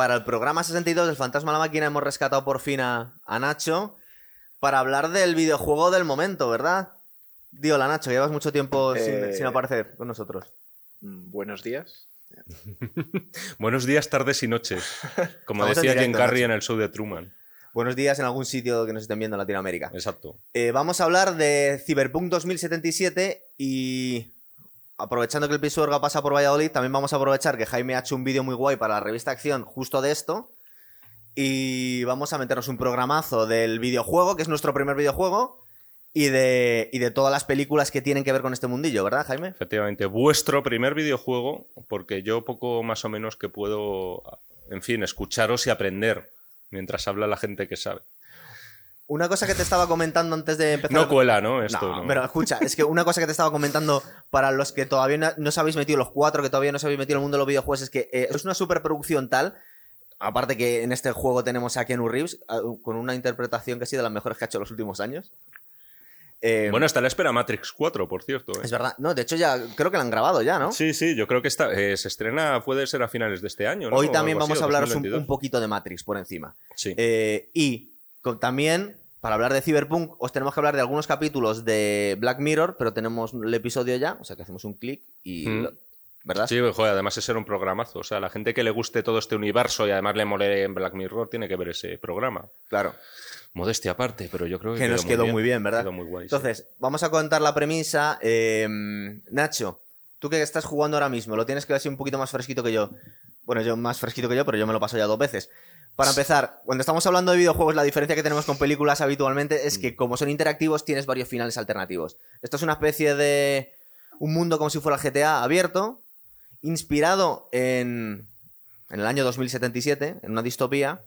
para el programa 62 del Fantasma de la Máquina hemos rescatado por fin a, a Nacho para hablar del videojuego del momento, ¿verdad? Digo, la Nacho, llevas mucho tiempo sin, Eh, sin aparecer con nosotros. Mm, Buenos días. Buenos días, tardes y noches. Como decía Jim Carrey en el show de Truman. Buenos días en algún sitio que nos estén viendo en Latinoamérica. Exacto. Eh, vamos a hablar de Cyberpunk 2077 y aprovechando que el Pisuerga pasa por Valladolid, también vamos a aprovechar que Jaime ha hecho un vídeo muy guay para la revista Acción justo de esto y vamos a meternos un programazo del videojuego, que es nuestro primer videojuego, y de, y de todas las películas que tienen que ver con este mundillo, ¿verdad, Jaime? Efectivamente, vuestro primer videojuego, porque yo poco más o menos que puedo, en fin, escucharos y aprender mientras habla la gente que sabe. Una cosa que te estaba comentando antes de empezar... No cuela, ¿no? Esto no, no. pero escucha, es que una cosa que te estaba comentando para los que todavía no, no os habéis metido, los cuatro que todavía no os habéis metido en el mundo de los videojuegos, es que eh, es una superproducción tal, aparte que en este juego tenemos a Keanu Reeves, con una interpretación que ha sido de las mejores que ha hecho en los últimos años. Eh, Bueno, está la espera Matrix 4, por cierto. ¿eh? es verdad, no, de hecho ya creo que la han grabado ya, ¿no? Sí, sí, yo creo que está, eh, se estrena, puede ser a finales de este año. ¿no? Hoy también así, vamos a hablaros un, 2022. un poquito de Matrix por encima. Sí. Y también, para hablar de Cyberpunk, os tenemos que hablar de algunos capítulos de Black Mirror, pero tenemos el episodio ya, o sea que hacemos un clic y... Mm. lo- ¿Verdad? Sí, joder, además ese era un programazo. O sea, la gente que le guste todo este universo y además le mole en Black Mirror tiene que ver ese programa. Claro. Modestia aparte, pero yo creo que, Que nos quedó muy bien, ¿verdad? Quedó muy guay. sí. Entonces, vamos a contar la premisa. Eh, Nacho, tú que estás jugando ahora mismo, lo tienes que ver así un poquito más fresquito que yo. Bueno, yo más fresquito que yo, pero yo me lo paso ya dos veces. Para empezar, cuando estamos hablando de videojuegos, la diferencia que tenemos con películas habitualmente es Mm. que como son interactivos, tienes varios finales alternativos. Esto es una especie de un mundo como si fuera el GTA abierto, inspirado en, en el año 2077, en una distopía.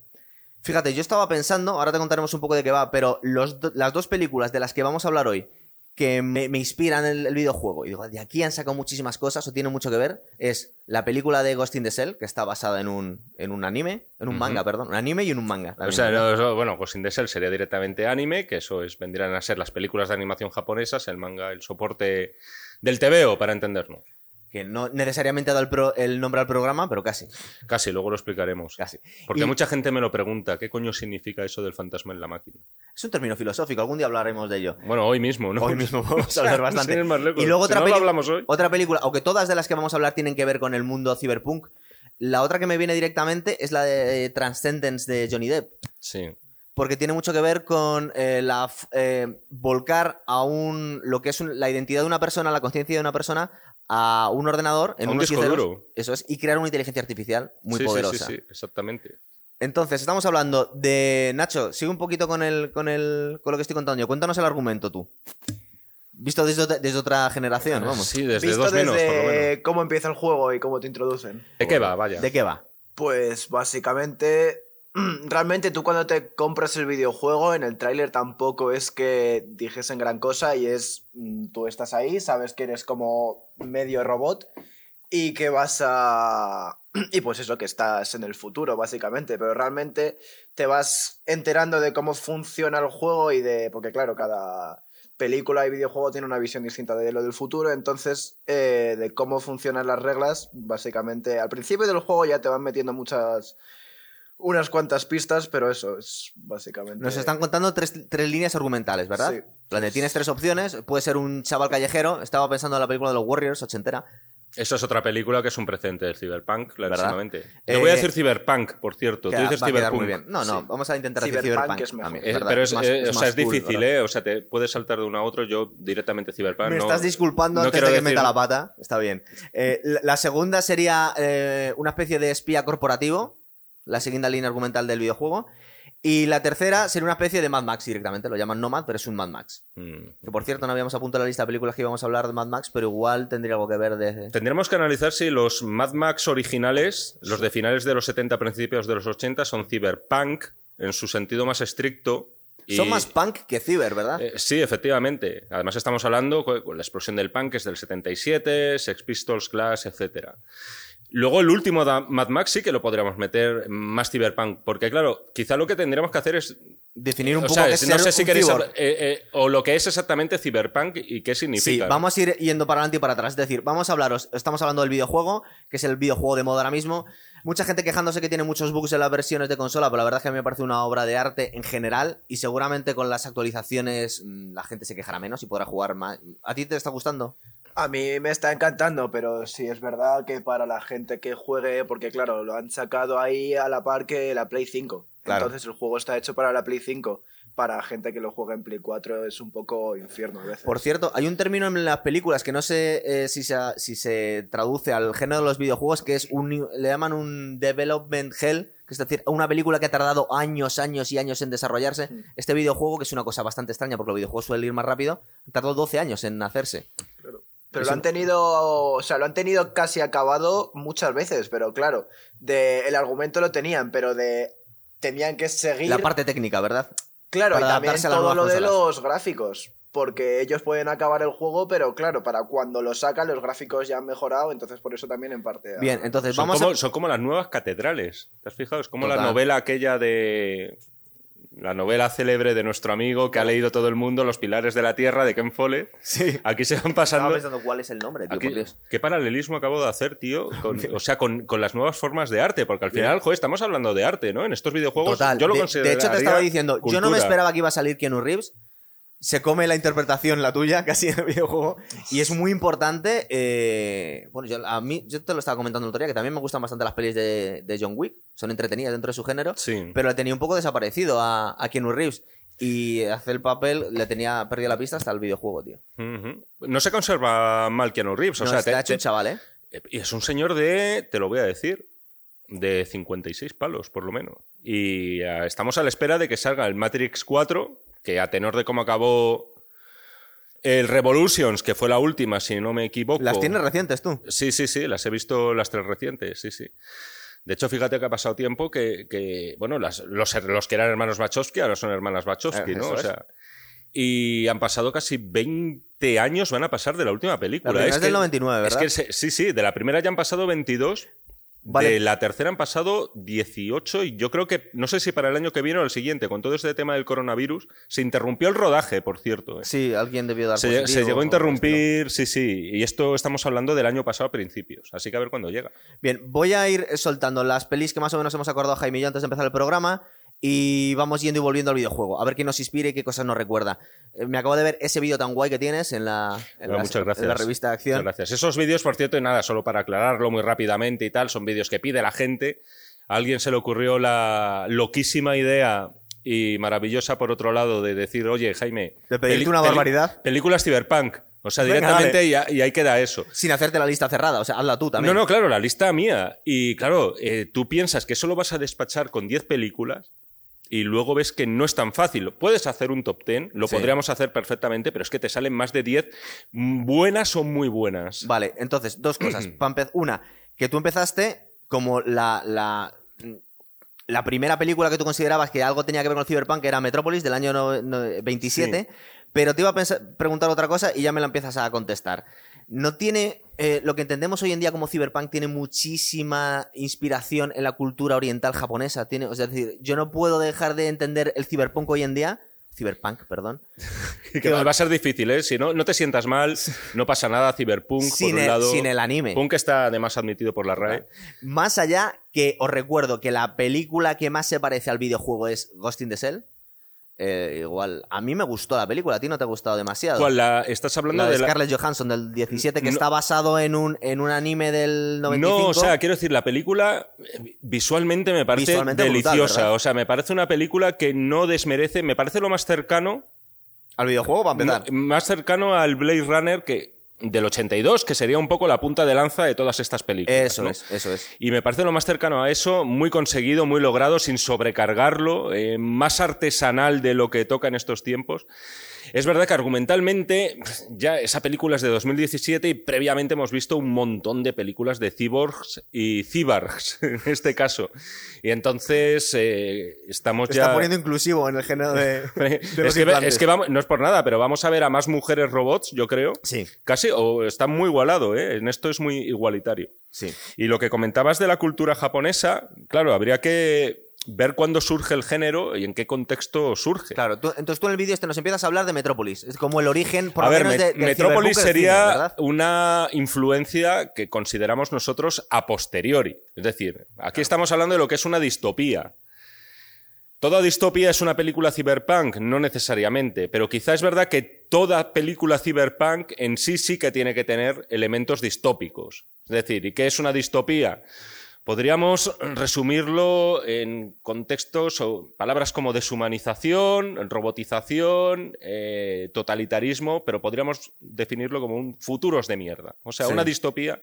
Fíjate, yo estaba pensando, ahora te contaremos un poco de qué va, pero los las dos películas de las que vamos a hablar hoy que me, me inspiran el, el videojuego, y digo, de aquí han sacado muchísimas cosas o tienen mucho que ver, es la película de Ghost in the Shell, que está basada en un, en un anime, en un manga, perdón, un anime y en un manga. O sea, no, eso- bueno, Ghost in the Shell sería directamente anime, que eso es, vendrían a ser las películas de animación japonesas, el manga, el soporte del TVO, para entendernos. Que no necesariamente ha dado el, pro- el nombre al programa, pero casi, Casi, luego lo explicaremos. casi. Porque Y- mucha gente me lo pregunta, ¿qué coño significa eso del fantasma en la máquina? Es un término filosófico, algún día hablaremos de ello. Bueno, hoy mismo, ¿no? Hoy mismo vamos a hablar bastante. Más lejos. Y luego Si otra, no hablamos hoy. otra película, aunque todas de las que vamos a hablar tienen que ver con el mundo cyberpunk, la otra que me viene directamente es la de Transcendence de Johnny Depp. Sí. Porque tiene mucho que ver con eh, la eh, volcar a un lo que es un- la identidad de una persona, la conciencia de una persona, a un ordenador en A un unos disco duro. Eso es, y crear una inteligencia artificial muy Sí, sí, poderosa. Sí, sí, exactamente. Entonces, estamos hablando de. Nacho, sigue un poquito con el, con el. con lo que estoy contando yo. Cuéntanos el argumento tú. Visto desde, otra- desde otra generación, vamos. Sí, desde Visto dos menos, desde por lo menos. cómo empieza el juego y cómo te introducen. ¿De qué va? Vaya. ¿De qué va? Pues básicamente, realmente tú cuando te compras el videojuego, en el tráiler tampoco es que dijesen gran cosa y es, mm, tú estás ahí, sabes que eres como medio robot y que vas a... Y pues eso, que estás en el futuro, básicamente, pero realmente te vas enterando de cómo funciona el juego y de... Porque claro, cada película y videojuego tiene una visión distinta de lo del futuro, entonces eh, de cómo funcionan las reglas, básicamente al principio del juego ya te van metiendo muchas... unas cuantas pistas, pero eso es básicamente... Nos están contando tres, tres líneas argumentales, ¿verdad? Sí. Tienes tres opciones. Puede ser un chaval callejero. Estaba pensando en la película de los Warriors, ochentera. Eso es otra película que es un precedente del Cyberpunk, clarísimamente. Eh, Te voy a decir Cyberpunk, por cierto. Que Tú dices Cyberpunk. muy bien. No, no, Sí. vamos a intentar decir Cyberpunk Cyberpunk. es mejor. también, Eh, pero es, más- eh, o sea, más es cool, difícil, ¿verdad? ¿eh? O sea, te puedes saltar de uno a otro. Yo directamente Cyberpunk. Me no- estás disculpando no antes de que decir- meta la pata. Está bien. Eh, la, la segunda sería eh, una especie de espía corporativo. La segunda línea argumental del videojuego. Y la tercera sería una especie de Mad Max directamente. Lo llaman Nomad, pero es un Mad Max. Mm. Que por cierto, no habíamos apuntado la lista de películas que íbamos a hablar de Mad Max, pero igual tendría algo que ver de. Tendremos que analizar si los Mad Max originales, los de finales de los 70, principios de los 80, son cyberpunk en su sentido más estricto. y- Son más punk que ciber, ¿verdad? Eh, sí, efectivamente. Además estamos hablando con, la explosión del punk, que es del 77, Sex Pistols, Clash, etcétera. Luego el último da- Mad Max sí que lo podríamos meter más cyberpunk, porque claro, quizá lo que tendríamos que hacer es definir un O poco sea, qué es no sé si queréis eh, eh, o lo que es exactamente Cyberpunk y qué significa. Sí, vamos a ir yendo para adelante y para atrás. Es decir, vamos a hablaros, estamos hablando del videojuego, que es el videojuego de moda ahora mismo. Mucha gente quejándose que tiene muchos bugs en las versiones de consola, pero la verdad es que a mí me parece una obra de arte en general y seguramente con las actualizaciones mm, la gente se quejará menos y podrá jugar más. ¿A ti te está gustando? A mí me está encantando, pero sí es verdad que para la gente que juegue, porque claro, lo han sacado ahí a la par que la Play 5. Claro. Entonces el juego está hecho para la Play 5. Para gente que lo juega en Play 4 es un poco infierno a veces. Por cierto, hay un término en las películas que no sé eh, si, se, si se traduce al género de los videojuegos, que es un, le llaman un development hell, que es decir, una película que ha tardado años, años y años en desarrollarse. Mm. Este videojuego, que es una cosa bastante extraña porque los videojuegos suelen ir más rápido, tardó 12 años en hacerse. Pero lo han tenido, o sea, lo han tenido casi acabado muchas veces, pero claro, de el argumento lo tenían, pero de tenían que seguir La parte técnica, ¿verdad? Claro, y también todo lo de los gráficos. Porque ellos pueden acabar el juego, pero claro, para cuando lo sacan los gráficos ya han mejorado, entonces por eso también en parte... Bien, entonces Son vamos como, a... son como las nuevas catedrales. ¿Te has fijado? Es como la novela aquella de. La novela célebre de nuestro amigo que ha leído todo el mundo, Los Pilares de la Tierra, de Ken Follett. Sí. Aquí se van Estaba pasando. pensando cuál es el nombre, tío, Aquí- por Dios. ¿Qué paralelismo acabo de hacer, tío? Con- o sea, con, con las nuevas formas de arte, porque al final, joder, estamos hablando de arte, ¿no? En estos videojuegos Total. yo lo de, de hecho, te estaba diciendo, yo no me esperaba que iba a salir Keanu Reeves. Se come la interpretación, la tuya, casi en el videojuego. Y es muy importante. eh, bueno, yo, a mí, yo te lo estaba comentando el otro día, que también me gustan bastante las pelis de, de John Wick. Son entretenidas dentro de su género. Sí. Pero le tenía un poco desaparecido a, a Keanu Reeves. Y hacer el papel le tenía perdido la pista hasta el videojuego, tío. No se conserva mal Keanu Reeves. O No, sea, está te- hecho un chaval, ¿eh? Y es un señor de, te lo voy a decir, de 56 palos, por lo menos. Y eh, estamos a la espera de que salga el Matrix 4, que a tenor de cómo acabó el Revolutions, que fue la última, si no me equivoco. Las tienes recientes tú. Sí, sí, sí, las he visto las tres recientes, sí, sí. De hecho, fíjate que ha pasado tiempo que, que, bueno, las- los, los que eran hermanos Wachowski ahora son hermanas Wachowski, Eh, ¿no? O es. sea, y han pasado casi 20 años, van a pasar de la última película. La es que- del 99, ¿verdad? Es que sí, sí, de la primera ya han pasado 22. Vale. De la tercera han pasado 18 y yo creo que, no sé si para el año que viene o el siguiente, con todo este tema del coronavirus, se interrumpió el rodaje, por cierto. ¿eh? Sí, alguien debió dar Se, se llegó a interrumpir, sí, sí. Y esto estamos hablando del año pasado a principios. Así que a ver cuándo llega. Bien, voy a ir soltando las pelis que más o menos hemos acordado Jaime y yo antes de empezar el programa y vamos yendo y volviendo al videojuego. A ver qué nos inspira y qué cosas nos recuerda. Eh, me acabo de ver ese vídeo tan guay que tienes en la, en Bueno, la- muchas gracias. en la revista de acción. Muchas gracias. Esos vídeos, por cierto, y nada, solo para aclararlo muy rápidamente y tal, son vídeos que pide la gente. A alguien se le ocurrió la loquísima idea y maravillosa, por otro lado, de decir, oye, Jaime. De pedirte una barbaridad. Películas Cyberpunk. O sea, directamente y ahí queda eso. Sin hacerte la lista cerrada, o sea, hazla tú también. No, no, claro, la lista mía. Y claro, eh, tú piensas que solo vas a despachar con 10 películas y luego ves que no es tan fácil. Puedes hacer un top 10, lo Sí. podríamos hacer perfectamente, pero es que te salen más de 10 mm, buenas o muy buenas. Vale, entonces, dos cosas. Una, que tú empezaste como la, la, la primera película que tú considerabas que algo tenía que ver con el Cyberpunk, que era Metrópolis del año no- no- 27, pero te iba a pensar- preguntar otra cosa y ya me la empiezas a contestar. No tiene, eh, lo que entendemos hoy en día como Cyberpunk tiene muchísima inspiración en la cultura oriental japonesa. Tiene, o sea, es decir, yo no puedo dejar de entender el Cyberpunk hoy en día. Cyberpunk, perdón. Que va a ser difícil, ¿eh? Si no, no te sientas mal, no pasa nada. Cyberpunk, Sin por un el- lado. sin el anime. Punk está además admitido por la RAE. Más allá que os recuerdo que la película que más se parece al videojuego es Ghost in the Shell. Eh, igual, a mí me gustó la película, a ti no te ha gustado demasiado. ¿Cuál? La, ¿Estás hablando La de de la.? Scarlett Johansson del 17, que No. está basado en un, en un anime del 95. No, o sea, quiero decir, la película eh, visualmente me parece Visualmente deliciosa. o sea, me parece una película que no desmerece, me parece lo más cercano Al videojuego, para empezar. Más cercano al Blade Runner que del 82, que sería un poco la punta de lanza de todas estas películas. eso ¿no? es, eso es. Y me parece lo más cercano a eso, muy conseguido, muy logrado, sin sobrecargarlo, eh, más artesanal de lo que toca en estos tiempos. Es verdad que argumentalmente, ya esa película es de 2017 y previamente hemos visto un montón de películas de cyborgs y cyborgs, en este caso. Y entonces eh, estamos Te ya... está poniendo inclusivo en el género de, de los es, que, implantes. es que vamos, no es por nada, pero vamos a ver a más mujeres robots, yo creo. Sí, Casi, o está muy igualado, ¿eh? En esto es muy igualitario. sí. Y lo que comentabas de la cultura japonesa, claro, habría que ver cuándo surge el género y en qué contexto surge. Claro, tú- entonces tú en el vídeo este nos empiezas a hablar de Metrópolis. Es como el origen, por a lo ver, menos, Met- de, Metrópolis sería una influencia que consideramos nosotros a posteriori. Es decir, aquí estamos hablando de lo que es una distopía. ¿Toda distopía es una película cyberpunk? No necesariamente, pero quizá es verdad que toda película cyberpunk en sí sí que tiene que tener elementos distópicos. Es decir, ¿y qué es una distopía? Podríamos resumirlo en contextos o palabras como deshumanización, robotización, eh, totalitarismo, pero podríamos definirlo como un futuros de mierda. O sea, Sí. una distopía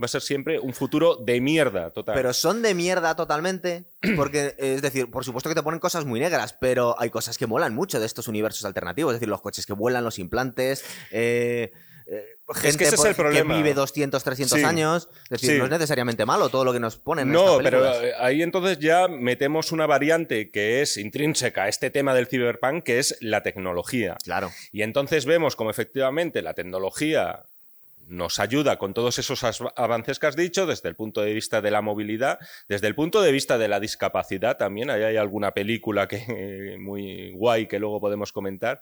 va a ser siempre un futuro de mierda total. Pero son de mierda totalmente. Porque, es decir, por supuesto que te ponen cosas muy negras, pero hay cosas que molan mucho de estos universos alternativos. Es decir, los coches que vuelan, los implantes. eh, eh, gente que ese es el problema. que vive 200, 300 Sí. años. Es decir, Sí. no es necesariamente malo todo lo que nos ponen. en No, pero eh, ahí entonces ya metemos una variante que es intrínseca a este tema del cyberpunk, que es la tecnología. Claro. Y entonces vemos como efectivamente la tecnología nos ayuda con todos esos avances que has dicho, desde el punto de vista de la movilidad, desde el punto de vista de la discapacidad también. Ahí hay alguna película que muy guay que luego podemos comentar.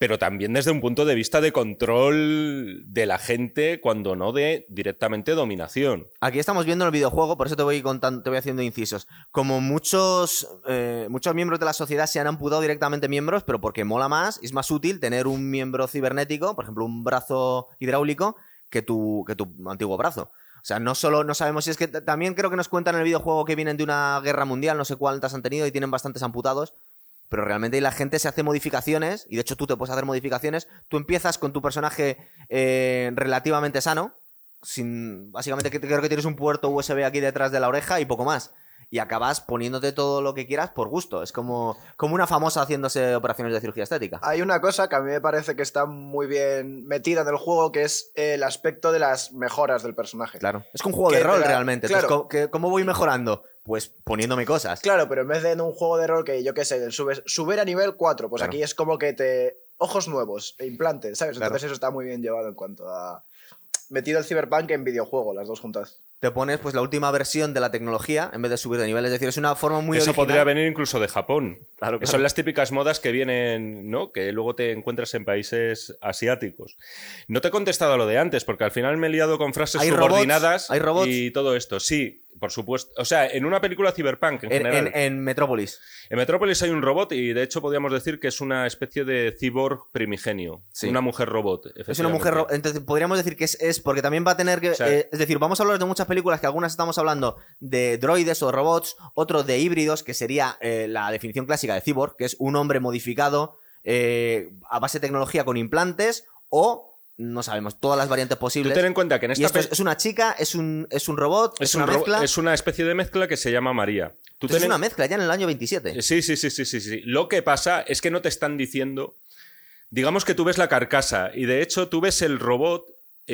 Pero también desde un punto de vista de control de la gente, cuando no de directamente dominación. Aquí estamos viendo el videojuego, por eso te voy contando, te voy haciendo incisos. Como muchos, eh, muchos miembros de la sociedad se han amputado directamente miembros, pero porque mola más, es más útil tener un miembro cibernético, por ejemplo, un brazo hidráulico, que tu, que tu antiguo brazo. O sea, no solo no sabemos si es que también creo que nos cuentan en el videojuego que vienen de una guerra mundial, no sé cuántas han tenido y tienen bastantes amputados. Pero realmente la gente se hace modificaciones, y de hecho tú te puedes hacer modificaciones. Tú empiezas con tu personaje eh, relativamente sano, sin básicamente que creo que tienes un puerto USB aquí detrás de la oreja y poco más. Y acabas poniéndote todo lo que quieras por gusto. Es como, como una famosa haciéndose operaciones de cirugía estética. Hay una cosa que a mí me parece que está muy bien metida en el juego, que es el aspecto de las mejoras del personaje. Claro. Es como un juego Que de rol realmente. claro. Entonces, ¿cómo, que- ¿cómo voy mejorando? Pues poniéndome cosas. Claro, pero en vez de en un juego de rol que yo qué sé, subes, subir a nivel 4, pues Claro. aquí es como que te. Ojos nuevos, e implantes, ¿sabes? Claro. Entonces eso está muy bien llevado en cuanto a. Metido el Cyberpunk en videojuego, las dos juntas. Te pones pues la última versión de la tecnología en vez de subir de nivel. Es decir, es una forma muy Eso original. podría venir incluso de Japón. Claro. Son las típicas modas que vienen, ¿no? Que luego te encuentras en países asiáticos. No te he contestado a lo de antes, porque al final me he liado con frases ¿Hay robots? subordinadas ¿Hay robots? y todo esto. Sí, por supuesto. O sea, en una película cyberpunk en, En, general. en- en Metrópolis. En Metrópolis hay un robot y de hecho podríamos decir que es una especie de cyborg primigenio. Sí. Una mujer robot. Es una mujer. ro- Entonces, podríamos decir que es, es porque también va a tener que. O sea- eh, es decir, vamos a hablar de muchas películas que algunas estamos hablando de droides o robots, otro de híbridos, que sería eh, la definición clásica de cyborg, que es un hombre modificado eh, a base de tecnología con implantes o. No sabemos, todas las variantes Tú posibles. ten en cuenta que en y esta esto es, una chica, es un, es un robot, es, es, una un mezcla. es una especie de mezcla que se llama María. Tú ten es una mezcla ya en el año 27. Sí, sí, sí, sí, sí, sí. Lo que pasa es que no te están diciendo. Digamos que tú ves la carcasa y de hecho tú ves el robot.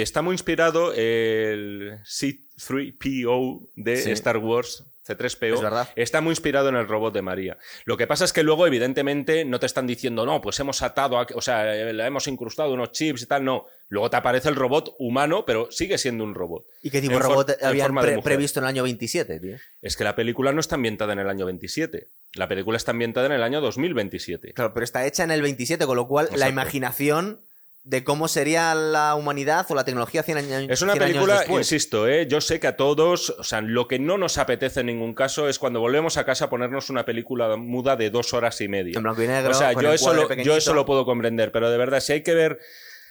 Está muy inspirado el C3PO de Sí. Star Wars. C3PO Es verdad. está muy inspirado en el robot de María. Lo que pasa es que luego, evidentemente, no te están diciendo, no, pues hemos atado, a- o sea, eh, le hemos incrustado unos chips y tal, no. Luego te aparece el robot humano, pero sigue siendo un robot. ¿Y qué tipo de robot habían pre- previsto en el año 27, tío? Es que la película no está ambientada en el año 27. La película está ambientada en el año 2027. Claro, pero está hecha en el 27, con lo cual la imaginación de cómo sería la humanidad o la tecnología 100 años Es una 100 años película, insisto, ¿eh? yo sé que a todos, o sea, lo que no nos apetece en ningún caso es cuando volvemos a casa ponernos una película muda de dos horas y media. En blanco y negro, O sea, yo eso, lo, pequeñito. yo eso lo puedo comprender, pero de verdad, si hay que ver,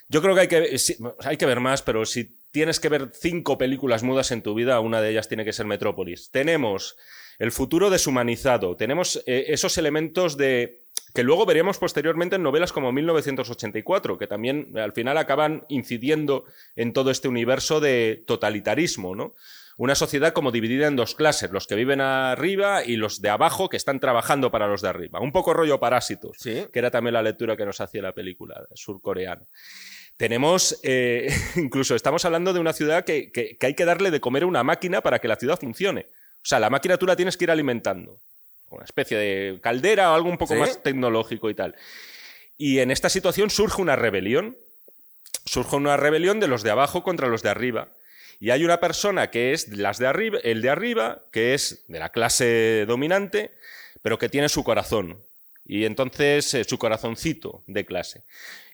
yo creo que hay que, sí, hay que ver más, pero si tienes que ver cinco películas mudas en tu vida, una de ellas tiene que ser Metrópolis. Tenemos el futuro deshumanizado, tenemos eh, esos elementos de que luego veremos posteriormente en novelas como 1984, que también eh, al final acaban incidiendo en todo este universo de totalitarismo, ¿no? Una sociedad como dividida en dos clases, los que viven arriba y los de abajo que están trabajando para los de arriba. Un poco rollo parásitos, Sí. que era también la lectura que nos hacía la película surcoreana. Tenemos, eh, incluso estamos hablando de una ciudad que, que- que hay que darle de comer a una máquina para que la ciudad funcione. O sea, la máquina tú la tienes que ir alimentando. Una especie de caldera o algo un poco ¿Sí? más tecnológico y tal. Y en esta situación surge una rebelión. Surge una rebelión de los de abajo contra los de arriba. y hay una persona que es las de arriba, el de arriba, que es de la clase dominante, pero que tiene su corazón. Y entonces, eh, su corazoncito de clase.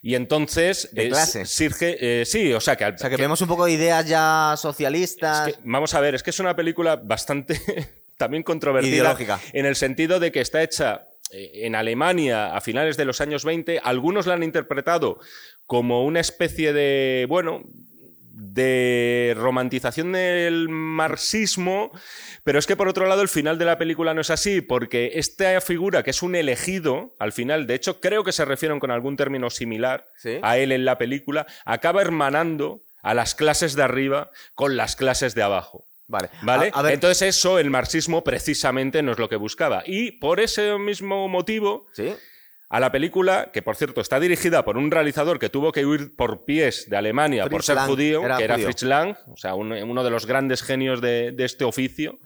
Y entonces... ¿De eh, clase? Sirge, eh, sí, o sea que... al- O sea, que vemos un poco de ideas ya socialistas. es que, vamos a ver, es que es una película bastante también controvertida. Ideológica. En el sentido de que está hecha en Alemania a finales de los años 20. Algunos la han interpretado como una especie de, bueno, de romantización del marxismo, pero es que por otro lado el final de la película no es así, porque esta figura que es un elegido, al final, de hecho creo que se refieren con algún término similar Sí. a él en la película, acaba hermanando a las clases de arriba con las clases de abajo. Vale. ¿Vale? A, a ver, Entonces eso, el marxismo, precisamente no es lo que buscaba. Y por ese mismo motivo, ¿Sí? A la película, que por cierto está dirigida por un realizador que tuvo que huir por pies de Alemania por ser Lang, judío, era que era judío. Fritz Lang, o sea, un- uno de los grandes genios de, de este oficio.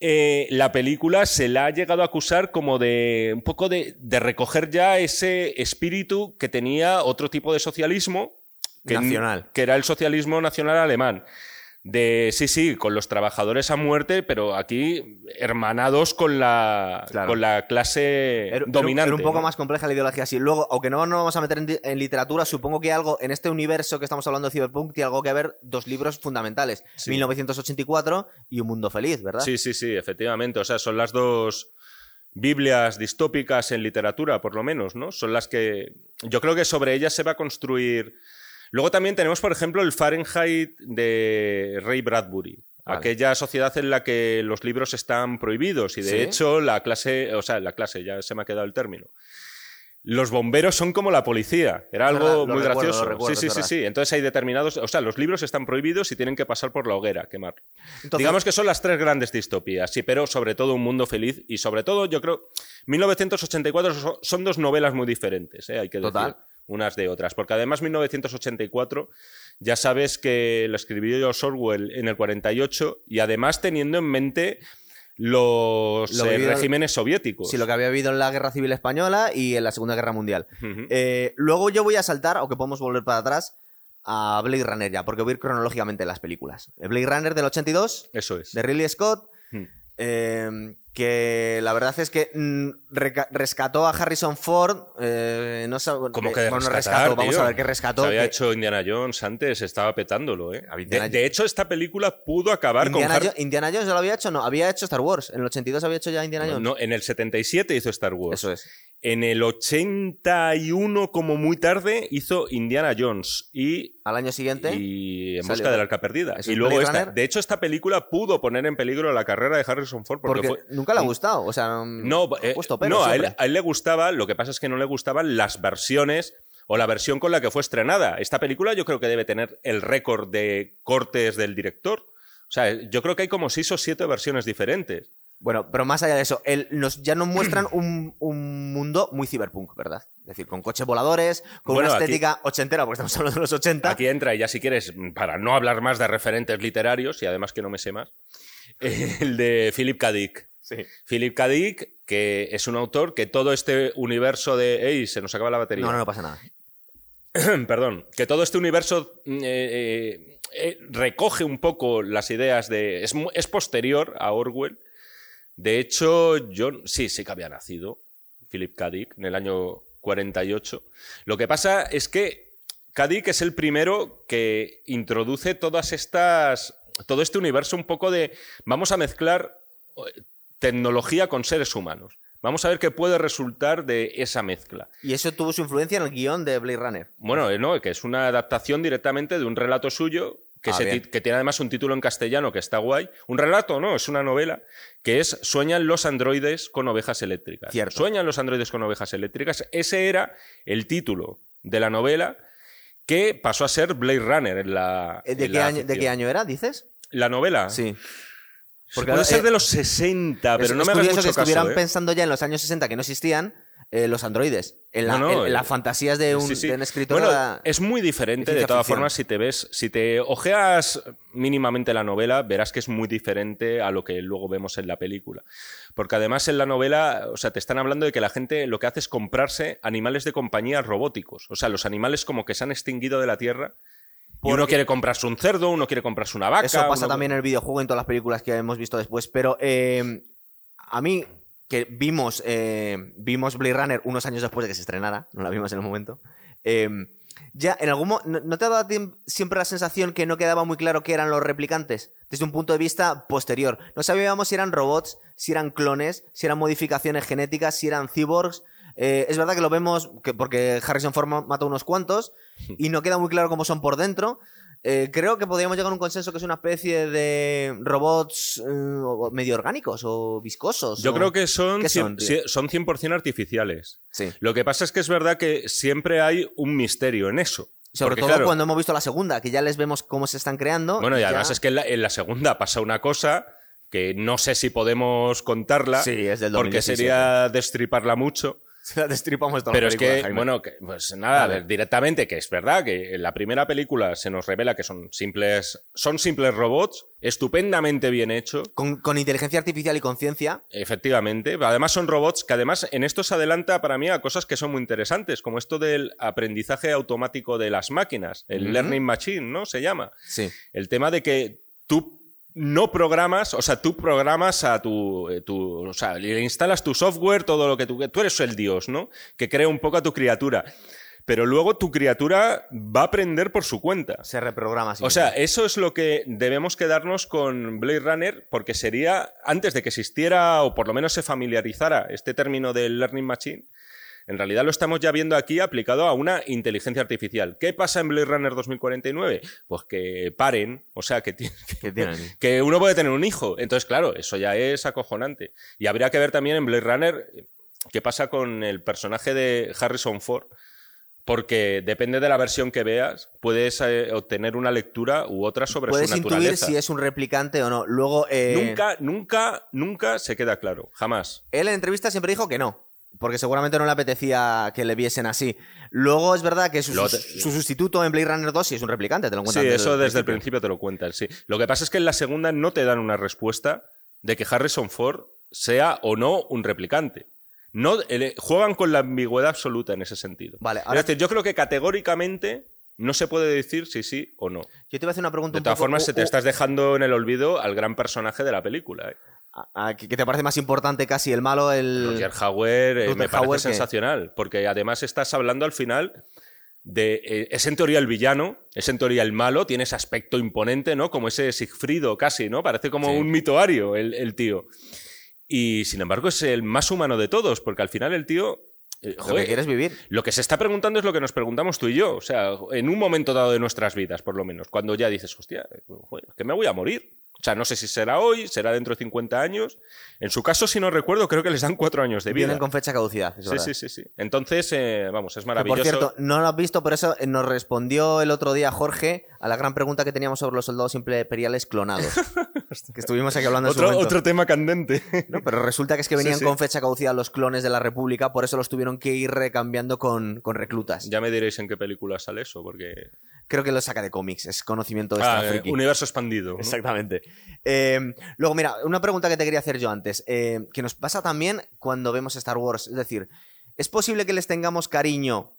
eh, la película se la ha llegado a acusar como de un poco de, de recoger ya ese espíritu que tenía otro tipo de socialismo que, Nacional. que era el socialismo nacional alemán. De sí, sí, con los trabajadores a muerte, pero aquí hermanados con la, Claro. con la clase Era, dominante. era un poco ¿no? más compleja la ideología así. Luego, aunque no nos vamos a meter en, literatura, supongo que algo en este universo que estamos hablando de Cyberpunk tiene algo que ver dos libros fundamentales: Sí. 1984 y Un Mundo Feliz, ¿verdad? Sí, sí, sí, efectivamente. O sea, son las dos Biblias distópicas en literatura, por lo menos, ¿no? Son las que. Yo creo que sobre ellas se va a construir. Luego también tenemos, por ejemplo, el Fahrenheit de Ray Bradbury. Vale. Aquella sociedad en la que los libros están prohibidos y de Sí. hecho la clase, o sea, la clase, ya se me ha quedado el término. Los bomberos son como la policía. Era algo muy recuerdo, gracioso. recuerdo, sí, sí, sí, sí. Entonces hay determinados, o sea, los libros están prohibidos y tienen que pasar por la hoguera, quemar. Entonces, Digamos que son las tres grandes distopías, sí, pero sobre todo un mundo feliz y sobre todo yo creo 1984 so- son dos novelas muy diferentes, ¿eh? hay que decir, Total. Unas de otras, porque además 1984 ya sabes que lo escribió George Orwell en el 48 y además teniendo en mente los Lo eh, regímenes soviéticos. sí, lo que había habido en la Guerra Civil Española y en la Segunda Guerra Mundial. Eh, luego yo voy a saltar, aunque podemos volver para atrás, a Blade Runner ya, porque voy a ir cronológicamente en las películas. El Blade Runner del 82, Eso es. de Ridley Scott, Hmm. eh, que la verdad es que mm, rescató a Harrison Ford. eh, no sab- ¿Cómo eh, que bueno, rescatar, rescató, vamos a ver qué rescató. Se había que- hecho Indiana Jones antes, estaba petándolo, ¿eh? De, hecho, esta película pudo acabar Indiana, con... Jo- Indiana Jones ya lo había hecho, no, había hecho Star Wars. En el 82 había hecho ya Indiana Jones. No, en el 77 hizo Star Wars. Eso es. En el 81, como muy tarde, hizo Indiana Jones y, Al año siguiente. y En salió- busca del arca perdida. ¿Eso Y luego esta. De hecho, esta película pudo poner en peligro la carrera de Harrison Ford porque, porque fue- nunca le ha gustado. O sea, No, eh, no a, él, a él le gustaba, lo que pasa es que no le gustaban las versiones o la versión con la que fue estrenada. Esta película yo creo que debe tener el récord de cortes del director. O sea, yo creo que hay como seis o siete versiones diferentes. Bueno, pero más allá de eso, nos, ya nos muestran un, un mundo muy cyberpunk, ¿verdad? Es decir, con coches voladores, con Bueno, una aquí- estética ochentera, porque estamos hablando de los 80. Aquí entra, y ya si quieres, para no hablar más de referentes literarios, y además que no me sé más, el de Philip K. Dick. Sí. Philip K. Dick, que es un autor que todo este universo de... ¡Ey! Se nos acaba la batería. No, no, no pasa nada. Perdón. Que todo este universo mm, eh, eh, eh, recoge un poco las ideas de... Es posterior a Orwell. De hecho, yo sí, sí que había nacido Philip K. Dick en el año 48. Lo que pasa es que K. Dick es el primero que introduce todas estas... Todo este universo un poco de... Vamos a mezclar eh, tecnología con seres humanos. Vamos a ver qué puede resultar de esa mezcla. Y eso tuvo su influencia en el guion de Blade Runner. Bueno, eh, no, que es una adaptación directamente de un relato suyo que, Ah, se que tiene además un título en castellano que está guay. Un relato, no, es una novela que es Sueñan los androides con ovejas eléctricas. Cierto. Sueñan los androides con ovejas eléctricas. Ese era el título de la novela que pasó a ser Blade Runner en la. Eh, ¿De en qué, la año, ¿De ficción. qué año era, dices? La novela. Sí. Porque Puede ahora, ser eh, de los 60, pero es, no es me hagas mucho que estuvieran ¿eh? pensando ya en los años 60 que no existían eh, los androides. En, la- No, no, en- en eh, las fantasías de un, Sí, sí. de un escritor. Bueno, es muy diferente de todas ficción. formas si te ves, si te ojeas mínimamente la novela, verás que es muy diferente a lo que luego vemos en la película. Porque además en la novela, o sea, te están hablando de que la gente lo que hace es comprarse animales de compañía robóticos. O sea, los animales como que se han extinguido de la Tierra Y uno quiere comprarse un cerdo, uno quiere comprarse una vaca. Eso pasa uno- también en el videojuego, en todas las películas que hemos visto después. Pero eh, a mí, que vimos, eh, vimos Blade Runner unos años después de que se estrenara, no la vimos en el momento. eh, ya, en algún ¿no, no te ha dado siempre la sensación que no quedaba muy claro qué eran los replicantes? Desde un punto de vista posterior. No sabíamos si eran robots, si eran clones, si eran modificaciones genéticas, si eran cyborgs. Eh, es verdad que lo vemos que porque Harrison Ford ma- mata unos cuantos y no queda muy claro cómo son por dentro. Eh, creo que podríamos llegar a un consenso que es una especie de robots eh, medio orgánicos o viscosos. Yo o- creo que son, ¿Qué cien- son, tío? cien- son 100% artificiales. Sí. Lo que pasa es que es verdad que siempre hay un misterio en eso. Sobre Porque, todo claro, cuando hemos visto la segunda, que ya les vemos cómo se están creando. Bueno, y ya- además es que en la, en la segunda pasa una cosa que no sé si podemos contarla. Sí, es del Porque 2017. sería destriparla mucho. Se la destripamos toda Pero la es que, Jaime. bueno, que, pues nada, Vale. directamente, que es verdad que en la primera película se nos revela que son simples, son simples robots, estupendamente bien hechos. Con, con inteligencia artificial y conciencia. Efectivamente. Además son robots que además en esto se adelanta para mí a cosas que son muy interesantes, como esto del aprendizaje automático de las máquinas, el learning machine, ¿no? Se llama. Sí. El tema de que tú no programas, o sea, tú programas a tu, eh, tu- o sea, le instalas tu software, todo lo que tú, tú eres el dios, ¿no? Que crea un poco a tu criatura. Pero luego tu criatura va a aprender por su cuenta. Se reprograma. O sea, eso es lo que debemos quedarnos con Blade Runner, porque sería, antes de que existiera, o por lo menos se familiarizara este término del Learning Machine, en realidad lo estamos ya viendo aquí aplicado a una inteligencia artificial. ¿Qué pasa en Blade Runner 2049? Pues que paren, o sea, que, que tienen. que uno puede tener un hijo. Entonces, claro, eso ya es acojonante. Y habría que ver también en Blade Runner eh, qué pasa con el personaje de Harrison Ford. Porque depende de la versión que veas, puedes eh, obtener una lectura u otra sobre Puedes su intuir naturaleza. si es un replicante o no. Luego, eh, Nunca, nunca, nunca se queda claro. Jamás. él en entrevista siempre dijo que no. Porque seguramente no le apetecía que le viesen así. Luego es verdad que su, te- sustituto en Blade Runner 2 sí es un replicante, te lo Sí, cuentan eso desde el principio te lo cuentan, sí. Lo que pasa es que en la segunda no te dan una respuesta de que Harrison Ford sea o no un replicante. No, el- juegan con la ambigüedad absoluta en ese sentido. Vale, ahora- Es decir, yo creo que categóricamente no se puede decir si sí o no. Yo te voy a hacer una pregunta De un todas poco- formas, se te estás dejando en el olvido al gran personaje de la película. ¿eh? ¿Qué te parece más importante casi el malo? El... Roger Hauer eh, me parece sensacional, porque además estás hablando al final de... eh, es en teoría el villano, es en teoría el malo, tiene ese aspecto imponente, ¿no? Como ese Sigfrido casi, ¿no? Parece como Sí. un mitoario el, el tío. Y sin embargo es el más humano de todos, porque al final el tío... eh, Lo que quieres vivir. lo que se está preguntando es lo que nos preguntamos tú y yo. O sea, en un momento dado de nuestras vidas, por lo menos. Cuando ya dices, hostia, joder, que me voy a morir. O sea, no sé si será hoy, será dentro de 50 años. En su caso, si no recuerdo, creo que les dan cuatro años de vida. Vienen con fecha de caducidad. es Sí, verdad. sí, sí, sí. Entonces, eh, vamos, es Que, maravilloso. por cierto, no lo has visto, por eso eh, nos respondió el otro día Jorge a la gran pregunta que teníamos sobre los soldados imperiales clonados. que estuvimos aquí hablando en su otro, otro tema candente. No, pero resulta que es que venían sí. con fecha caducidad los clones de la República, por eso los tuvieron que ir recambiando con, con reclutas. ya me diréis en qué película sale eso, porque. Creo que lo saca de cómics, es conocimiento Ah, extra eh, universo expandido. ¿no? Exactamente. Eh, luego, mira, una pregunta que te quería hacer yo antes, eh, que nos pasa también cuando vemos Star Wars. Es decir, ¿es posible que les tengamos cariño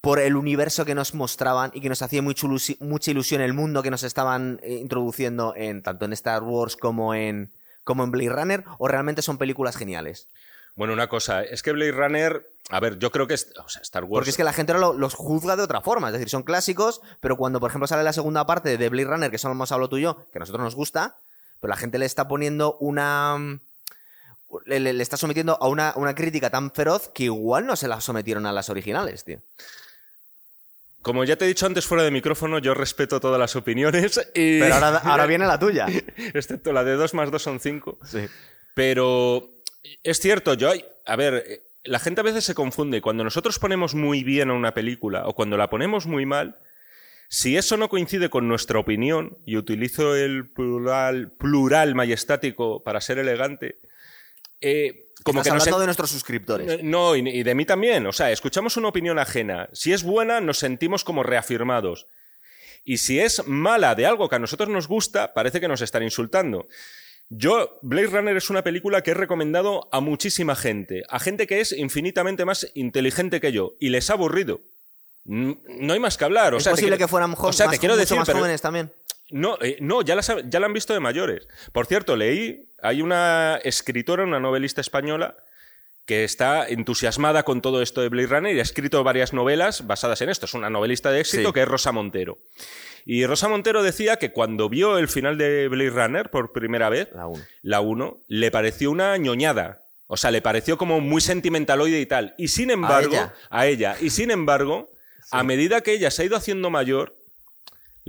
por el universo que nos mostraban y que nos hacía mucha ilusi- mucha ilusión el mundo que nos estaban eh, introduciendo en tanto en Star Wars como en, como en Blade Runner? ¿O realmente son películas geniales? Bueno, una cosa, es que Blade Runner. A ver, yo creo que. es- O sea, Star Wars. Porque es que la gente lo- los juzga de otra forma. Es decir, son clásicos, pero cuando, por ejemplo, sale la segunda parte de Blade Runner, que solo hemos hablado tú y yo, que a nosotros nos gusta, pero la gente le está poniendo una. Le, le- está sometiendo a una, una crítica tan feroz que igual no se la sometieron a las originales, tío. Como ya te he dicho antes fuera de micrófono, yo respeto todas las opiniones. Y... Pero ahora, ahora viene la tuya. Excepto la de 2 más 2 son 5. Sí. Pero es cierto, yo hay. A ver, eh, la gente a veces se confunde. Cuando nosotros ponemos muy bien a una película o cuando la ponemos muy mal, si eso no coincide con nuestra opinión, y utilizo el plural, plural majestático para ser elegante, eh, como Estás que nos hablando de nuestros suscriptores. Eh, No, y, de mí también. O sea, escuchamos una opinión ajena. Si es buena, nos sentimos como reafirmados. Y si es mala de algo que a nosotros nos gusta, parece que nos están insultando. Yo, Blade Runner es una película que he recomendado a muchísima gente, a gente que es infinitamente más inteligente que yo, y les ha aburrido. No hay más que hablar. O es sea, posible quiero- que fueran jo- o sea, más, te quiero mucho decir, pero- jóvenes también. No, eh, no ya, las ha- ya la han visto de mayores. Por cierto, leí, hay una escritora, una novelista española, que está entusiasmada con todo esto de Blade Runner y ha escrito varias novelas basadas en esto. Es una novelista de éxito Sí. que es Rosa Montero. Y Rosa Montero decía que cuando vio el final de Blade Runner por primera vez, La uno. la 1, le pareció una ñoñada. O sea, le pareció como muy sentimentaloide y tal. Y sin embargo, ella? a ella. Y sin embargo, a medida que ella se ha ido haciendo mayor,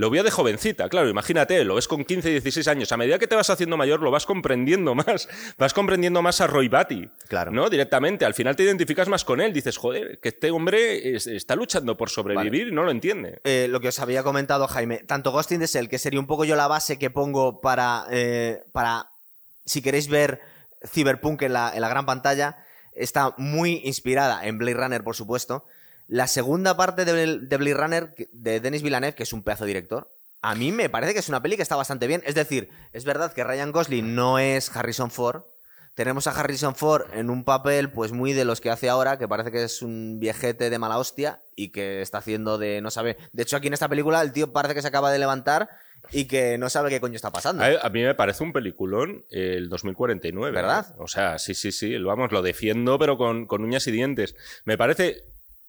lo vio de jovencita, claro, imagínate, lo ves con 15, 16 años. A medida que te vas haciendo mayor, lo vas comprendiendo más. Vas comprendiendo más a Roy Batty. Claro. ¿No? Directamente. Al final te identificas más con él. Dices, joder, que este hombre es- está luchando por sobrevivir y no lo entiende. Eh, lo que os había comentado, Jaime, tanto Ghost in the Shell, que sería un poco yo la base que pongo para, eh, para si queréis ver Cyberpunk en la, en la gran pantalla, está muy inspirada en Blade Runner, por supuesto. La segunda parte de, de Blade Runner, de Denis Villeneuve, que es un pedazo de director, a mí me parece que es una peli que está bastante bien. Es decir, es verdad que Ryan Gosling no es Harrison Ford. Tenemos a Harrison Ford en un papel, pues muy de los que hace ahora, que parece que es un viejete de mala hostia y que está haciendo de no sabe. De hecho, aquí en esta película el tío parece que se acaba de levantar y que no sabe qué coño está pasando. A, mí me parece un peliculón el 2049. ¿Verdad? ¿eh? O sea, sí, sí, sí. lo- Vamos, lo defiendo, pero con, con uñas y dientes. Me parece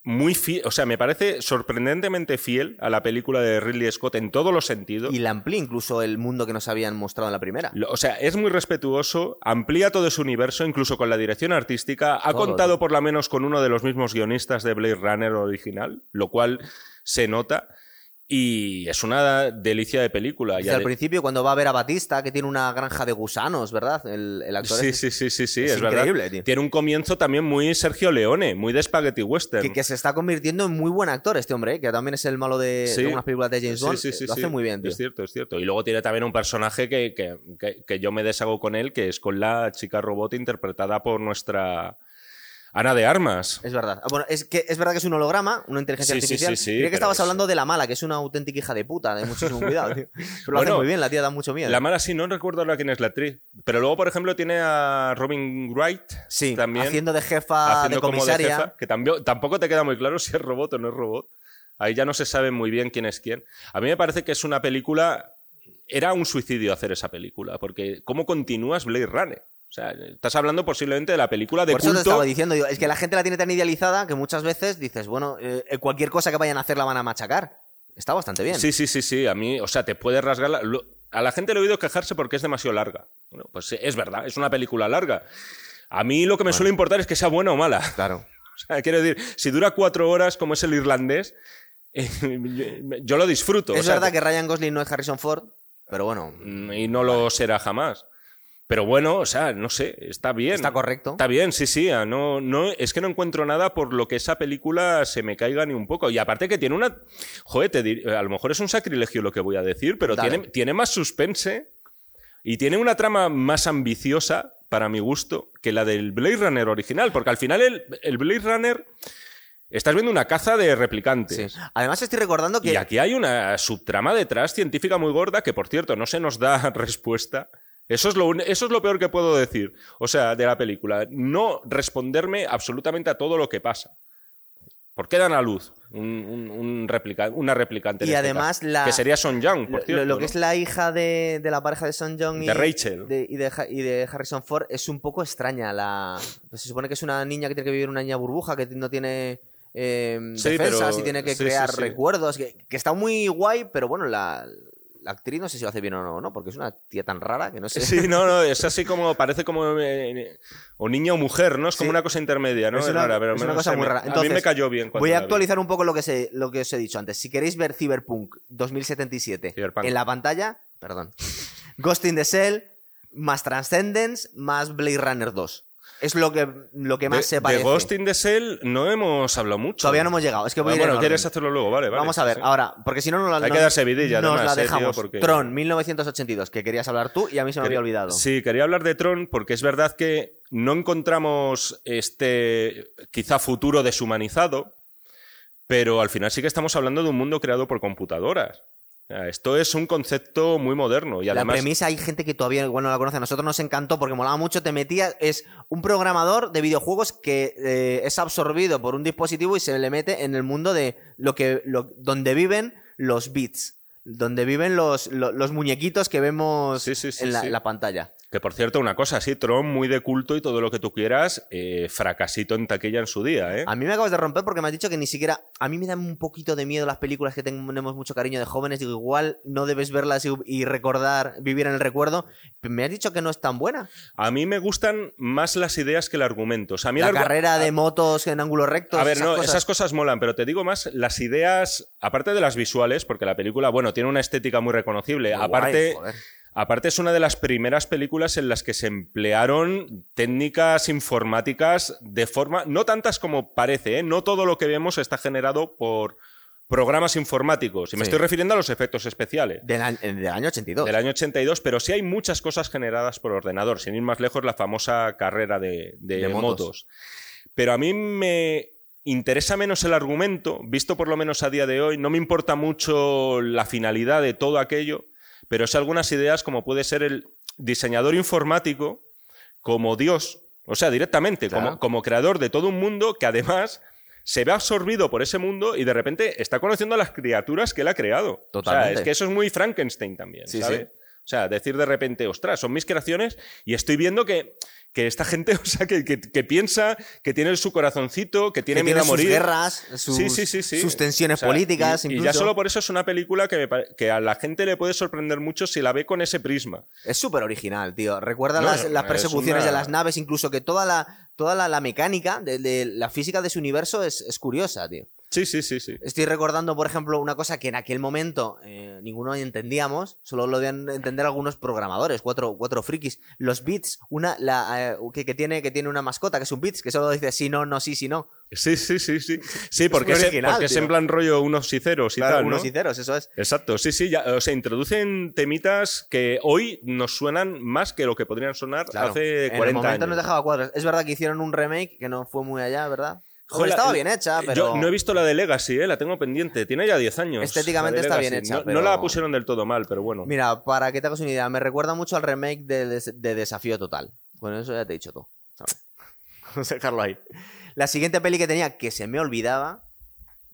muy fiel, o sea, me parece sorprendentemente fiel a la película de Ridley Scott en todos los sentidos. Y la amplía incluso el mundo que nos habían mostrado en la primera. Lo- O sea, es muy respetuoso, amplía todo su universo, incluso con la dirección artística. Ha Todo, contado por lo menos con uno de los mismos guionistas de Blade Runner original, lo cual se nota. Y es una delicia de película. Ya al de- principio, cuando va a ver a Batista, que tiene una granja de gusanos, ¿verdad? El, el actor Sí, sí, sí, sí, sí, Es es, verdad. increíble, tío. Tiene un comienzo también muy Sergio Leone, muy de Spaghetti Western. Que, que se está convirtiendo en muy buen actor este hombre, ¿eh? que también es el malo de, Sí. de unas películas de James Bond. sí, sí, Lo hace muy bien, tío. Es cierto, es cierto. Y luego tiene también un personaje que- que- que yo me deshago con él, que es con la chica robot interpretada por nuestra Ana de Armas. Es verdad. Ah, Bueno, es que es verdad que es un holograma, una inteligencia Sí, sí, artificial. sí, sí, Creía que estabas es- hablando de la mala, que es una auténtica hija de puta, de muchísimo cuidado, tío. Pero lo hace muy bien, la tía da mucho miedo. La mala sí, no recuerdo ahora quién es la actriz. Pero luego, por ejemplo, tiene a Robin Wright. sí, también haciendo de jefa haciendo de como de comisaria. jefa, que también, tampoco te queda muy claro si es robot o no es robot. Ahí ya no se sabe muy bien quién es quién. A mí me parece que es una película. Era un suicidio hacer esa película, porque ¿cómo continúas Blade Runner? O sea, estás hablando posiblemente de la película de Por eso te culto. estaba diciendo, digo, es que la gente la tiene tan idealizada que muchas veces dices, bueno, eh, cualquier cosa que vayan a hacer la van a machacar. Está bastante bien. Sí, sí, sí, sí. A mí, o sea, te puede rasgar. la- lo- A la gente le he oído quejarse porque es demasiado larga. Bueno, pues es verdad, es una película larga. A mí lo que me suele importar es que sea buena o mala. Claro. O sea, quiero decir, si dura cuatro horas como es el irlandés, eh, yo, lo disfruto. es o sea, verdad que Ryan Gosling no es Harrison Ford, pero bueno, Mm, y no lo será jamás. Pero bueno, o sea, no sé, está bien. está correcto. Está bien, sí, sí. ah, No, no, es que no encuentro nada por lo que esa película se me caiga ni un poco. Y aparte que tiene una. Joder, te dir- a lo mejor es un sacrilegio lo que voy a decir, pero Dale. tiene, tiene más suspense y tiene una trama más ambiciosa, para mi gusto, que la del Blade Runner original. Porque al final el, el Blade Runner. Estás viendo una caza de replicantes. Sí. Además estoy recordando que Y aquí hay una subtrama detrás científica muy gorda que, por cierto, no se nos da respuesta. Eso es, lo, eso es lo peor que puedo decir, o sea, de la película. No responderme absolutamente a todo lo que pasa. ¿Por qué dan a luz un, un- un replica- una replicante? Y este además la- Que sería Son Young, por lo, cierto. lo que ¿no? es la hija de, de la pareja de Son Young y De Rachel. de- y, de, y de Harrison Ford es un poco extraña. La, pues se supone que es una niña que tiene que vivir una niña burbuja, que no tiene eh, Sí, defensas pero- y tiene que sí, crear sí. recuerdos, que, que está muy guay, pero bueno, la, la actriz no sé si lo hace bien o no, ¿no? porque es una tía tan rara que no sé. Sí, no, no, es así como, parece como eh, o niño o mujer, ¿no? Es como Sí. una cosa intermedia, ¿no? Es una, rara, pero es una cosa muy rara. a mí Entonces, me cayó bien. cuando Voy a actualizar un poco lo que, se, lo que os he dicho antes. Si queréis ver Cyberpunk 2077 Cyberpunk. en la pantalla, perdón, Ghost in the Shell, más Transcendence, más Blade Runner 2. Es lo que, lo que más de, se de parece. Ghost in the Shell no hemos hablado mucho. Todavía no hemos llegado. Es que voy Ah, a ir en bueno, quieres hacerlo luego, vale, vale. Vamos a ver, sí. ahora, porque si no, no la Hay no- que darse vidilla, Nos además, la eh, tío, dejamos. porque- Tron, 1982, que querías hablar tú y a mí se me había olvidado. Sí, quería hablar de Tron porque es verdad que no encontramos este quizá futuro deshumanizado, pero al final sí que estamos hablando de un mundo creado por computadoras. Esto es un concepto muy moderno y La además premisa hay gente que todavía igual no la conoce. A nosotros nos encantó porque molaba mucho. Te metías. Es un programador de videojuegos que eh, es absorbido por un dispositivo y se le mete en el mundo de lo que. lo- donde viven los bits. Donde viven los, lo- los, muñequitos que vemos Sí, sí, sí, en, la, sí. en la pantalla. Que por cierto, una cosa, sí, Tron muy de culto y todo lo que tú quieras, eh, fracasito en taquilla en su día, ¿eh? A mí me acabas de romper porque me has dicho que ni siquiera. A mí me dan un poquito de miedo las películas que tenemos mucho cariño de jóvenes. Digo, igual no debes verlas y, y recordar, vivir en el recuerdo. Me has dicho que no es tan buena. A mí me gustan más las ideas que el argumento. O sea, a mí el La argu- carrera de motos en ángulo recto. A ver, esas no, cosas. esas cosas molan, pero te digo más las ideas, aparte de las visuales, porque la película, bueno, tiene una estética muy reconocible. Aparte, guay. Aparte es una de las primeras películas en las que se emplearon técnicas informáticas de forma, no tantas como parece, ¿eh? no todo lo que vemos está generado por programas informáticos. Y me Sí. estoy refiriendo a los efectos especiales. Del, año- del año 82. Del año 82, pero sí hay muchas cosas generadas por ordenador. Sin ir más lejos, la famosa carrera de, de De motos. motos. Pero a mí me interesa menos el argumento, visto por lo menos a día de hoy. No me importa mucho la finalidad de todo aquello, pero sí algunas ideas como puede ser el diseñador informático como Dios, o sea, directamente, Claro. como, como creador de todo un mundo que además se ve absorbido por ese mundo y de repente está conociendo a las criaturas que él ha creado. O Totalmente. sea, es que eso es muy Frankenstein también, Sí, ¿sabes? sí. O sea, decir de repente, ostras, son mis creaciones y estoy viendo que, que esta gente, o sea, que, que- que piensa, que tiene su corazoncito, que tiene que miedo tiene a morir. sus guerras, sus, Sí, sí, sí, sí. sus tensiones O sea, políticas. y, ya solo por eso es una película que, me que a la gente le puede sorprender mucho si la ve con ese prisma. Es súper original, tío. Recuerda No, las, las es persecuciones una- de las naves, incluso que toda la, toda la, la mecánica, de, de la física de su universo es, es curiosa, tío. Sí, sí, sí, sí. Estoy recordando, por ejemplo, una cosa que en aquel momento eh, ninguno entendíamos, solo lo debían entender algunos programadores, cuatro, cuatro frikis. Los bits, una, la, eh, que, que tiene, que tiene una mascota, que es un bits, que solo dice sí, no, no, sí, sí, no. Sí, sí, sí, sí. Sí, porque, es, original, porque es tío. en plan rollo unos y ceros y Claro, tal, ¿no? unos y ceros, eso es. Exacto, sí, sí, ya, o sea, introducen temitas que hoy nos suenan más que lo que podrían sonar Claro. hace en 40 el momento años. nos dejaba cuadros. Es verdad que hicieron un remake que no fue muy allá, ¿verdad? Joder, estaba bien hecha, pero... Yo no he visto la de Legacy, ¿eh? la tengo pendiente. Tiene ya 10 años. Estéticamente está bien hecha, No, pero- no la pusieron del todo mal, pero bueno. Mira, para que te hagas una idea, me recuerda mucho al remake de, de Desafío Total. Bueno, eso ya te he dicho todo. ¿sabes? Vamos a dejarlo ahí. La siguiente peli que tenía que se me olvidaba,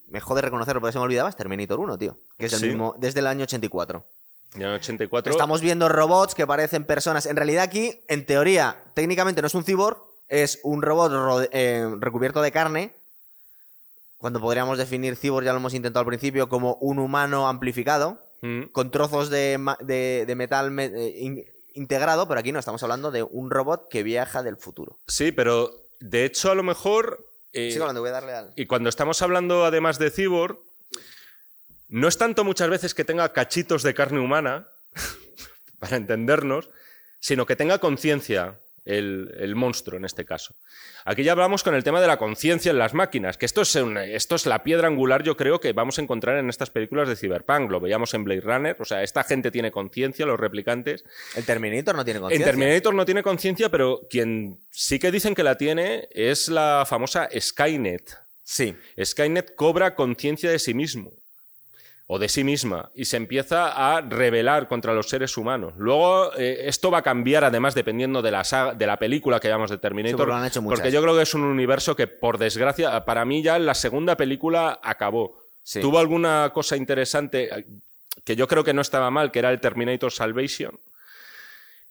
me jode reconocerlo porque se me olvidaba, es Terminator 1, tío. Que es el Sí. mismo, desde el año 84. Ya en 84. Estamos viendo robots que parecen personas. En realidad aquí, en teoría, técnicamente no es un cyborg, es un robot ro- eh, recubierto de carne. Cuando podríamos definir cyborg, ya lo hemos intentado al principio, como un humano amplificado Mm. con trozos de, de- de metal me- eh, in- integrado, pero aquí no, estamos hablando de un robot que viaja del futuro. Sí, pero de hecho a lo mejor... eh, hablando, voy a darle al... y cuando estamos hablando además de Cyborg, no es tanto muchas veces que tenga cachitos de carne humana, para entendernos, sino que tenga conciencia el, el monstruo en este caso. Aquí ya hablamos con el tema de la conciencia en las máquinas, que esto es, esto es la piedra angular, yo creo, que vamos a encontrar en estas películas de Cyberpunk. Lo veíamos en Blade Runner, o sea, esta gente tiene conciencia, los replicantes. El Terminator no tiene En conciencia. Terminator no tiene conciencia, pero quien sí que dicen que la tiene es la famosa Skynet. Sí. Skynet cobra conciencia de sí mismo o de sí misma y se empieza a rebelar contra los seres humanos. Luego, eh, esto va a cambiar además dependiendo de la, saga- de la película que llamamos de Sí, Terminator. porque lo han hecho muchas. porque yo creo que es un universo que, por desgracia, para mí ya la segunda película acabó. Sí. Tuvo alguna cosa interesante eh, que yo creo que no estaba mal, que era el Terminator Salvation.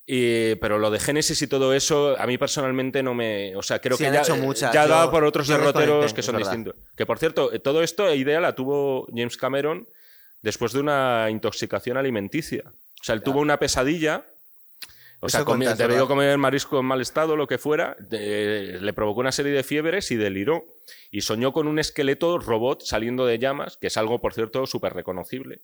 Y- pero lo de Génesis y todo eso, a mí personalmente no me. O sea, creo Sí, que ya, hecho muchas, ya yo- dado por otros derroteros que son distintos. Que por cierto, eh, todo esto, idea la tuvo James Cameron después de una intoxicación alimenticia. O sea, él tuvo una pesadilla. O sea, Eso comi- cuentas, debió ¿verdad? comer marisco en mal estado, lo que fuera, de- le provocó una serie de fiebres y deliró. Y soñó con un esqueleto robot saliendo de llamas, que es algo, por cierto, súper reconocible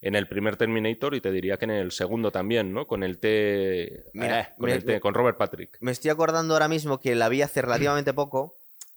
en el primer Terminator y te diría que en el segundo también, ¿no? Con el T. Mira, eh, con, me- el T- con Robert Patrick. Me estoy acordando ahora mismo que la vi hace relativamente poco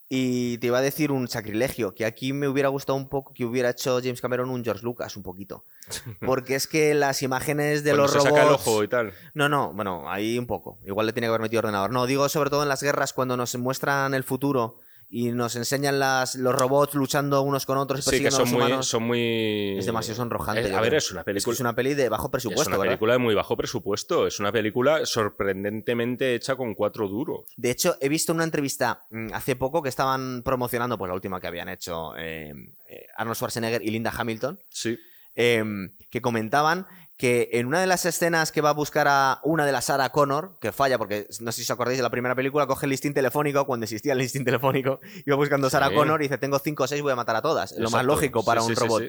y te iba a decir un sacrilegio, que aquí me hubiera gustado un poco que hubiera hecho James Cameron un George Lucas, un poquito. Porque es que las imágenes de Cuando los se robots... saca el ojo y tal. No, no, bueno, ahí un poco. Igual le tiene que haber metido ordenador. No, digo sobre todo en las guerras cuando nos muestran el futuro y nos enseñan las, los robots luchando unos con otros Sí, que a son los muy, humanos. son muy... Es demasiado sonrojante. A ver, es una película... es una peli de bajo presupuesto, es una ¿verdad? película de muy bajo presupuesto. Es una película sorprendentemente hecha con cuatro duros. De hecho, he visto una entrevista mm, hace poco que estaban promocionando, pues la última que habían hecho eh, eh, Arnold Schwarzenegger y Linda Hamilton, Sí. eh, que comentaban que en una de las escenas que va a buscar a una de las Sarah Connor, que falla, porque no sé si os acordáis de la primera película, coge el listín telefónico, cuando existía el listín telefónico, iba buscando a Sarah Sí. Más dice, tengo cinco o seis, voy a matar a todas. Lo más lógico para Sí, un sí, robot.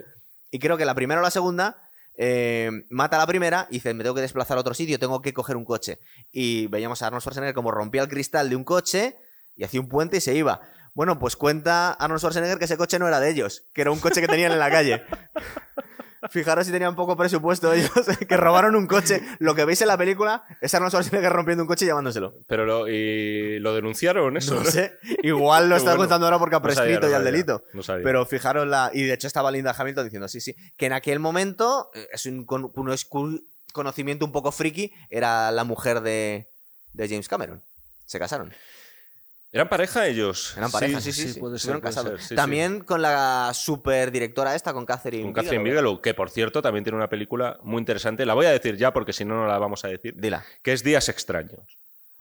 Y creo que la primera o la segunda eh, mata a la primera y dice, me tengo que desplazar a otro sitio, tengo que coger un coche. Y veíamos a Arnold Schwarzenegger como rompía el cristal de un coche y hacía un puente y se iba. Bueno, pues cuenta Arnold Schwarzenegger que ese coche no era de ellos, que era un coche que tenían en la calle. Fijaros si tenían poco presupuesto ellos, que robaron un coche. Lo que veis en la película es Arnold Schwarzenegger rompiendo un coche y llevándoselo. Pero lo, y lo denunciaron eso, No ¿no? sé. Igual lo está bueno. contando ahora porque ha No sabía, prescrito no ya el delito. no sabía. Pero fijaros la. Y de hecho estaba Linda Hamilton diciendo, sí, sí. Que en aquel momento, eh, es un, con- un conocimiento un poco friki, era la mujer de, de James Cameron. Se casaron. ¿Eran pareja ellos? Eran pareja, sí, sí. sí, puede ser, Estuvieron puede casados. ser, sí, También con la superdirectora esta, con Catherine. Con Catherine Bigelow. Bigelow, que por cierto también tiene una película muy interesante. La voy a decir ya porque si no, no la vamos a decir. Dila. Que es Días Extraños.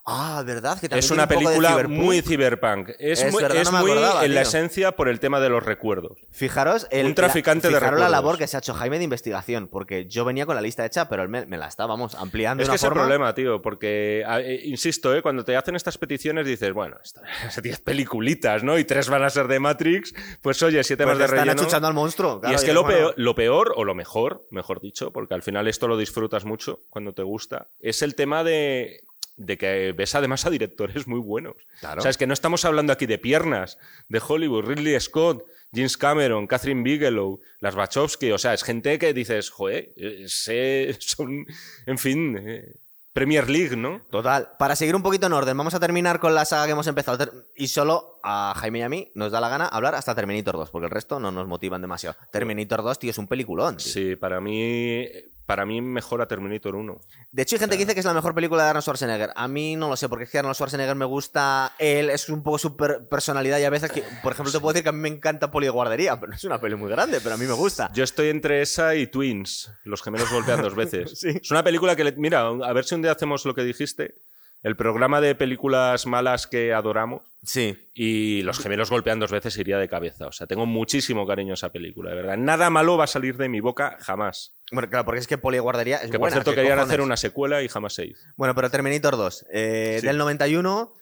Ah, ¿verdad? Que Es una un película cyberpunk. muy cyberpunk. Es, Es muy, verdad, es no muy acordaba, en la esencia por el tema de los recuerdos. Fijaros, el, Un traficante la, de fijaros la recuerdos. labor que se ha hecho Jaime de investigación, porque yo venía con la lista hecha, pero él me, me la está, vamos, ampliando Es de que una es el forma... problema, tío, porque, eh, insisto, eh, cuando te hacen estas peticiones dices, bueno, esto- 10 peliculitas, ¿no? Y tres van a ser de Matrix, pues oye, siete Pues más de le están relleno. achuchando al monstruo. y es que lo bueno, peor, lo peor, o lo mejor, mejor dicho, porque al final esto lo disfrutas mucho cuando te gusta, es el tema de, de que ves además a directores muy buenos. Claro. O sea, es que no estamos hablando aquí de piernas, de Hollywood, Ridley Scott, James Cameron, Catherine Bigelow, las Wachowski, o sea, es gente que dices, joder, sé- son, en fin, eh, Premier League, ¿no? Total. Para seguir un poquito en orden, vamos a terminar con la saga que hemos empezado. Y solo a Jaime y a mí nos da la gana hablar hasta Terminator 2, porque el resto no nos motivan demasiado. Terminator 2, tío, es un peliculón. tío. Sí, para mí, para mí mejora Terminator 1. De hecho, hay gente que dice que es la mejor película de Arnold Schwarzenegger. A mí no lo sé, porque es que Arnold Schwarzenegger me gusta él, es un poco su per- personalidad y a veces que, por ejemplo, te puedo decir que a mí me encanta Poli de Guardería, pero no es una peli muy grande, pero a mí me gusta. Yo estoy entre esa y Twins, los gemelos golpean dos veces. Sí. Es una película que, le- mira, a ver si un día hacemos lo que dijiste, el programa de películas malas que adoramos Sí. y los gemelos golpean dos veces iría de cabeza. O sea, tengo muchísimo cariño a esa película, de verdad. Nada malo va a salir de mi boca jamás. Bueno, claro, porque es que Poli de Guardería es Que por buena, cierto ¿qué querían cojones? hacer una secuela y jamás se hizo. Bueno, pero Terminator 2, eh, Sí. del 91.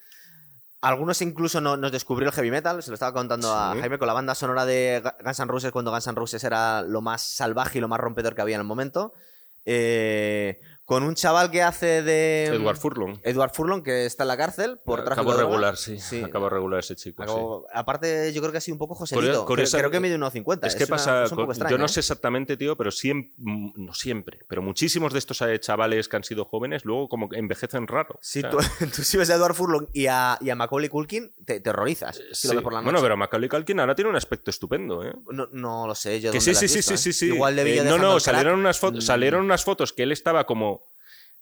Algunos incluso no- nos descubrió el heavy metal, se lo estaba contando a Sí. Jaime con la banda sonora de Ga- Guns N' Roses cuando Guns N' Roses era lo más salvaje y lo más rompedor que había en el momento. Eh, con un chaval que hace de... Edward Furlong. Edward Furlong, que está en la cárcel por tráfico Acabo de regular, sí. Sí. Acabo regular ese chico. sí. Acabo- Aparte, yo creo que ha sido un poco Joselito. Creo, creo que mide unos 50. Es que pasa, con- yo no ¿eh? sé exactamente, tío, pero siempre, no siempre, pero muchísimos de estos eh, chavales que han sido jóvenes luego como que envejecen raro. Si O sea, tú, tú si ves a Edward Furlong y a, y a Macaulay Culkin, te, te horrorizas. Si lo sí. ves por la noche. Bueno, pero Macaulay Culkin ahora tiene un aspecto estupendo, ¿eh? No, no lo sé, yo Que sí, sí, visto, sí, ¿eh? sí, sí. Igual de Eh, no, no, salieron unas, fotos, Mm. salieron unas fotos que él estaba como...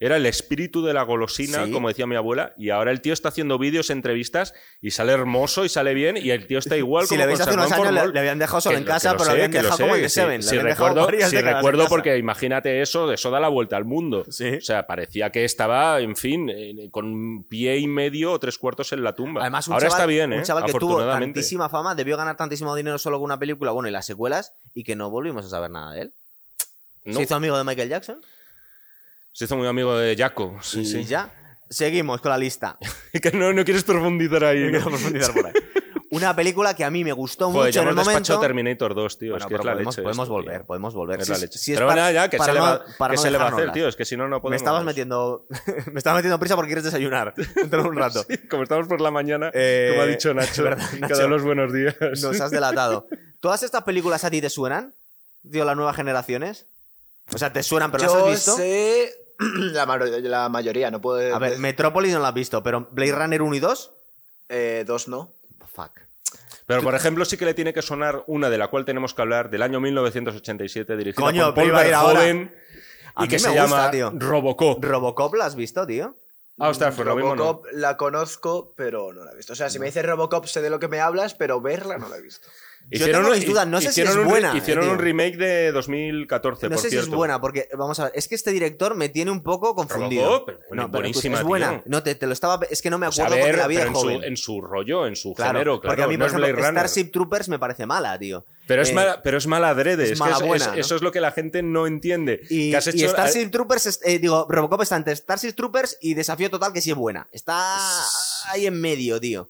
Era el espíritu de la golosina, Sí. como decía mi abuela, y ahora el tío está haciendo vídeos, entrevistas, y sale hermoso y sale bien, y el tío está igual Si como le veis hace unos años, le, le habían dejado solo Que en casa, lo pero lo habían dejado como que de Sí, habían dejado recuerdo, porque imagínate eso, eso da la vuelta al mundo. Sí. O sea, parecía que estaba, en fin, eh, con un pie y medio o tres cuartos en la tumba. Además, un Ahora chaval, está bien, ¿eh? un chaval que tuvo tantísima fama, debió ganar tantísimo dinero solo con una película, bueno, y las secuelas, y que no volvimos a saber nada de él. No, Se hizo amigo de Michael Jackson se hizo muy amigo de Jaco. Sí, y sí. ya. Seguimos con la lista. que no, no quieres profundizar ahí. Quiero profundizar por ahí. Una película que a mí me gustó Joder, mucho ya en el hemos despachado momento. Terminator 2, tío. Bueno, es que es la podemos, leche. podemos esto, volver, tío. podemos volver. Es Si la es- leche. si es Pero para- bueno, ya, ¿qué para se le no- va, para qué no se le va a hacer, tío? Es que si no, no podemos. Me estabas metiendo, me estabas metiendo prisa porque quieres desayunar dentro de un rato. Sí, como estamos por la mañana, Eh, como ha dicho Nacho, verdad, que da los buenos días. Nos has delatado. ¿Todas estas películas a ti te suenan? Tío, las nuevas generaciones. O sea, te suenan, pero las has Yo visto. sé la, ma- la mayoría, no puedo... A ver, Metrópolis no la has visto, pero Blade Runner 1 y 2. eh, dos no. Fuck. Pero, por ejemplo, sí que le tiene que sonar una de la cual tenemos que hablar, del año 1987, dirigida Coño, por Paul. Verhoeven, y que se gusta, llama tío. Robocop. ¿Robocop la has visto, tío? Ah, ostras, pues lo mismo no. Robocop la conozco, pero no la he visto. O sea, si me dices Robocop sé de lo que me hablas, pero verla no la he visto. Yo tengo dudas, no sé si hicieron es un buena, eh, Hicieron tío. un remake de 2014, No por sé si es buena, porque, vamos a ver, es que este director me tiene un poco confundido. Pero No, pero buenísima, es buena. tío. No, te, te lo estaba. Es que no me a acuerdo porque la vi de pero en su, joven. en su rollo, en su Claro, género, claro. porque a mí, no por ejemplo. Starship Troopers me parece mala, tío. Pero es, Eh, mala, pero es mala adrede. es Es, que mala es- buena, ¿no? eso es lo que la gente no entiende. Y, que has y hecho, Starship Troopers, es- eh, digo, Robocop está entre Starship Troopers y Desafío Total, que sí es buena. Está ahí en medio, tío.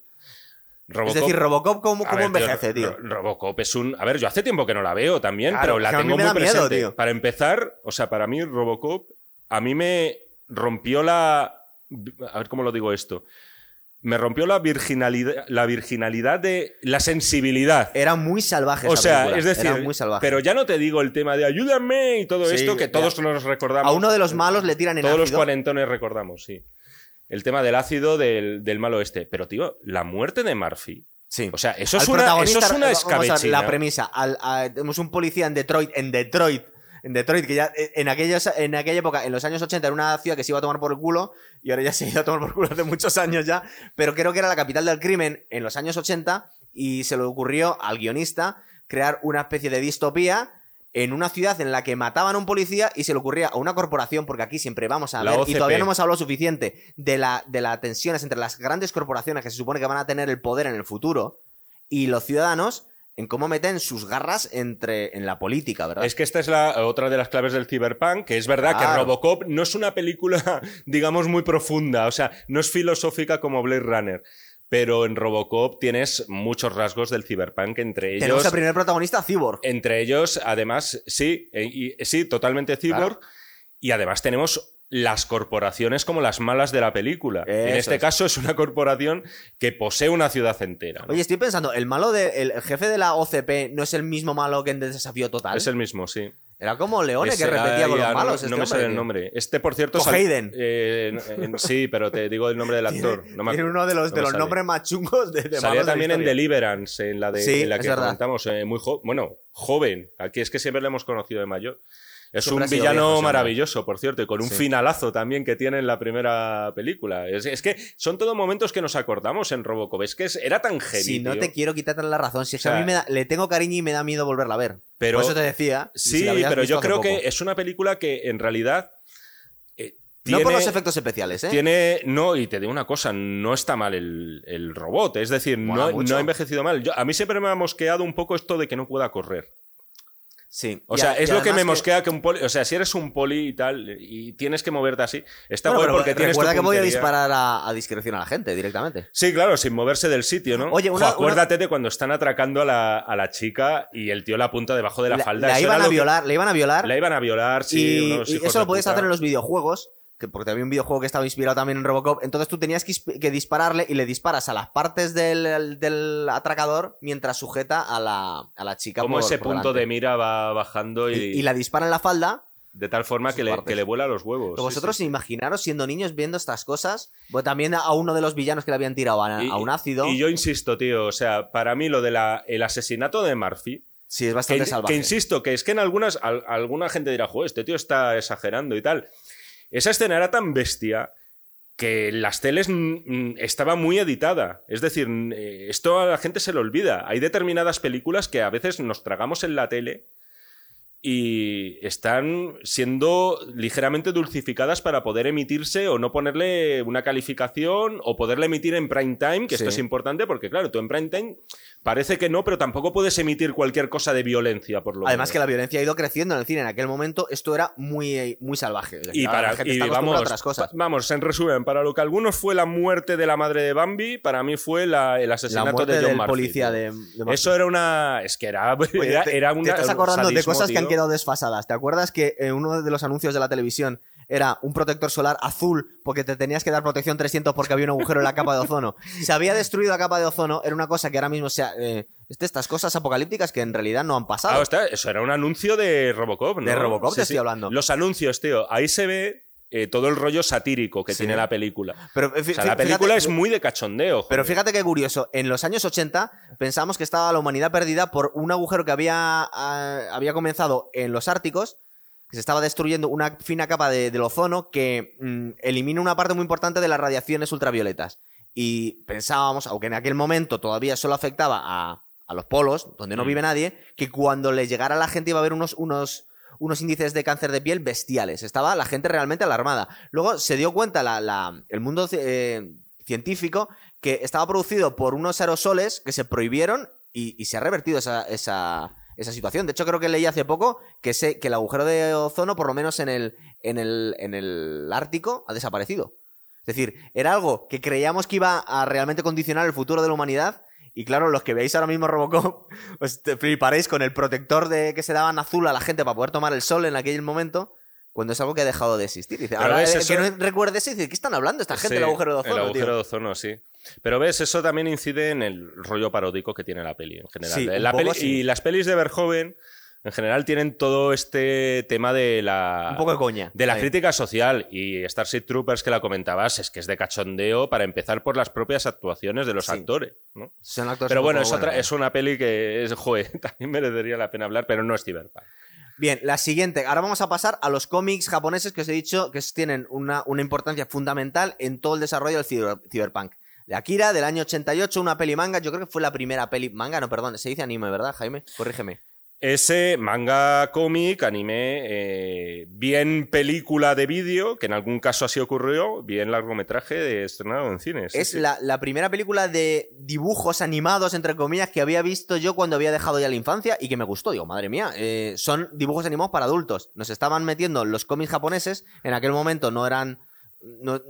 Robocop, es decir, Robocop, ¿cómo, cómo ver, envejece, tío? Ro- Robocop es un. A ver, yo hace tiempo que no la veo también, Claro, pero la tengo muy miedo, presente. tío. Para empezar, o sea, para mí, Robocop, a mí me rompió la. A ver cómo lo digo esto. Me rompió la virginalidad, la virginalidad de la sensibilidad. Era muy salvaje. O sea, película, es decir, era muy salvaje. pero ya no te digo el tema de ayúdame y todo Sí, esto que todos ya. nos recordamos. a uno de los malos le tiran en Todos los cuarentones recordamos, sí. El tema del ácido del, del malo este. Pero, tío, la muerte de Murphy. Sí. O sea, eso es una, eso es una vamos a ver, escabechina. La premisa. al- a- tenemos un policía en Detroit, en Detroit, en Detroit, que ya eh, en, aquellos, en aquella época, en los años 80, era una ciudad que se iba a tomar por el culo, y ahora ya se ha ido a tomar por el culo hace muchos años ya, pero creo que era la capital del crimen en los años 80, y se le ocurrió al guionista crear una especie de distopía en una ciudad en la que mataban a un policía y se le ocurría a una corporación, porque aquí siempre vamos a La ver, y OCP. todavía no hemos hablado suficiente de, la, de las tensiones entre las grandes corporaciones que se supone que van a tener el poder en el futuro y los ciudadanos en cómo meten sus garras entre, en la política, ¿verdad? Es que esta es la otra de las claves del cyberpunk, que es verdad que. Robocop no es una película, digamos, muy profunda, o sea, no es filosófica como Blade Runner, pero en Robocop tienes muchos rasgos del cyberpunk, entre Tenemos ellos, al primer protagonista, Cyborg. entre ellos, además, sí, eh, y- sí, totalmente cyborg, y además tenemos las corporaciones como las malas de la película. en este es. caso es una corporación que posee una ciudad entera. ¿no? Oye, estoy pensando, ¿el malo de, el, el jefe de la OCP no es el mismo malo que en Desafío Total? es el mismo, sí. Era como Leone que repetía ah, con los ya, malos. No, este no me sale el nombre. Este, por cierto. sal- eh, en- en- sí, pero te digo el nombre del actor. No me Tiene uno de los, no de los nombres más chungos de, de Salía malos de la también en. Deliverance, en la, de, Sí, en la que comentamos. eh, muy jo- bueno, joven. Aquí es que siempre le hemos conocido de mayor. Es Siempre un villano viejo, maravilloso, por cierto, y con un Sí. finalazo también que tiene en la primera película. Es, es que son todos momentos que nos acordamos en Robocop. Es que es- era tan heavy. Si no tío. te quiero quitar la razón, si es que O sea, a mí me da- le tengo cariño y me da miedo volverla a ver. Pero- Por eso te decía. si Sí, pero yo creo poco. que es una película que en realidad. eh, No por tiene- los efectos especiales, ¿eh? Tiene, no, y te digo una cosa, no está mal el, el robot, es decir, no, no ha envejecido mal. Yo- a mí siempre me ha mosqueado un poco esto de que no pueda correr. Sí. O sea, es y lo que me mosquea que un poli, o sea, si eres un poli y tal y tienes que moverte así, está Bueno, porque tienes tu recuerda que podía puntería. disparar a, a discreción a la gente directamente. Sí, claro, sin moverse del sitio, ¿no? Oye, una- acuérdate de cuando están atracando a la, a la chica y el tío la apunta debajo de la, falda. la Eso iban a lo que- le iban a violar. La iban a violar, sí. y, unos y hijos eso lo puta. hacer en los videojuegos. Que porque había un videojuego que estaba inspirado también en Robocop. Entonces tú tenías que, isp- que dispararle y le disparas a las partes del, del atracador mientras sujeta a la, a la chica. Como por- ese por punto delante. de mira va bajando y, Y, y la dispara en la falda. de tal forma que le, que le vuela los huevos. Pero vosotros sí. imaginaros siendo niños viendo estas cosas. Pues también a uno de los villanos que le habían tirado a, Y- a un ácido. Y yo insisto, tío, o sea, para mí lo del el asesinato de Murphy, sí, es que, bastante salvaje. que insisto, que es que en algunas, al- alguna gente dirá, joder, este tío está exagerando y tal. Esa escena era tan bestia que las teles estaba muy editada. Es decir, eh, esto a la gente se le olvida. Hay determinadas películas que a veces nos tragamos en la tele y están siendo ligeramente dulcificadas para poder emitirse o no ponerle una calificación o poderle emitir en prime time, que esto es importante porque, claro, tú en prime time parece que no, pero tampoco puedes emitir cualquier cosa de violencia, por lo Además que la violencia ha ido creciendo en el cine. En aquel momento esto era muy, muy salvaje. Y para la gente y vamos, otras cosas. vamos, en resumen, para lo que algunos fue la muerte de la madre de Bambi, para mí fue la- el La asesinato muerte de John del Murphy, policía tío. de. Eso era una. Es que era. Era, te, era te una- estás un acordando de cosas que han tío. Quedado desfasadas. ¿Te acuerdas que eh, uno de los anuncios de la televisión era un protector solar azul porque te tenías que dar protección 300 porque había un agujero en la capa de ozono? Se había destruido la capa de ozono, era una cosa que ahora mismo se ha- eh, estas cosas apocalípticas que en realidad no han pasado. Ah, eso era un anuncio de Robocop, ¿no? De Robocop te estoy hablando. Los anuncios, tío. Ahí se ve eh, todo el rollo satírico que Sí. tiene la película. pero, eh, O fí- sea, la fíjate- película es muy de cachondeo. joder. Pero fíjate qué curioso, en los años 80 pensamos que estaba la humanidad perdida por un agujero que había, ah, había comenzado en los Árticos, que se estaba destruyendo una fina capa de- del ozono que mm, elimina una parte muy importante de las radiaciones ultravioletas. Y pensábamos, aunque en aquel momento todavía solo afectaba a, a los polos, donde no Mm. vive nadie, que cuando le llegara a la gente iba a haber unos, unos, unos índices de cáncer de piel bestiales. Estaba la gente realmente alarmada. Luego se dio cuenta la- el mundo eh, científico que estaba producido por unos aerosoles que se prohibieron y, se ha revertido esa, esa, situación. De hecho, creo que leí hace poco que, que el agujero de ozono, por lo menos en el, en, el, en el Ártico, ha desaparecido. Es decir, era algo que creíamos que iba a realmente condicionar el futuro de la humanidad. Y claro, los que veis ahora mismo Robocop, os te fliparéis con el protector de que se daban azul a la gente para poder tomar el sol en aquel momento, cuando es algo que ha dejado de existir. Dice, ahora ves, eh, eso- que no recuerdes eso, dice, ¿qué están hablando esta gente Sí, del agujero de ozono? El tío?". agujero de ozono, sí. Pero ves, eso también incide en el rollo paródico que tiene la peli en general. Sí, Eh, un la poco peli- sí. Y las pelis de Verhoeven, en general, tienen todo este tema de la. Un poco de coña. De la Ahí. crítica social y Starship Troopers que la comentabas es que es de cachondeo para empezar por las propias actuaciones de los Sí. actores, ¿no? Son actores Pero bueno, es, otra, buenos. es una peli que es, joder, también merecería la pena hablar, pero no es Cyberpunk. Bien, la siguiente. Ahora vamos a pasar a los cómics japoneses que os he dicho que tienen una, una importancia fundamental en todo el desarrollo del ciber- cyberpunk. De Akira, del año 88, una peli manga. Yo creo que fue la primera peli manga, no, perdón, se dice anime, ¿verdad, Jaime? Corrígeme. Ese manga cómic, anime, eh, bien película de vídeo, que en algún caso así ocurrió, bien largometraje de estrenado en cines. es sí. La, la primera película de dibujos animados, entre comillas, que había visto yo cuando había dejado ya la infancia y que me gustó. Digo, madre mía, eh, son dibujos animados para adultos. Nos estaban metiendo los cómics japoneses, en aquel momento no eran... no-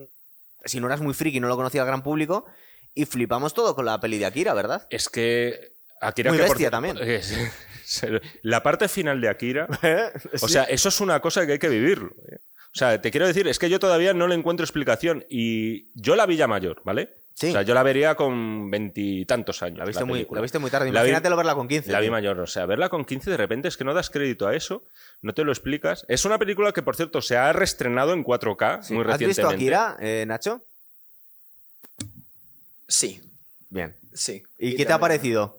si no eras muy friki, no lo conocía el gran público, y flipamos todo con la peli de Akira, ¿verdad? Es que Akira Muy que por- bestia también. la parte final de Akira, o sea, eso es una cosa que hay que vivirlo. ¿eh? O sea, te quiero decir, es que yo todavía no le encuentro explicación y yo la vi ya mayor, ¿vale? Sí. O sea, yo la vería con veintitantos años. La viste, muy, película. la viste muy tarde. La vi- Imagínatelo verla con 15. La vi tío. mayor, o sea, verla con 15 de repente es que no das crédito a eso, no te lo explicas. Es una película que, por cierto, se ha reestrenado en 4K Sí. muy ¿Has recientemente. visto Akira, eh, Nacho? Sí, Bien. sí. ¿Y, qué te ha parecido?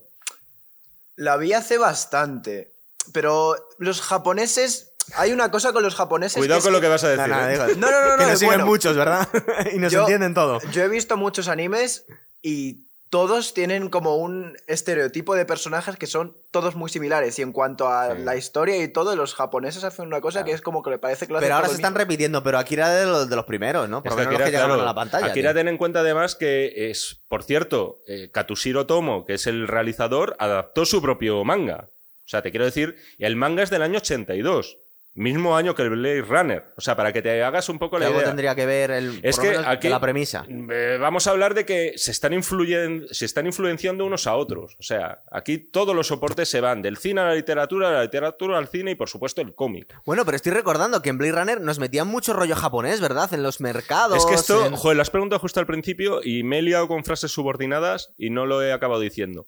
La vi hace bastante. Pero los japoneses. Hay una cosa con los japoneses. Cuidado con lo que vas a decir. No, no, ¿eh? digo- No, no, no, que no, nos siguen bueno. muchos, ¿verdad? y nos Yo- entienden todo. Yo he visto muchos animes y todos tienen como un estereotipo de personajes que son todos muy similares. Y en cuanto a Sí. la historia y todo, los japoneses hacen una cosa que es como que le parece que Pero ahora se están mismo. repitiendo, pero Akira de los, de los primeros, ¿no? Por Es lo que los claro, a la pantalla. Akira, tío. ten en cuenta además que es, por cierto, eh, Katsushiro Tomo, que es el realizador, adaptó su propio manga. O sea, te quiero decir, el manga es del año 82, mismo año que el Blade Runner. O sea, para que te hagas un poco la idea. tendría que ver el, Es que aquí- la premisa. Eh, vamos a hablar de que se están, influyen- se están influenciando unos a otros. O sea, aquí todos los soportes se van del cine a la literatura, de la literatura al cine y, por supuesto, el cómic. Bueno, pero estoy recordando que en Blade Runner nos metían mucho rollo japonés, ¿verdad? En los mercados. Es que esto, en- joder, lo has preguntado justo al principio y me he liado con frases subordinadas y no lo he acabado diciendo.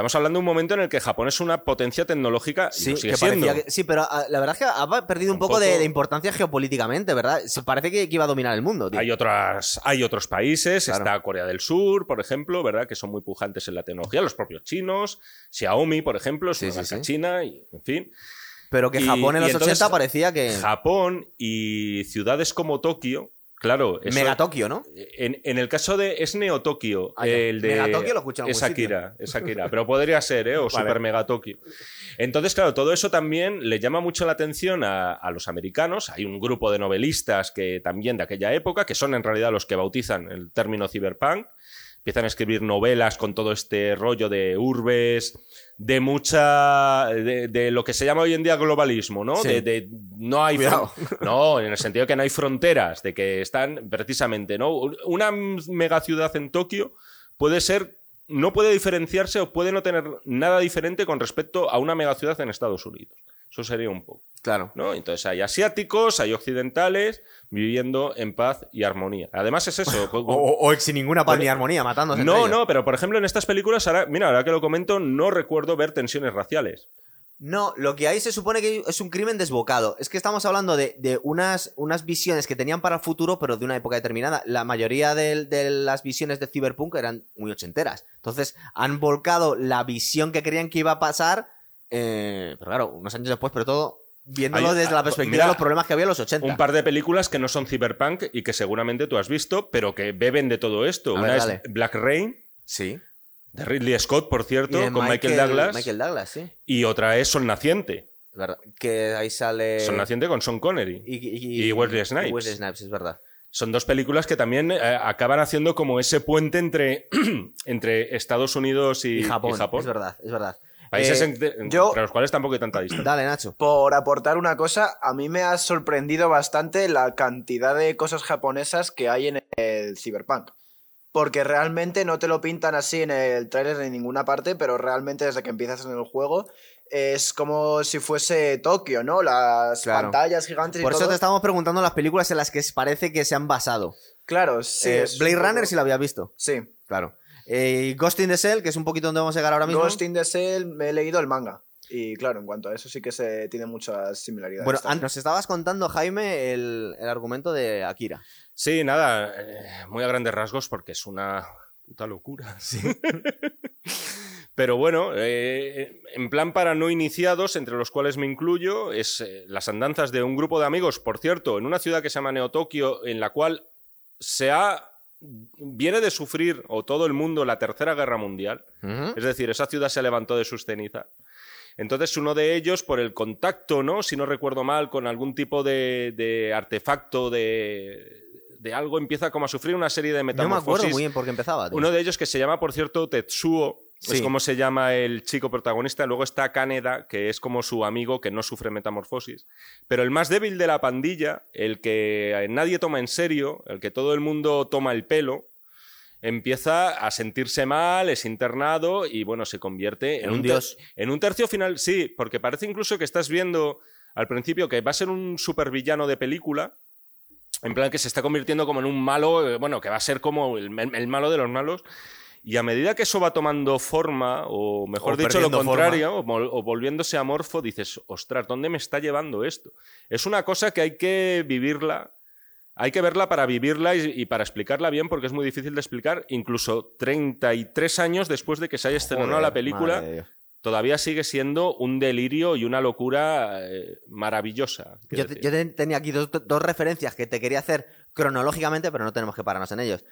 Estamos hablando de un momento en el que Japón es una potencia tecnológica y Sí, lo sigue siendo. que- sí, pero ah, la verdad es que ha perdido un, poco, De, importancia geopolíticamente, ¿verdad? Se parece que, que iba a dominar el mundo, tío. Hay, otras, hay otros países, Claro. está Corea del Sur, por ejemplo, ¿verdad? Que son muy pujantes en la tecnología, los propios chinos, Xiaomi, por ejemplo, es Sí, una sí, marca china, y, en fin. Pero que Y- Japón en los entonces 80 parecía que... Japón y ciudades como Tokio, claro, eso- Mega Tokio, ¿no? En, en el caso de. Es Neo Tokio. Ah, el de. Mega Tokio lo escuché en Es. Akira, es Akira. Pero podría ser, ¿eh? O Vale. Super Mega Tokio. Entonces, claro, todo eso también le llama mucho la atención a, a los americanos. Hay un grupo de novelistas que también de aquella época, que son en realidad los que bautizan el término cyberpunk. Empiezan a escribir novelas con todo este rollo de urbes, de mucha. de, de lo que se llama hoy en día globalismo, ¿no? Sí. De, de- no hay. Cuidado. No, en el sentido de que no hay fronteras, de que están precisamente, ¿no? Una megaciudad en Tokio puede ser. No puede diferenciarse o puede no tener nada diferente con respecto a una megaciudad en Estados Unidos. Eso sería un poco. Claro. ¿no? Entonces hay asiáticos, hay occidentales viviendo en paz y armonía. Además es eso. O, o- o sin ninguna paz ni armonía, matándose. no, no, pero por ejemplo en estas películas, ahora, mira, ahora que lo comento, no recuerdo ver tensiones raciales. No, lo que hay se supone que es un crimen desbocado. Es que estamos hablando de, de unas, unas visiones que tenían para el futuro, pero de una época determinada. La mayoría de, de las visiones de Cyberpunk eran muy ochenteras. Entonces, han volcado la visión que creían que iba a pasar, eh, pero claro, unos años después, pero todo viéndolo Hay- desde la ah, perspectiva mira, de los problemas que había en los 80. Un par de películas que no son cyberpunk y que seguramente tú has visto, pero que beben de todo esto. A Una ver, es dale. Black Rain, Sí. de Ridley Scott, por cierto, con Michael, Douglas. Michael Douglas, sí. Y otra es Sol Naciente. Verdad. Que ahí sale... Sol Naciente con Sean Connery. Y, y- y Wesley Snipes. Wesley Snipes, es verdad. Son dos películas que también eh, acaban haciendo como ese puente entre, entre Estados Unidos y, Japón, y Japón. es verdad, es verdad. Países Eh, entre, entre yo- los cuales tampoco hay tanta distancia. Dale, Nacho. Por aportar una cosa, a mí me ha sorprendido bastante la cantidad de cosas japonesas que hay en el Cyberpunk. Porque realmente no te lo pintan así en el tráiler en ninguna parte, pero realmente desde que empiezas en el juego es como si fuese Tokio, ¿no? Las Claro. pantallas gigantes Por y eso todo. te estábamos preguntando las películas en las que parece que se han basado. Claro, sí. Eh, Blade Runner si lo había visto. Sí. Claro. Eh, Ghost in the Shell, que es un poquito donde vamos a llegar ahora mismo. Ghost in the Shell me he leído el manga. Y claro, en cuanto a eso sí que se tiene muchas similaridades. Bueno, también. nos estabas contando, Jaime, el, el argumento de Akira. Sí, nada, eh, muy a grandes rasgos porque es una puta locura. Pero bueno, eh, en plan para no iniciados, entre los cuales me incluyo, es eh, las andanzas de un grupo de amigos, por cierto, en una ciudad que se llama Neo-Tokio, en la cual se ha viene de sufrir, o todo el mundo, la Tercera Guerra Mundial. Es decir, esa ciudad se levantó de sus cenizas. Entonces, uno de ellos, por el contacto, ¿no? Si no recuerdo mal, con algún tipo de, de artefacto, de, de algo, empieza como a sufrir una serie de No me metamorfosis. acuerdo muy bien por qué empezaba. tío. Uno de ellos que se llama, por cierto, Tetsuo, es como se llama el chico protagonista. Luego está Kaneda, que es como su amigo que no sufre metamorfosis. Pero el más débil de la pandilla, el que nadie toma en serio, el que todo el mundo toma el pelo, empieza a sentirse mal, es internado y bueno, se convierte en, un dios. En un tercio final, sí, porque parece incluso que estás viendo al principio que va a ser un supervillano de película. En plan que se está convirtiendo como en un malo, eh, bueno, que va a ser como el, el malo de los malos. Y a medida que eso va tomando forma, o mejor O dicho, lo contrario, o, volviéndose amorfo, dices, ostras, ¿dónde me está llevando esto? Es una cosa que hay que vivirla, hay que verla para vivirla y, y para explicarla bien, porque es muy difícil de explicar. Incluso 33 años después de que se haya estrenado Joder, la película, todavía sigue siendo un delirio y una locura eh, maravillosa. Yo, te- tenía aquí dos, dos referencias que te quería hacer cronológicamente, pero no tenemos que pararnos en ellos.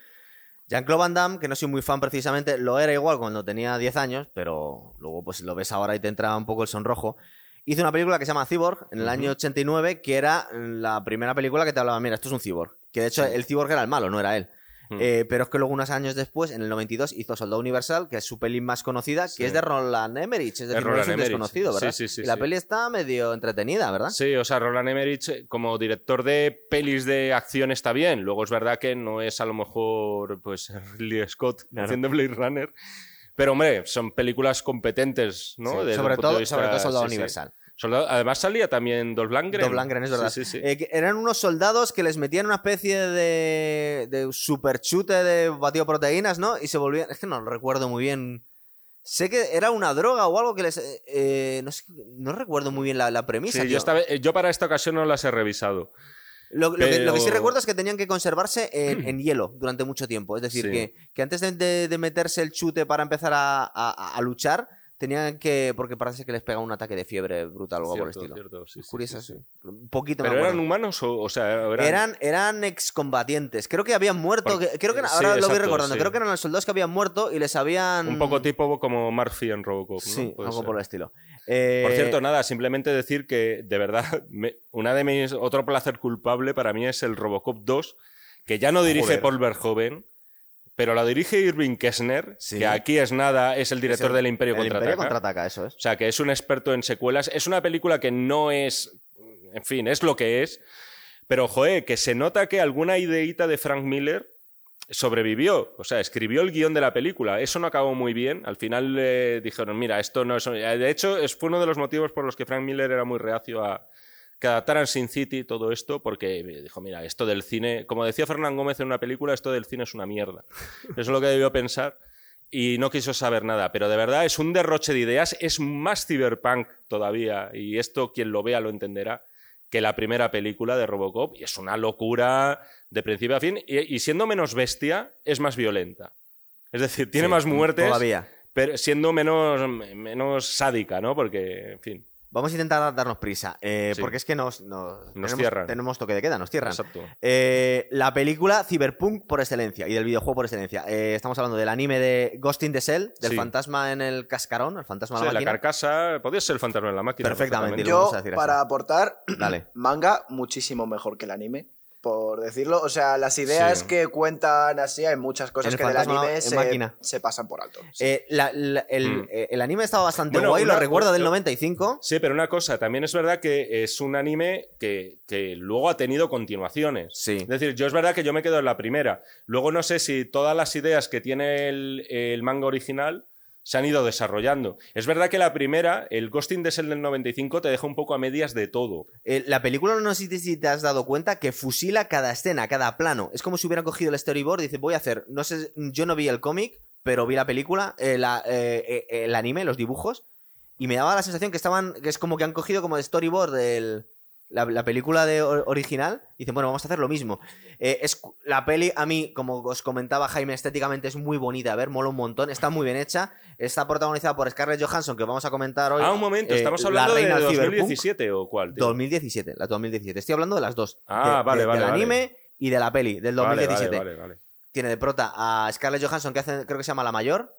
Jean-Claude Van Damme, que no soy muy fan precisamente, lo era igual cuando tenía 10 años, pero luego pues lo ves ahora y te entra un poco el sonrojo. Hizo una película que se llama Cyborg en el Ujú. año 89, que era la primera película que te hablaba, mira, esto es un cyborg. Que de hecho el cyborg era el malo, no era él. Mm. Eh, pero es que luego unos años después, en el 92, hizo Soldado Universal, que es su peli más conocida, Sí. que es de Roland Emmerich, es decir, no Roland es un Emmerich. desconocido, ¿verdad? Sí, sí, y la peli está medio entretenida, ¿verdad? Sí, o sea, Roland Emmerich eh, como director de pelis de acción está bien. Luego es verdad que no es a lo mejor pues Ridley Scott Claro. haciendo Blade Runner. Pero hombre, son películas competentes, ¿no? Sobre, todo, sobre todo Soldado. Universal. Soldado- Además salía también Dolph Lundgren. Dolph Lundgren, es verdad. Sí, sí, sí. Eh, eran unos soldados que les metían una especie de, de superchute de batido proteínas, ¿no? Y se volvían. Es que no lo recuerdo muy bien. Sé que era una droga o algo que les. eh, no, sé, no recuerdo muy bien la, la premisa. Yo, eh, yo para esta ocasión no las he revisado. Lo, lo que, lo que sí recuerdo es que tenían que conservarse en, en hielo durante mucho tiempo. Es decir, Sí. que, que antes de, de- de meterse el chute para empezar a, a- a luchar, tenían que. Porque parece que les pega un ataque de fiebre brutal o algo por el estilo. cierto, sí, Curioso, sí, sí. sí. Un poquito ¿Pero eran humanos o, o sea, eran... Eran, eran excombatientes. Creo que habían muerto. Porque- creo que sí, ahora lo voy recordando. Creo que eran los soldados que habían muerto y les habían. un poco tipo como Murphy en Robocop, ¿no? Sí, Puede algo ser. por el estilo. Eh, Por cierto, nada, simplemente decir que de verdad, me- una de mis otro placer culpable para mí es el Robocop 2, que ya no dirige Joder. Paul Verhoeven, pero la dirige Irving Kessner, Sí. que aquí es nada, es el director es el- del Imperio el Contraataca. Imperio contraataca, eso es. O sea, que es un experto en secuelas. Es una película que no es. En fin, es lo que es. Pero, joe, que se nota que alguna ideita de Frank Miller sobrevivió. O sea, escribió el guion de la película. Eso no acabó muy bien. Al final le dijeron, mira, esto no es. De hecho, es, fue uno de los motivos por los que Frank Miller era muy reacio a que adaptaran Sin City todo esto, porque dijo, mira, esto del cine, como decía Fernán Gómez en una película, esto del cine es una mierda. Eso es lo que debió pensar y no quiso saber nada. Pero de verdad es un derroche de ideas, es más cyberpunk todavía, y esto quien lo vea lo entenderá, que la primera película de Robocop, y es una locura de principio a fin, y, y siendo menos bestia, es más violenta. Es decir, tiene Sí, más muertes, Todavía. pero siendo menos, menos sádica, ¿no? Porque, en fin. Vamos a intentar darnos prisa, eh, Sí. porque es que nos, nos, tenemos, cierran. tenemos toque de queda, nos cierran. Exacto. Eh, la película Cyberpunk por excelencia y del videojuego por excelencia. Eh, estamos hablando del anime de Ghost in the Shell, del Sí. fantasma en el cascarón, el fantasma Sí, de la la máquina. carcasa, podía ser el fantasma en la máquina. Perfectamente. Yo, vamos a decir así. para aportar, Dale. manga muchísimo mejor que el anime, por decirlo. O sea, las ideas Sí. que cuentan así, hay muchas cosas que del anime se, pasan por alto. Sí. Eh, la- la- el, Mm. eh, el anime estaba bastante Bueno, guay, lo recuerdo del una- 95. Sí, pero una cosa, también es verdad que es un anime que, que luego ha tenido continuaciones. Sí. Es decir, yo es verdad que yo me quedo en la primera. Luego no sé si todas las ideas que tiene el, el manga original se han ido desarrollando. Es verdad que la primera, el Ghost in the Shell del 95, te deja un poco a medias de todo. Eh, la película, no sé si te has dado cuenta, que fusila cada escena, cada plano. Es como si hubieran cogido el storyboard y dice, voy a hacer, no sé, yo no vi el cómic, pero vi la película, la- eh, eh, el anime, los dibujos, y me daba la sensación que estaban, que es como que han cogido como de storyboard el- la, la película de or- original, y dicen, bueno, vamos a hacer lo mismo. Eh, es, la peli, a mí, como os comentaba Jaime, estéticamente es muy bonita, a ver, mola un montón, está muy bien hecha, está protagonizada por Scarlett Johansson, que vamos a comentar hoy. ah, un momento, eh, ¿estamos la hablando de reina del Cyberpunk. 2017 o cuál? tío? 2017, la 2017. Estoy hablando de las dos. Ah, De- vale, de- vale, Del vale. anime y de la peli, del Vale, 2017. Vale, vale, vale. Tiene de prota a Scarlett Johansson, que hace, creo que se llama La Mayor,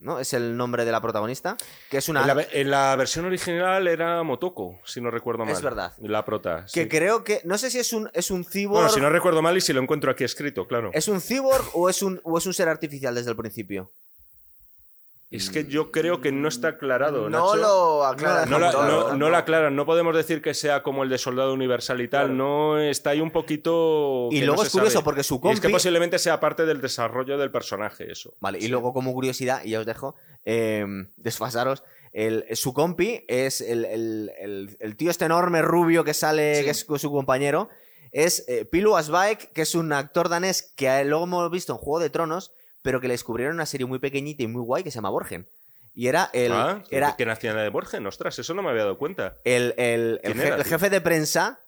¿no? Es el nombre de la protagonista. Que es una. En, la, en la versión original era Motoko, si no recuerdo mal. Es verdad. La prota. Que sí. creo que. No sé si es un, es un cyborg. Bueno, si no recuerdo mal y si lo encuentro aquí escrito, claro. ¿Es un cyborg o es un, o es un ser artificial desde el principio? Es que yo creo que no está aclarado. no Nacho. lo aclaran No la aclaran, no podemos decir que sea como el de Soldado Universal y tal, Claro. no está ahí un poquito... Y luego es curioso sabe. porque su Y es que compi- posiblemente sea parte del desarrollo del personaje, eso. Vale, y luego como curiosidad, y ya os dejo, eh, desfasaros, el, su compi es el, el- el- tío este enorme rubio que sale, Sí. que es su compañero, es eh, Pilu Asbaek, que es un actor danés que luego hemos visto en Juego de Tronos, pero que le descubrieron una serie muy pequeñita y muy guay que se llama Borgen. Y era el, ah, era ¿qué nacionalidad de Borgen? Ostras, eso no me había dado cuenta. el, el- el ¿Quién je- era, el tío? jefe de prensa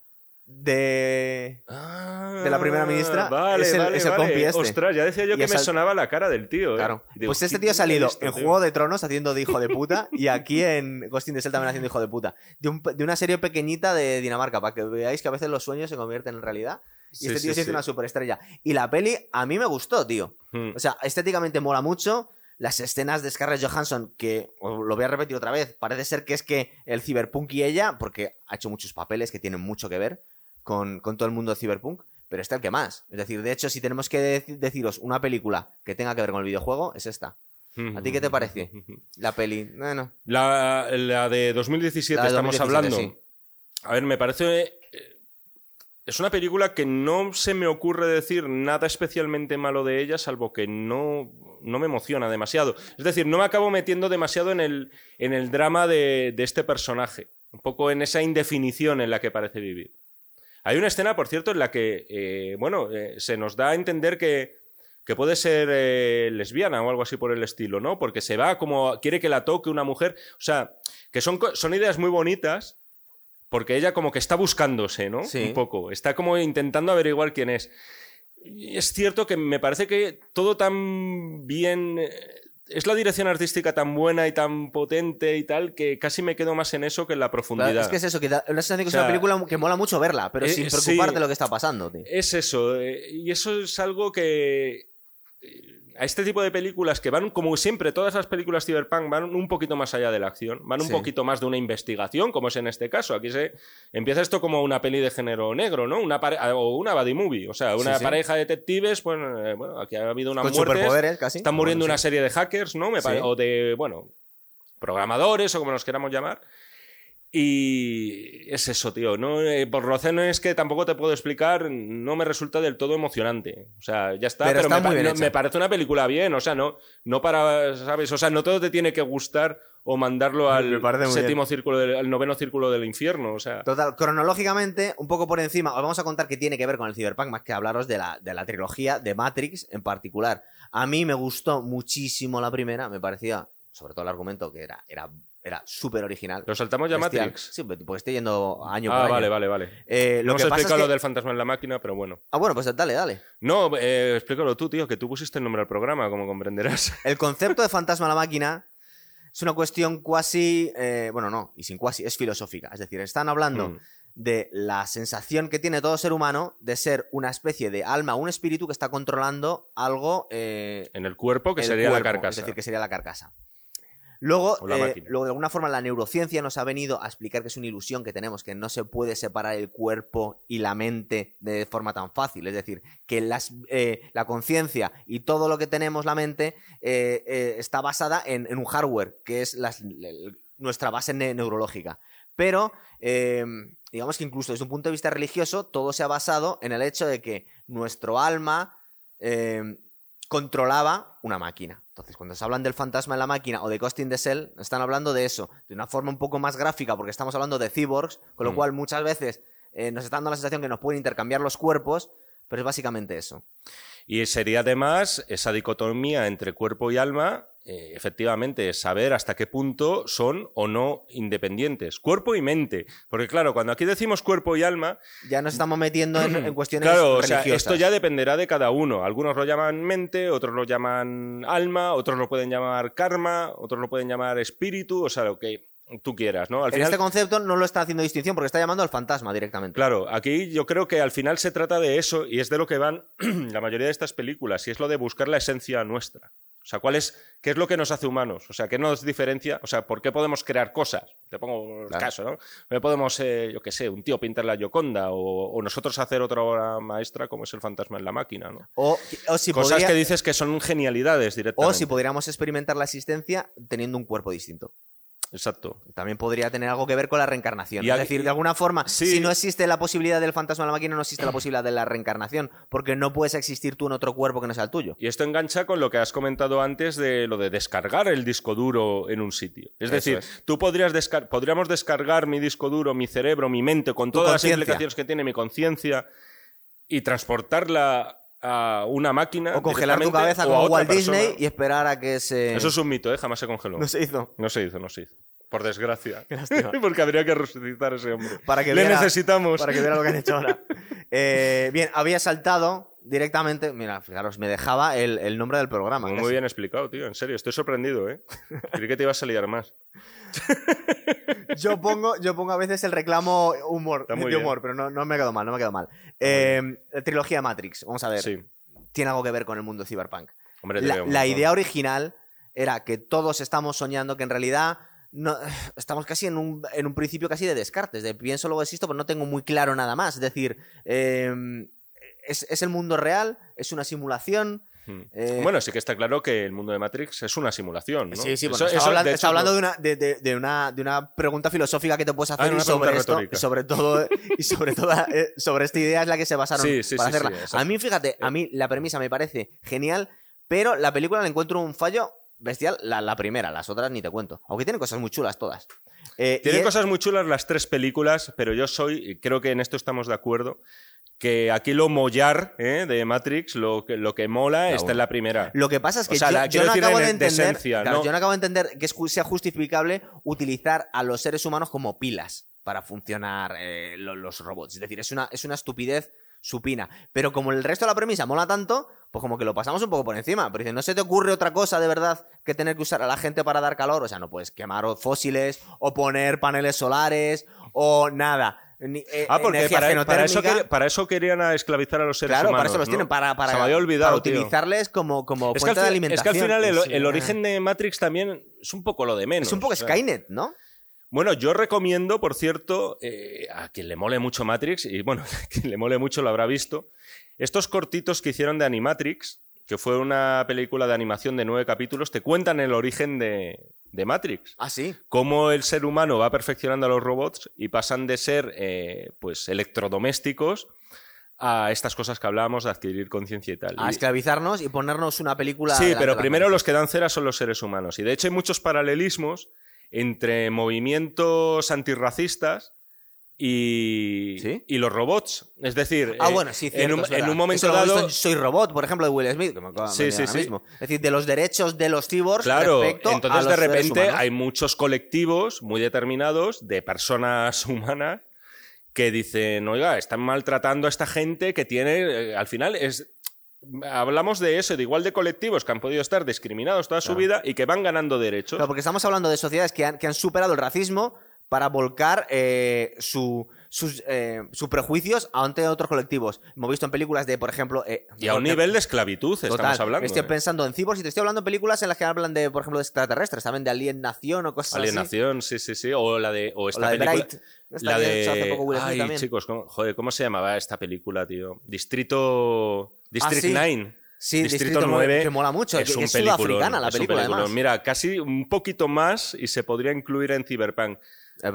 de... Ah, De la primera ministra, Vale, es el- vale, es el vale. compi este. Ostras, ya decía yo Y que me al- sonaba la cara del tío. ¿eh? Claro. Digo, pues este ¿qué tío ha salido esto, en tío? Juego de Tronos haciendo de hijo de puta y aquí en Ghost in the Shell también haciendo hijo de puta. De, un- de una serie pequeñita de Dinamarca, para que veáis que a veces los sueños se convierten en realidad. Y Sí, este tío sí, se hizo sí. una superestrella. Y la peli a mí me gustó, tío. Hmm. O sea, estéticamente mola mucho. Las escenas de Scarlett Johansson, que lo voy a repetir otra vez, parece ser que es que el Cyberpunk y ella, porque ha hecho muchos papeles que tienen mucho que ver con, con todo el mundo de Cyberpunk, pero está el que más. Es decir, de hecho, si tenemos que deci- deciros una película que tenga que ver con el videojuego, es esta. ¿A ti qué te parece? La peli. Bueno. La, la de 2017 La de estamos 2017, hablando. sí. A ver, me parece. Es una película que no se me ocurre decir nada especialmente malo de ella, salvo que no, no me emociona demasiado. Es decir, no me acabo metiendo demasiado en el, en el drama de, de este personaje. Un poco en esa indefinición en la que parece vivir. Hay una escena, por cierto, en la que, eh, bueno, eh, se nos da a entender que, que puede ser eh, lesbiana o algo así por el estilo, ¿no? Porque se va como quiere que la toque una mujer. O sea, que son, son ideas muy bonitas, porque ella como que está buscándose, ¿no? Sí. Un poco. Está como intentando averiguar quién es. Y es cierto que me parece que todo tan bien. eh, Es la dirección artística tan buena y tan potente y tal que casi me quedo más en eso que en la profundidad. Es que es eso, que da una sensación que O sea, es una película que mola mucho verla, pero eh, sin sí. preocuparte de lo que está pasando, tío. Es eso, eh, y eso es algo que eh, a este tipo de películas que van, como siempre, todas las películas cyberpunk van un poquito más allá de la acción, van un Sí. poquito más de una investigación, como es en este caso. Aquí se empieza esto como una peli de género negro, ¿no? Una pare- o una buddy movie, o sea, una Sí, sí. pareja de detectives, pues, eh, bueno, aquí ha habido superpoderes, casi. están muriendo Bueno, una serie de hackers, ¿no? Me pare- Sí. O de, bueno, programadores o como nos queramos llamar. Y es eso, tío. ¿no? Eh, por razones que tampoco te puedo explicar, no me resulta del todo emocionante. O sea, ya está. Pero Pero, está me, pa- muy bien no- hecha. me parece una película bien. O sea, no, no para, ¿sabes? O sea, no todo te tiene que gustar o mandarlo al séptimo círculo, del, al noveno círculo del infierno. O sea, Total, cronológicamente, un poco por encima, os vamos a contar qué tiene que ver con el Cyberpunk, más que hablaros de la, de la trilogía de Matrix en particular. A mí me gustó muchísimo la primera, me parecía, sobre todo el argumento, que era, era, era súper original. ¿lo saltamos ya Bestial. Matrix? Sí, porque estoy yendo año por Ah, año. vale, vale, vale. Eh, Lo hemos que pasa es explicado que... lo del fantasma en la máquina, pero bueno. Ah, bueno, pues dale, dale. No, eh, explícalo tú, tío, que tú pusiste el nombre al programa, como comprenderás. El concepto de fantasma a la máquina es una cuestión cuasi, eh, bueno, no, y sin cuasi, es filosófica. Es decir, están hablando Mm. de la sensación que tiene todo ser humano de ser una especie de alma, un espíritu que está controlando algo En el cuerpo, que el sería cuerpo, la carcasa. Es decir, que sería la carcasa. Luego, eh, luego, de alguna forma, la neurociencia nos ha venido a explicar que es una ilusión que tenemos, que no se puede separar el cuerpo y la mente de forma tan fácil. Es decir, que las, eh, la conciencia y todo lo que tenemos, la mente, eh, está basada en, en un hardware, que es las- el- nuestra base ne- neurológica. Pero, digamos que incluso desde un punto de vista religioso, todo se ha basado en el hecho de que nuestro alma controlaba una máquina. Entonces, cuando se hablan del fantasma en la máquina o de Ghost in the Shell, están hablando de eso, de una forma un poco más gráfica, porque estamos hablando de cyborgs, con lo Mm. cual muchas veces eh, nos está dando la sensación que nos pueden intercambiar los cuerpos, pero es básicamente eso. Y sería además esa dicotomía entre cuerpo y alma, eh, efectivamente, saber hasta qué punto son o no independientes. Cuerpo y mente. Porque claro, cuando aquí decimos cuerpo y alma, Ya nos estamos metiendo en, en cuestiones claro, o sea, religiosas. esto ya dependerá de cada uno. Algunos lo llaman mente, otros lo llaman alma, otros lo pueden llamar karma, otros lo pueden llamar espíritu, o sea, lo que tú quieras, ¿no? Al en final, este concepto no lo está haciendo distinción porque está llamando al fantasma directamente. Claro, aquí yo creo que al final se trata de eso y es de lo que van la mayoría de estas películas y es lo de buscar la esencia nuestra. O sea, ¿cuál es, ¿qué es lo que nos hace humanos? O sea, ¿qué nos diferencia? O sea, ¿por qué podemos crear cosas? Te pongo el Claro. caso, ¿no? ¿Por qué podemos, eh, yo qué sé, un tío pintar la Gioconda o, o nosotros hacer otra obra maestra como es el fantasma en la máquina, ¿no? O, o si Cosas podría- que dices que son genialidades directamente. o si podríamos experimentar la existencia teniendo un cuerpo distinto. Exacto. También podría tener algo que ver con la reencarnación. Y es decir, de alguna forma, Sí. si no existe la posibilidad del fantasma en la máquina, no existe la posibilidad de la reencarnación, porque no puedes existir tú en otro cuerpo que no sea el tuyo. Y esto engancha con lo que has comentado antes de lo de descargar el disco duro en un sitio. Es Eso decir, es. tú podrías descar- podríamos descargar mi disco duro, mi cerebro, mi mente, con Tu todas las implicaciones que tiene mi conciencia y transportarla a una máquina. O congelar tu cabeza como Walt Disney y esperar a que se... Eso es un mito, ¿eh? Jamás se congeló. No se hizo. No se hizo, no se hizo. Por desgracia. Porque habría que resucitar a ese hombre. Para que Le viera- necesitamos. Para que viera lo que han hecho ahora. Eh, bien, había saltado directamente... Mira, fijaros, me dejaba el, el nombre del programa. Muy, bien explicado, tío. En serio, estoy sorprendido, ¿eh? Creí que te ibas a liar más. Yo pongo, yo pongo a veces el reclamo humor, Está muy de bien. humor, pero no, no me ha quedado mal, no me ha quedado mal. Eh, trilogía Matrix, vamos a ver. Sí. Tiene algo que ver con el mundo cyberpunk. Hombre, te La, la idea original era que todos estamos soñando que en realidad no, estamos casi en un, en un principio casi de descartes, de pienso luego existo, pero no tengo muy claro nada más. Es decir, eh, es, es el mundo real, es una simulación. Hmm. eh, Bueno, sí que está claro que el mundo de Matrix es una simulación, ¿no? Sí, sí, Eso- está eso, hablando, de está hecho, hablando lo- de, una, de, de- de una, de una pregunta filosófica que te puedes hacer Ah, y una sobre esto, y sobre todo, y sobre todo eh, sobre esta idea es la que se basaron Sí, sí, para sí, hacerla. a mí, fíjate, a mí la premisa me parece genial, pero la película le encuentro un fallo bestial, la, la primera, las otras ni te cuento. Aunque tienen cosas muy chulas todas. Eh, Tienen es- cosas muy chulas las tres películas, pero yo soy, creo que en esto estamos de acuerdo, que aquí lo mollar ¿eh? de Matrix, lo que, lo que mola, está uno. en la primera. Lo que pasa es que O sea, yo, no acabo de de entender, esencia, claro, ¿no? yo no acabo de entender que sea justificable utilizar a los seres humanos como pilas para funcionar eh, lo- los robots. Es decir, es una, es una estupidez supina. Pero como el resto de la premisa mola tanto, pues como que lo pasamos un poco por encima. Pero dice, ¿no se te ocurre otra cosa de verdad que tener que usar a la gente para dar calor? O sea, no puedes quemar fósiles o poner paneles solares o nada. Ni- eh, Ah, porque para, para eso genotérmica. quer- para eso querían a esclavizar a los seres Claro, humanos. para eso los ¿no? tienen, para, para, Se me había olvidado, para tío. utilizarles como, como Es que, al fuente de alimentación. es que al final el, origen de Matrix también es un poco lo de menos. Es un poco o sea. Skynet, ¿no? Bueno, yo recomiendo, por cierto, eh, a quien le mole mucho Matrix, y bueno, a quien le mole mucho lo habrá visto, estos cortitos que hicieron de Animatrix, que fue una película de animación de nueve capítulos, te cuentan el origen de, de Matrix. Ah, sí. Cómo el ser humano va perfeccionando a los robots y pasan de ser eh, pues electrodomésticos a estas cosas que hablábamos de adquirir conciencia y tal. A esclavizarnos y ponernos una película. Sí, pero primero los que dan cera son los seres humanos. Y de hecho hay muchos paralelismos entre movimientos antirracistas y, ¿Sí? y los robots. Es decir, Ah, eh, bueno, sí, en, un, en momento Eso dado... Soy Robot, por ejemplo, de Will Smith, que me acaba de Sí, sí, sí. mismo. Es decir, de los derechos de los cyborgs Claro, respecto a entonces los de repente hay muchos colectivos muy determinados de personas humanas que dicen, oiga, están maltratando a esta gente que tiene, eh, al final es hablamos de eso, de igual de colectivos que han podido estar discriminados toda su vida y que van ganando derechos. Claro, porque estamos hablando de sociedades que han, que han superado el racismo para volcar eh, su, sus, eh, sus prejuicios ante otros colectivos. Hemos visto en películas de, por ejemplo... eh, Y a un nivel de esclavitud Total, estamos hablando. Estoy ¿eh? pensando en cyborgs y te estoy hablando de películas en las que hablan de, por ejemplo, de extraterrestres, también de alienación o cosas así. Alienación, sí, sí, sí. O la de. O O esta la de película. Bright. Esta La de. hace poco Ay, chicos, ¿cómo, joder, ¿cómo se llamaba esta película, tío? Distrito. District Ah, sí. 9. Sí, Distrito 9, que mola mucho, Es que- un es sudafricana la película, además. Mira, casi un poquito más y se podría incluir en Cyberpunk.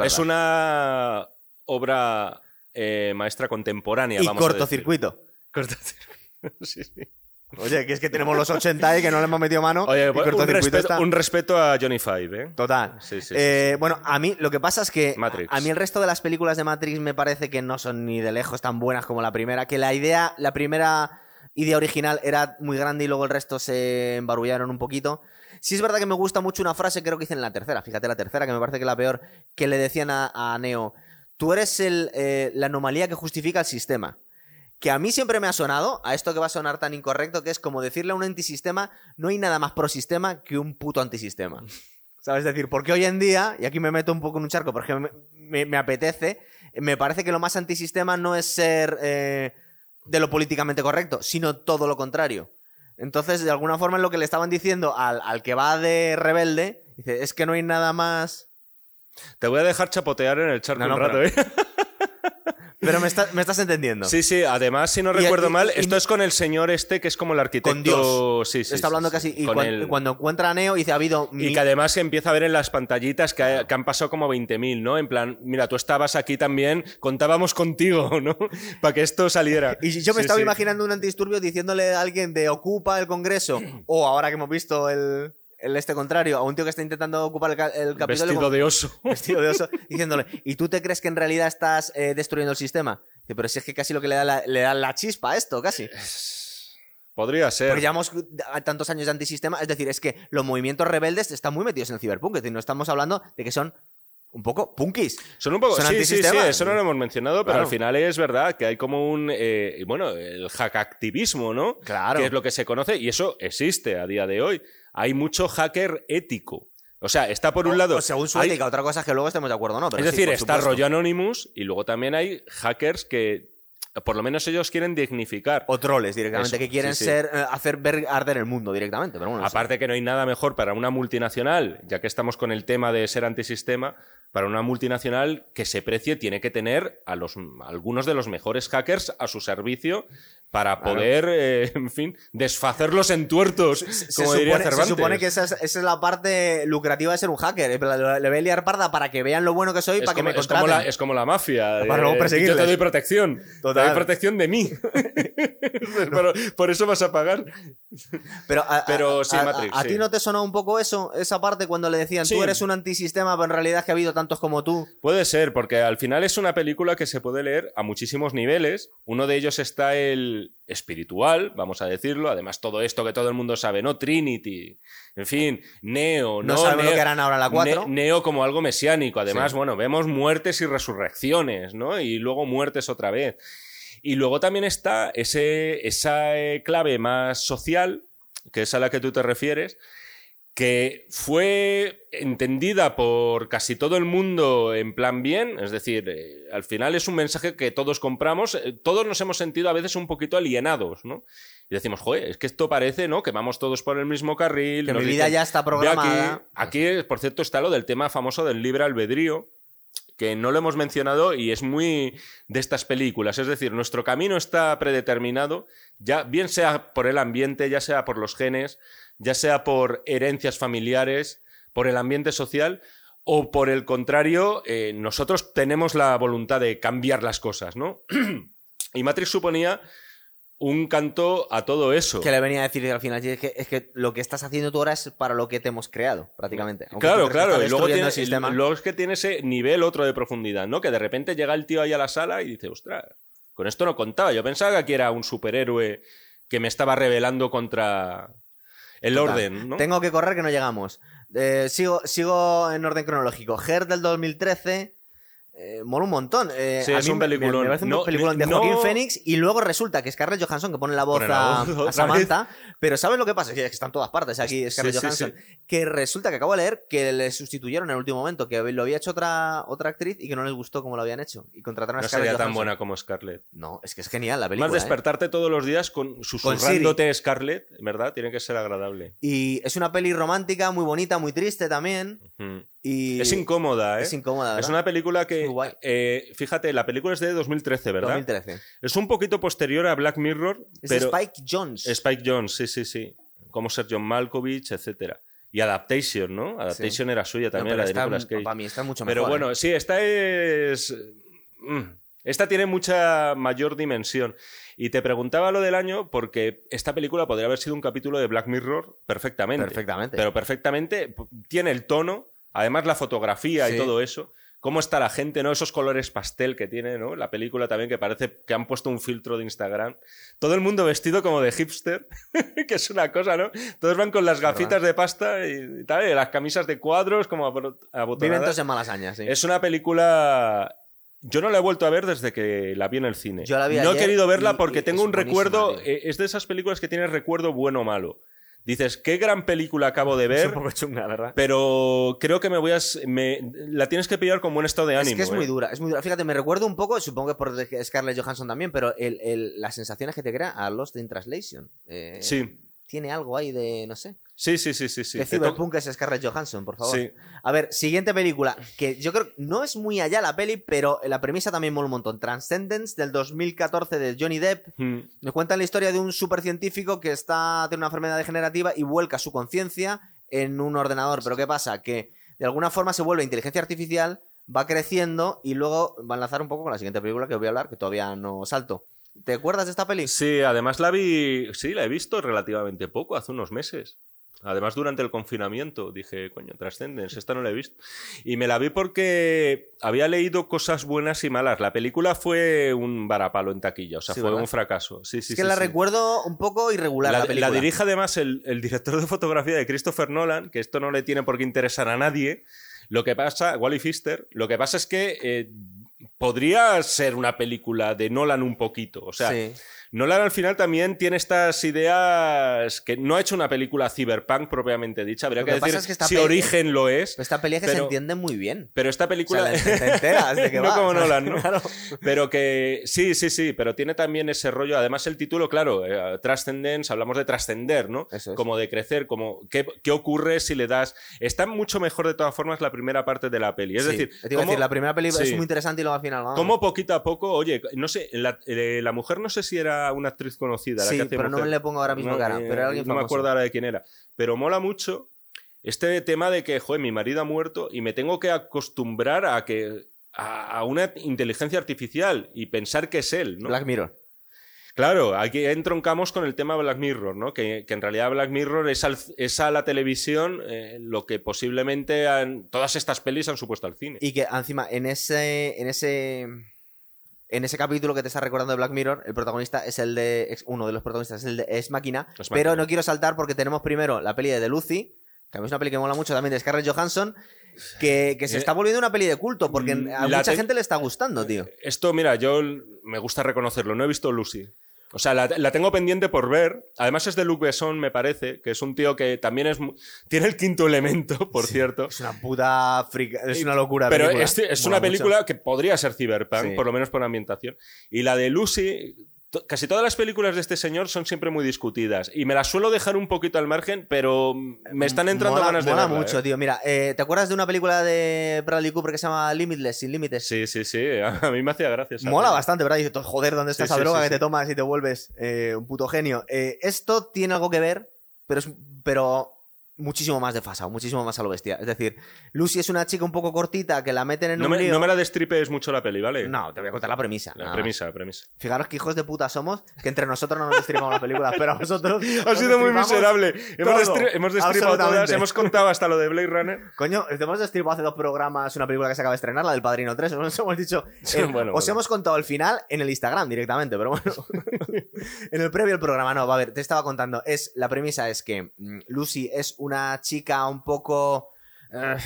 Es una obra eh, maestra contemporánea, y vamos a decir. cortocircuito. Cortocircuito. sí, sí. Oye, que es que tenemos los 80 y que no le hemos metido mano. Oye, y un cortocircuito respeto, está- un respeto a Johnny Five, ¿eh? Total. Sí, sí, sí, Eh, Bueno, a mí lo que pasa es que Matrix. a mí el resto de las películas de Matrix me parece que no son ni de lejos tan buenas como la primera, que la idea, la primera idea original era muy grande y luego el resto se embarullaron un poquito. Sí es verdad que me gusta mucho una frase, creo que hice en la tercera, fíjate la tercera, que me parece que es la peor, que le decían a, a Neo, tú eres el, eh, la anomalía que justifica el sistema. Que a mí siempre me ha sonado, a esto que va a sonar tan incorrecto, que es como decirle a un antisistema, no hay nada más prosistema que un puto antisistema. ¿Sabes? Es decir, porque hoy en día, y aquí me meto un poco en un charco porque me, me- me apetece, me parece que lo más antisistema no es ser eh, de lo políticamente correcto, sino todo lo contrario. Entonces, de alguna forma, es lo que le estaban diciendo al, al que va de rebelde, dice, es que no hay nada más... Te voy a dejar chapotear en el charco No, no, un rato, pero- ¿eh? Pero me, está- me estás entendiendo. Sí, sí, además, si no recuerdo y- mal, y- esto es con el señor este que es como el arquitecto. Con Dios. Sí, sí. Está hablando sí, casi... Y el- cuando encuentra a Neo, dice, ha habido... Y mil- que además se empieza a ver en las pantallitas que, ha- que han pasado como 20.000, ¿no? En plan, mira, tú estabas aquí también, contábamos contigo, ¿no? Para que esto saliera. Y yo me estaba imaginando un antidisturbio diciéndole a alguien de ocupa el Congreso, o ahora que hemos visto el, el este contrario, a un tío que está intentando ocupar el, el Capitolio Vestido de oso. vestido de oso, diciéndole, ¿y tú te crees que en realidad estás eh, destruyendo el sistema? Pero si es que casi lo que le da la, le da la chispa a esto, casi. Podría ser. Porque llevamos tantos años de antisistema, es decir, es que los movimientos rebeldes están muy metidos en el ciberpunk, es decir, no estamos hablando de que son un poco punkis. Son un poco. Son sí, sí, sí, eso no lo hemos mencionado, pero Claro. al final es verdad que hay como un. eh, bueno, el hackactivismo, ¿no? Claro. Que es lo que se conoce, y eso existe a día de hoy. Hay mucho hacker ético. O sea, está por un lado. O según su hay- ética, otra cosa es que luego estemos de acuerdo no. Pero es sí, decir, está supuesto. rollo Anonymous y luego también hay hackers que, por lo menos ellos quieren dignificar. O troles directamente, Eso, que quieren sí, sí. ser eh, hacer ver arder el mundo directamente. Pero bueno. Aparte que no hay nada mejor para una multinacional, ya que estamos con el tema de ser antisistema, para una multinacional que se precie tiene que tener a los a algunos de los mejores hackers a su servicio para Claro. poder, eh, en fin, deshacerlos en tuertos, se como supone, diría se Cervantes. supone que esa es, esa es la parte lucrativa de ser un hacker. Le, voy a liar parda para que vean lo bueno que soy, es para que me es como contraten. la, es como la mafia. Para eh, luego yo perseguirles. te doy protección. Total. Te doy protección de mí. Pero por eso vas a pagar. Pero, a, Pero a- sí, a- Matrix, ¿A, sí. ti no te sonó un poco eso? Esa parte cuando le decían, Sí. tú eres un antisistema, pero en realidad es que ha habido tantos como tú. Puede ser, porque al final es una película que se puede leer a muchísimos niveles. Uno de ellos está el espiritual, vamos a decirlo. Además, todo esto que todo el mundo sabe, ¿no? Trinity, en fin, Neo, No, ¿no? sabemos Neo, lo que harán ahora la 4. Ne- Neo como algo mesiánico. Además, Sí. bueno, vemos muertes y resurrecciones, ¿no? Y luego muertes otra vez. Y luego también está ese, esa eh, clave más social, que es a la que tú te refieres, que fue entendida por casi todo el mundo en plan bien, es decir, eh, al final es un mensaje que todos compramos, eh, todos nos hemos sentido a veces un poquito alienados, ¿no? Y decimos, joder, es que esto parece, ¿no? Que vamos todos por el mismo carril. Que mi vida dicen, ya está "Ve programada". Aquí, aquí, por cierto, está lo del tema famoso del libre albedrío, que no lo hemos mencionado y es muy de estas películas. Es decir, nuestro camino está predeterminado, ya bien sea por el ambiente, ya sea por los genes, ya sea por herencias familiares, por el ambiente social, o por el contrario, eh, nosotros tenemos la voluntad de cambiar las cosas, ¿no? y Matrix suponía un canto a todo eso. Que le venía a decir al final, es que, es que lo que estás haciendo tú ahora es para lo que te hemos creado, prácticamente. Aunque Claro, claro. Y luego, tiene, el luego es que tiene ese nivel otro de profundidad, ¿no? Que de repente llega el tío ahí a la sala y dice, ostras, con esto no contaba. Yo pensaba que aquí era un superhéroe que me estaba rebelando contra el Total. orden, ¿no? Tengo que correr que no llegamos. Eh, sigo, sigo en orden cronológico. Her del 2013. Eh, mola un montón. Eh, Sí, a es mí un peliculón. Me, parece un No, peliculón de no- Joaquín Phoenix y luego resulta que Scarlett Johansson que pone la voz, Pone la a, voz a otra Samantha. Pero ¿sabes lo que pasa? Es que está en todas partes aquí Scarlett Sí, Johansson. sí. Que resulta que acabo de leer que le sustituyeron en el último momento, que lo había hecho otra, otra actriz y que no les gustó como lo habían hecho. Y contrataron a No Scarlett sería tan buena como Scarlett. No, es que es genial la película. Más ¿eh? despertarte todos los días con susurrándote Scarlett, ¿verdad? Tiene que ser agradable. Y es una peli romántica, muy bonita, muy triste también. Y Es incómoda, ¿eh? Es incómoda, ¿verdad? Es una película que, Muy guay. eh, fíjate, la película es de 2013, ¿verdad? 2013. Es un poquito posterior a Black Mirror, Es pero Spike Jones. Spike Jones, sí, sí, sí. Como ser John Malkovich, etcétera. Y Adaptation, ¿no? Adaptation era suya No, también, pero la de Nicolas Cage. Para mí está mucho Pero mejor. bueno, ¿eh? sí, esta es. mm, Esta tiene mucha mayor dimensión. Y te preguntaba lo del año porque esta película podría haber sido un capítulo de Black Mirror perfectamente. Perfectamente. Pero perfectamente. Tiene el tono, además la fotografía y todo eso. Cómo está la gente, ¿no? Esos colores pastel que tiene, ¿no? La película también que parece que han puesto un filtro de Instagram. Todo el mundo vestido como de hipster, que es una cosa, ¿no? Todos van con las gafitas de pasta y, tal, y las camisas de cuadros como abotonadas. Viventos en Malasaña, sí. Es una película. Yo no la he vuelto a ver desde que la vi en el cine. Yo la vi no he querido verla porque tengo un recuerdo. tío. eh, Es de esas películas que tienes recuerdo bueno o malo. Dices, qué gran película acabo de Es ver, un poco chunga, ¿verdad? pero creo que me voy a. me- la tienes que pillar con buen estado de ánimo. es que es ¿eh? muy dura, es muy dura. Fíjate, me recuerdo un poco, supongo que por Scarlett Johansson también, pero el, el- las sensaciones que te crea a Lost in Translation. Eh, Sí. Tiene algo ahí de, no sé. Sí, sí, sí, sí. sí. de Cyberpunk es Scarlett Johansson, por favor. Sí. A ver, siguiente película, que yo creo no es muy allá la peli, pero la premisa también mola un montón. Transcendence del 2014 de Johnny Depp. Mm. Nos cuentan la historia de un supercientífico que está tiene una enfermedad degenerativa y vuelca su conciencia en un ordenador. Pero ¿qué pasa? Que de alguna forma se vuelve inteligencia artificial, va creciendo y luego va a enlazar un poco con la siguiente película que voy a hablar, que todavía no salto. ¿Te acuerdas de esta peli? Sí, además la vi. Sí, la he visto relativamente poco, hace unos meses. Además, durante el confinamiento dije, coño, Transcendence, esta no la he visto. Y me la vi porque había leído cosas buenas y malas. La película fue un varapalo en taquilla, o sea, Sí, fue ¿verdad? un fracaso. Sí, sí, es que la recuerdo un poco irregular la, La, película. la dirige además el, el director de fotografía de Christopher Nolan, que esto no le tiene por qué interesar a nadie. Lo que pasa, Wally Pfister, lo que pasa es que eh, podría ser una película de Nolan un poquito. O sea, Sí. Nolan al final también tiene estas ideas que no ha hecho una película cyberpunk propiamente dicha. Habría Lo que, que decir es que esta si peli- Origen lo es. Esta peli es que se Pero- entiende muy bien. Pero esta O película. sea, te enteras de que no va. como o sea, Nolan, ¿no? claro. Pero que sí, sí, sí, pero tiene también ese rollo. Además, el título, claro, eh, Transcendence, hablamos de trascender, ¿no? Eso es. Como de crecer, como ¿qué, qué ocurre si le das. Está mucho mejor de todas formas la primera parte de la peli. Es Sí, decir, cómo- la primera peli es muy interesante y luego al final. Como poquito a poco, oye, no sé, la, eh, la mujer no sé si era una actriz conocida. la Sí, que hace pero no mujer. me le pongo ahora mismo No, cara. eh, Pero era alguien no me acuerdo ahora de quién era. Pero mola mucho este tema de que, joder, mi marido ha muerto y me tengo que acostumbrar a que a, a una inteligencia artificial y pensar que es él, ¿no? Black Mirror. Claro, aquí entroncamos con el tema Black Mirror, ¿no? Que, que en realidad Black Mirror es, al- es a la televisión eh, lo que posiblemente han- todas estas pelis han supuesto al cine. Y que encima, en ese. En ese. En ese capítulo que te está recordando de Black Mirror, el protagonista es el de. Uno de los protagonistas es el de Es Máquina. Es Pero Máquina. no quiero saltar porque tenemos primero la peli de The Lucy, que a mí es una peli que mola mucho también de Scarlett Johansson, que, que se Eh, está volviendo una peli de culto porque a mucha te- gente le está gustando, tío. Esto, mira, yo me gusta reconocerlo, no he visto Lucy. O sea, la, la tengo pendiente por ver. Además es de Luc Besson, me parece, que es un tío que también es... Tiene el quinto elemento, por cierto. Es una puta frica, es una locura. Pero película. es, es una mucho. película que podría ser cyberpunk, Sí. por lo menos por ambientación. Y la de Lucy, casi todas las películas de este señor son siempre muy discutidas. Y me las suelo dejar un poquito al margen, pero me están entrando mola, ganas de mola verla, mucho, ¿eh? tío. Mira, eh, ¿te acuerdas de una película de Bradley Cooper que se llama Limitless, Sin Límites? Sí, sí, sí. A mí me hacía gracia. Mola bastante, ¿verdad? Y dices, joder, ¿dónde está Sí, esa sí, droga sí, que te tomas y te vuelves eh, un puto genio? Eh, esto tiene algo que ver, pero, es, pero muchísimo más desfasado, muchísimo más a lo bestia. Es decir, Lucy es una chica un poco cortita que la meten en No un me, lío. no me la destripes mucho la peli, ¿vale? No, te voy a contar la premisa. La más. premisa, la premisa. Fijaros que hijos de puta somos, que entre nosotros no nos destripamos las películas, pero a vosotros. Ha sido muy miserable. Hemos, todo, destri- hemos destripado todas, hemos contado hasta lo de Blade Runner. Coño, hemos destripado hace dos programas una película que se acaba de estrenar, la del Padrino 3. Os hemos dicho. Sí, eh, bueno, os bueno. hemos contado el final en el Instagram directamente, pero bueno. en el previo del programa, no, va a ver, te estaba contando. Es, la premisa es que mm, Lucy es una chica un poco. eh,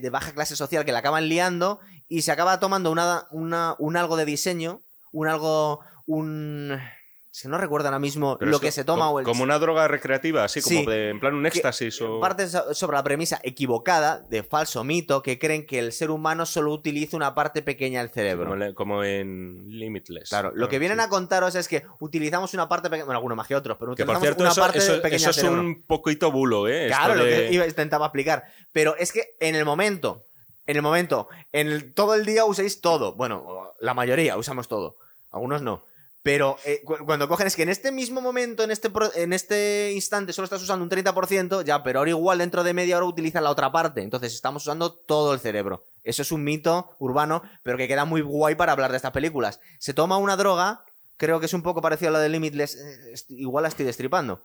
de, baja clase social que la acaban liando y se acaba tomando una, una- un algo de diseño, un algo, un... Si no recuerdo ahora mismo Pero lo que se toma o el... Como una droga recreativa, así como Sí. de- en plan un éxtasis o... Parte so- sobre la premisa equivocada de falso mito que creen que el ser humano solo utiliza una parte pequeña del cerebro. como, le- como en Limitless. Claro, lo que vienen a contaros es que utilizamos una parte pequeña, bueno, algunos más que otros, pero Que por utilizamos cierto, una eso, parte eso- pequeña eso del es cerebro. un poquito bulo, ¿eh? Esto Claro, lo de- que iba, intentaba explicar. Pero es que en el momento, en el momento, en el- todo el día usáis todo. Bueno, la mayoría usamos todo. Algunos no. Pero eh, cu- cuando cogen es que en este mismo momento, en este, en este instante, solo estás usando un 30%, ya, pero ahora igual dentro de media hora utilizas la otra parte. Entonces estamos usando todo el cerebro. Eso es un mito urbano, pero que queda muy guay para hablar de estas películas. Se toma una droga, creo que es un poco parecido a la de Limitless, eh, igual la estoy destripando,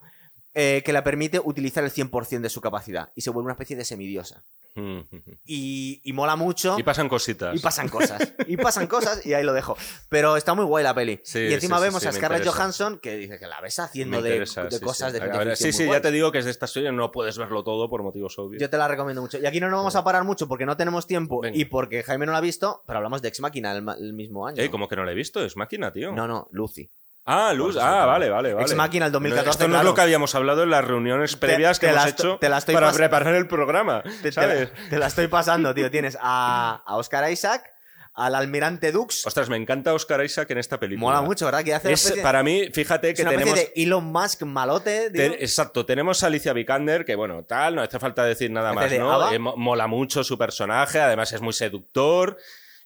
eh, que la permite utilizar el 100% de su capacidad y se vuelve una especie de semidiosa. Mm. Y, y mola mucho. Y pasan cositas. Y pasan cosas. Y pasan cosas y ahí lo dejo. Pero está muy guay la peli. Sí, y encima sí, vemos sí, a Scarlett. Johansson que dice que la ves haciendo de, cosas sí. de ver, Sí, sí, guay. ya te digo que es de esta serie, no puedes verlo todo por motivos obvios. Yo te la recomiendo mucho. Y aquí no nos vamos a parar mucho porque no tenemos tiempo Venga. y porque Jaime no la ha visto, pero hablamos de Ex Máquina el, mismo año. Eh, como que no la he visto, es máquina, tío. No, no, Lucy. Ah, Luz. Ah, vale, vale, vale. Ex Machina el 2014, Esto no claro. es lo que habíamos hablado en las reuniones previas que te hemos hecho te la estoy para preparar el programa. Te, la, te la estoy pasando, tío. Tienes a, a Oscar Isaac, al almirante Dux. Ostras, me encanta Oscar Isaac en esta película. Mola mucho, ¿verdad? Que hace una Es, especie- para mí, fíjate es que una especie tenemos. de Elon Musk malote, tío. Te- exacto, tenemos a Alicia Vikander, que bueno, tal, no hace falta decir nada más, ¿no? Eh, mo- mola mucho su personaje, además es muy seductor.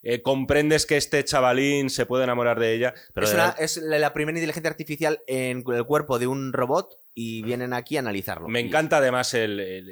Eh, comprendes que este chavalín se puede enamorar de ella, pero es, de una- es la primera inteligencia artificial en el cuerpo de un robot y vienen aquí a analizarlo. me encanta además el- el-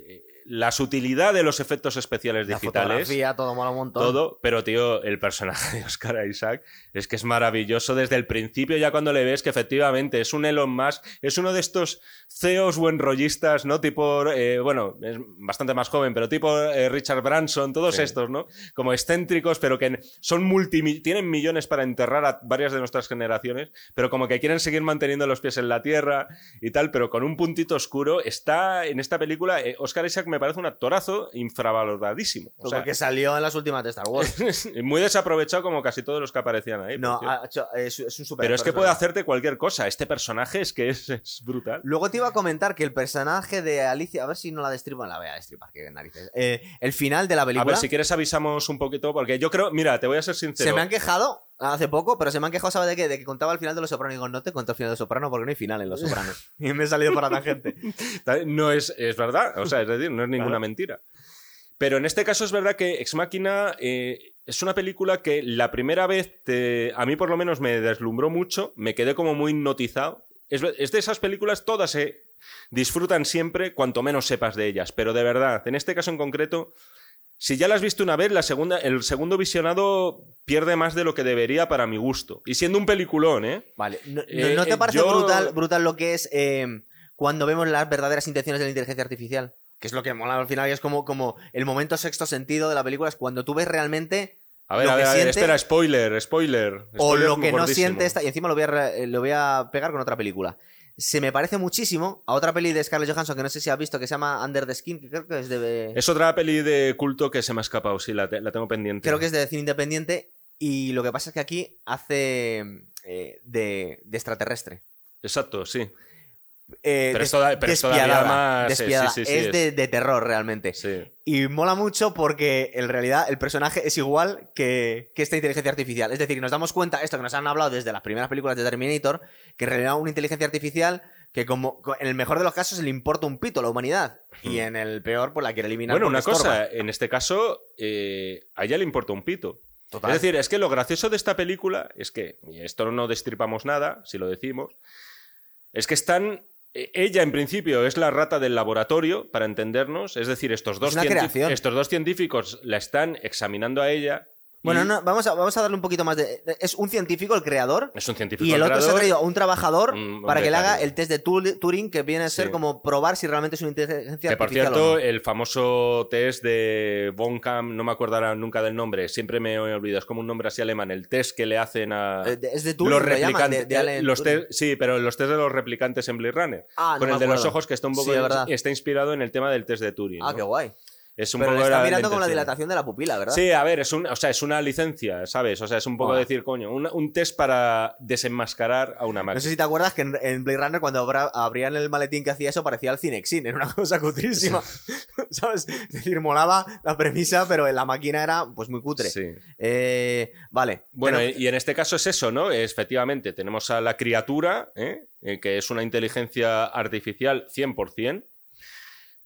la sutilidad de los efectos especiales La digitales. fotografía, todo mola un montón. Todo, pero tío, el personaje de Oscar Isaac es que es maravilloso desde el principio, ya cuando le ves que efectivamente es un Elon Musk, es uno de estos CEOs buenrollistas, ¿no? Tipo, eh, bueno, es bastante más joven, pero tipo eh, Richard Branson, todos Sí. estos, ¿no? Como excéntricos, pero que son multi tienen millones para enterrar a varias de nuestras generaciones, pero como que quieren seguir manteniendo los pies en la tierra y tal, pero con un puntito oscuro. Está en esta película, eh, Oscar Isaac me parece un actorazo infravaloradísimo. O sea, porque salió en las últimas de Star Wars. muy desaprovechado como casi todos los que aparecían ahí. no, ha hecho- es, es un super pero es que puede hacerte cualquier cosa. Este personaje es que es, es brutal. Luego te iba a comentar que el personaje de Alicia, a ver si no la destripo, la voy a destripar, que narices. Eh, el final de la A película ver, si quieres avisamos un poquito, porque yo creo, mira, te voy a ser sincero. se me han quejado hace poco, pero se me han quejado, ¿sabes de qué? De que contaba el final de Los Sopranos. Y digo, no te cuento el final de Los Sopranos porque no hay final en Los Sopranos. y me he salido por la tangente. No es, es verdad, o sea, es decir, no es ninguna Claro. mentira. Pero en este caso es verdad que Ex Machina eh, es una película que la primera vez, te- a mí por lo menos me deslumbró mucho, me quedé como muy hipnotizado. Es, es de esas películas, todas se disfrutan siempre cuanto menos sepas de ellas, pero de verdad, en este caso en concreto, si ya la has visto una vez, la segunda, el segundo visionado pierde más de lo que debería para mi gusto. Y siendo un peliculón, ¿eh? Vale. ¿No, Eh, no te eh, parece yo- brutal, brutal lo que es eh, cuando vemos las verdaderas intenciones de la inteligencia artificial? Que es lo que mola al final y es como, como el momento sexto sentido de la película, es cuando tú ves realmente A ver, Lo a ver, que a ver, siente- espera, spoiler, spoiler. o spoiler lo que no siente esta. Y encima lo voy, a, re- lo voy a pegar con otra película. Se me parece muchísimo a otra peli de Scarlett Johansson que no sé si has visto, que se llama Under the Skin, que creo que es de. Es otra peli de culto que se me ha escapado, sí, la, te- la tengo pendiente. Creo que es de cine independiente. Y lo que pasa es que aquí hace eh, de, de extraterrestre. Exacto, sí. Eh, Pero es des- pero todavía despiadada, más- sí, despiadada. sí, sí, es, es- de, de terror realmente. sí. Y mola mucho porque en realidad el personaje es igual que, que esta inteligencia artificial. Es decir, nos damos cuenta, esto que nos han hablado desde las primeras películas de Terminator, que en realidad una inteligencia artificial que como co- en el mejor de los casos le importa un pito a la humanidad. Y en el peor, pues la quiere eliminar. Bueno, una estorba. cosa, en este caso, eh, a ella le importa un pito. Total. Es decir, es que lo gracioso de esta película es que, y esto no destripamos nada, si lo decimos, es que están. eh, Ella, en principio, es la rata del laboratorio, para entendernos. Es decir, dos, estos dos científicos la están examinando a ella. Bueno, no, vamos, a, vamos a darle un poquito más de... Es un científico el creador. Es un científico. Y el otro se ha creador. traído a un trabajador para que le haga el test de Tur- Turing, que viene a ser Sí. como probar si realmente es una inteligencia Que por artificial cierto, o no. el famoso test de Von Kamm, no me acuerdo ahora nunca del nombre, siempre me he olvidado, es como un nombre así alemán, el test que le hacen a Eh, Es de Turing, los lo replicantes. de- de Alan los Turing. test- sí, pero los test de los replicantes en Blade Runner. Ah, no con me el de los ojos que está un poco Sí, está inspirado en el tema del test de Turing. Ah, ¿no? qué guay. Es un Pero le está mirando con la dilatación de la pupila, ¿verdad? Sí, a ver, es, un, o sea, es una licencia, ¿sabes? O sea, es un poco decir, coño, un, un test para desenmascarar a una No máquina. sé si te acuerdas que en, en Blade Runner cuando abra- abrían el maletín que hacía eso parecía el Cinexin, era una cosa cutrísima. ¿Sabes? Es decir, molaba la premisa, pero la máquina era pues muy cutre. Sí. Eh, vale. Bueno, pero- y en este caso es eso, ¿no? Efectivamente, tenemos a la criatura, ¿eh? Eh, que es una inteligencia artificial 100%.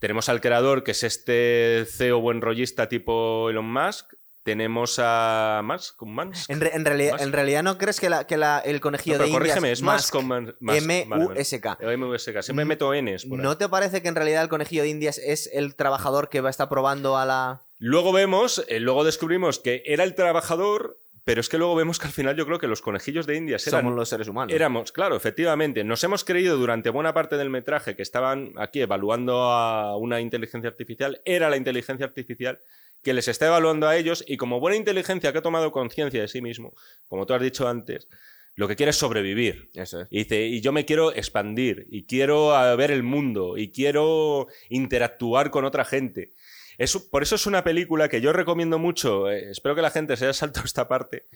Tenemos al creador, que es este CEO buen rollista tipo Elon Musk. Tenemos a Musk, ¿un Musk? en, re- en realidad, Musk. en realidad no crees que, la- que la- el conejillo No, de Indias corrígeme, es Musk con. M-U-S-K. MUSK. Siempre meto Ns por ahí. ¿No te parece que en realidad el conejillo de Indias es el trabajador que va a estar probando a la... Luego vemos, eh, luego descubrimos que era el trabajador, pero es que luego vemos que al final yo creo que los conejillos de Indias eran Somos los seres humanos. Éramos, claro, efectivamente. Nos hemos creído durante buena parte del metraje que estaban aquí evaluando a una inteligencia artificial. Era la inteligencia artificial que les está evaluando a ellos y como buena inteligencia que ha tomado conciencia de sí mismo, como tú has dicho antes, lo que quiere es sobrevivir. Eso es. Y dice, y yo me quiero expandir, y quiero ver el mundo, y quiero interactuar con otra gente. Es, por eso es una película que yo recomiendo mucho, eh, espero que la gente se haya saltado esta parte,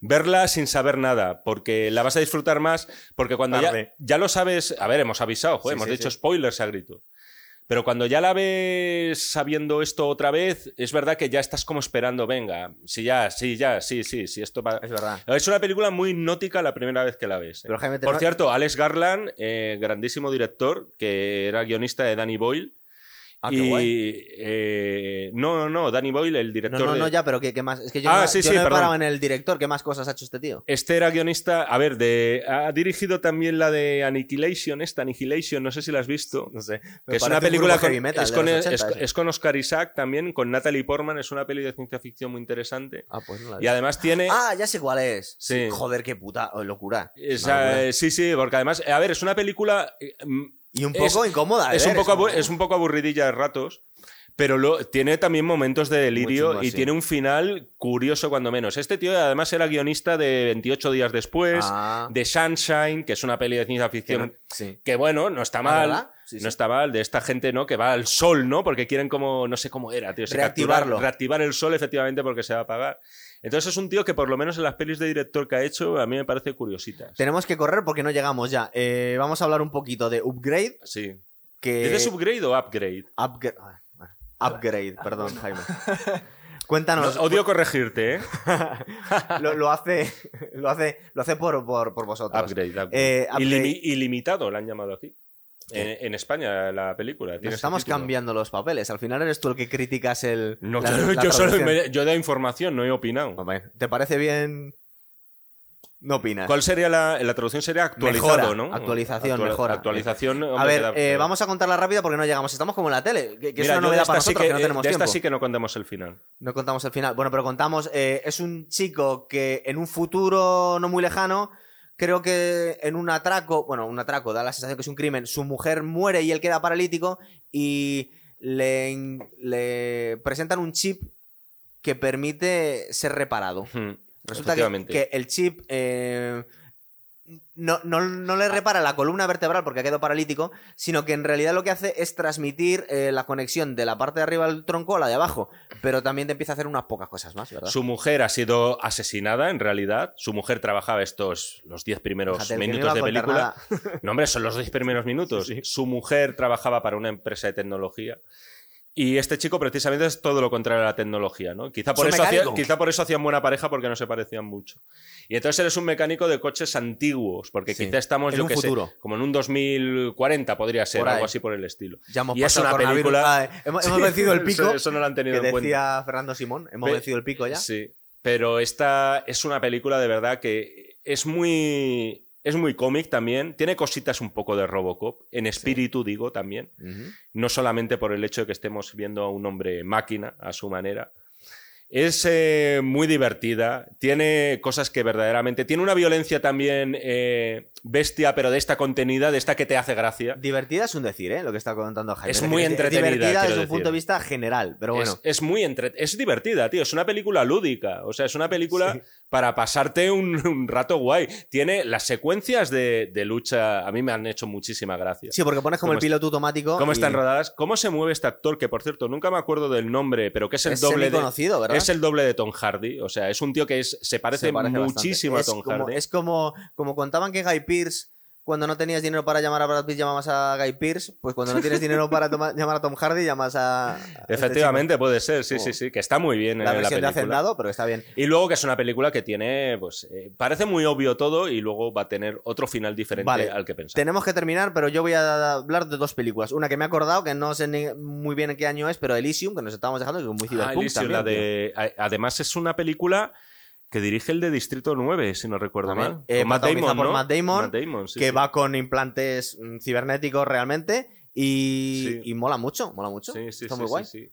verla sin saber nada, porque la vas a disfrutar más, porque cuando ya, lo sabes, a ver, hemos avisado, joder, Sí, hemos sí, dicho sí. spoilers a grito. Pero cuando ya la ves sabiendo esto otra vez, es verdad que ya estás como esperando, venga, sí, ya, sí, ya, sí, sí, sí, esto va... Es verdad. Es una película muy nótica la primera vez que la ves. ¿eh? Por cierto, Alex Garland, eh, grandísimo director, que era guionista de Danny Boyle. Ah, qué y guay. eh, no, no, no, Danny Boyle, el No, director. no, de- no, ya, pero ¿qué, qué más? Es que yo Ah, no, sí, yo sí, no he perdón. parado en el director. ¿Qué más cosas ha hecho este tío? Este era guionista, a ver, de, ha dirigido también la de Annihilation, esta Annihilation, no sé si la has visto. No sé. Que es una película con, es, con, es- es con Oscar Isaac también, con Natalie Portman, es una peli de ciencia ficción muy interesante. Ah, pues no la Y además tiene... Ah, ya sé cuál es. Sí. Joder, qué puta oh, locura. eh, sí, sí, porque además, a ver, es una película... y un es- poco incómoda. de es, un poco, es un poco aburridilla de ratos, pero lo, tiene también momentos de delirio chungo, y sí. tiene un final curioso cuando menos. Este tío además era guionista de 28 días después, Ah. de Sunshine, que es una peli de ciencia Que ficción no- sí. que bueno, no está Ah, mal. Sí, No está mal, de esta gente, ¿no? Que va al sol, ¿no? Porque quieren como, no sé cómo era, tío. Reactivarlo. reactivar el sol, efectivamente, porque se va a apagar. Entonces es un tío que por lo menos en las pelis de director que ha hecho, a mí me parece curiosita. Tenemos que correr porque no llegamos ya. Eh, vamos a hablar un poquito de Upgrade. Sí. Que... ¿Dices upgrade o upgrade? Upgra- ah, Upgrade, perdón, Jaime. Cuéntanos. No, odio corregirte, ¿eh? lo, lo hace, lo hace, lo hace por, por, por vosotros. Upgrade, upgrade. Eh, upgrade. Ilimi- ilimitado la han llamado aquí. En, en España, la película. Nos estamos cambiando los papeles. Al final eres tú el que criticas el. No, la- yo, la yo solo me- yo he dado información, no he opinado. Hombre, ¿Te parece bien? No opinas. ¿Cuál sería la, la traducción? Sería actualizado, Mejora, ¿no? actualización, Actua- mejora. Actualización. A hombre, ver, queda- eh, vamos a contarla rápida porque no llegamos. Estamos como en la tele, que, que es Mira, una yo de novedad para sí nosotros que, que, no eh, tenemos de esta tiempo. sí que no contamos el final. No contamos el final. Bueno, pero contamos. eh, es un chico que en un futuro no muy lejano, creo que en un atraco, bueno, un atraco, da la sensación que es un crimen, su mujer muere y él queda paralítico y le, le presentan un chip que permite ser reparado. Hmm, Resulta que el chip eh, no, no- no le repara la columna vertebral porque ha quedado paralítico, sino que en realidad lo que hace es transmitir eh, la conexión de la parte de arriba del tronco a la de abajo. Pero también te empieza a hacer unas pocas cosas más, ¿verdad? Su mujer ha sido asesinada, en realidad. Su mujer trabajaba estos, los 10 primeros Fíjate, minutos de película. No, hombre, son los 10 primeros minutos. Su mujer trabajaba para una empresa de tecnología. Y este chico precisamente es todo lo contrario a la tecnología, ¿no? Quizá por, eso hacía- quizá por eso hacían buena pareja porque no se parecían mucho. Y entonces eres un mecánico de coches antiguos, porque Sí. quizá estamos, En yo un que sé, como en un 2040 podría ser, algo así por el estilo. Ya hemos y es una película... Ah, eh, hemos, hemos vencido el pico. Eso, eso no lo han tenido que en cuenta. decía Fernando Simón. Hemos Ve- vencido el pico ya. Sí, pero esta es una película de verdad que es muy. Es muy cómic también. Tiene cositas un poco de Robocop. En espíritu, digo, también. No solamente por el hecho de que estemos viendo a un hombre máquina a su manera. Es eh, muy divertida. Tiene cosas que verdaderamente. Tiene una violencia también. eh, bestia, pero de esta contenida, de esta que te hace gracia. Divertida es un decir, ¿eh? Lo que está contando Jaime. Es muy entretenida, Divertida desde un punto de vista general, pero bueno. Es, es muy entre... es divertida, tío. Es una película lúdica. O sea, es una película Sí. para pasarte un, un rato guay. Tiene las secuencias de, de lucha. A mí me han hecho muchísima gracia. Sí, porque pones como ¿Cómo el piloto automático. ¿Cómo y están rodadas? ¿Cómo se mueve este actor? Que por cierto, nunca me acuerdo del nombre, pero que es el Es doble de. semiconocido, ¿verdad? Es el doble de Tom Hardy. O sea, es un tío que es, se parece, Se parece muchísimo bastante. a Tom es como, Hardy. Es como, como contaban que Guy Pearce, cuando no tenías dinero para llamar a Brad Pitt, llamabas a Guy Pearce. Pues cuando no tienes dinero para toma- llamar a Tom Hardy, llamas a. este Efectivamente, puede ser, sí, Oh. sí, sí. Que está muy bien chico. en La la versión de película. Hacendado, pero está bien. Y luego que es una película que tiene, pues, eh, parece muy obvio todo y luego va a tener otro final diferente Vale, al que pensaba. Tenemos que terminar, pero yo voy a hablar de dos películas. Una que me he acordado, que no sé ni- muy bien en qué año es, pero Elysium, que nos estábamos dejando, que es muy Ah, cyberpunk Elysium, también, la de- Además es una película que dirige el de Distrito 9, si no recuerdo También. mal. Eh, Matt Damon, ¿no? Matt Damon, Matt Damon, sí, que sí. va con implantes mm, cibernéticos realmente y, Sí. y mola mucho, mola mucho. Sí, sí, Está sí, muy sí, guay.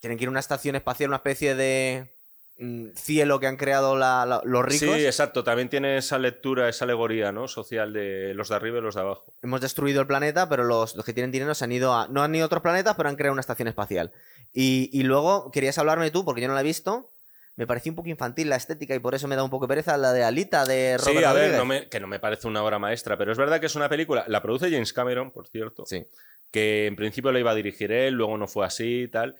Tienen que ir a una estación espacial, una especie de mm, cielo que han creado la- la- los ricos. Sí, exacto. También tiene esa lectura, esa alegoría ¿no? social de los de arriba y los de abajo. Hemos destruido el planeta, pero los, los que tienen dinero se han ido a. No han ido a otros planetas, pero han creado una estación espacial. Y, y luego querías hablarme tú, porque yo no la he visto. Me pareció un poco infantil la estética y por eso me da un poco de pereza la de Alita de Robert sí, a ver, no me- que no me parece una obra maestra, pero es verdad que es una película. La produce James Cameron, por cierto. Sí. que en principio la iba a dirigir él, luego no fue así y tal.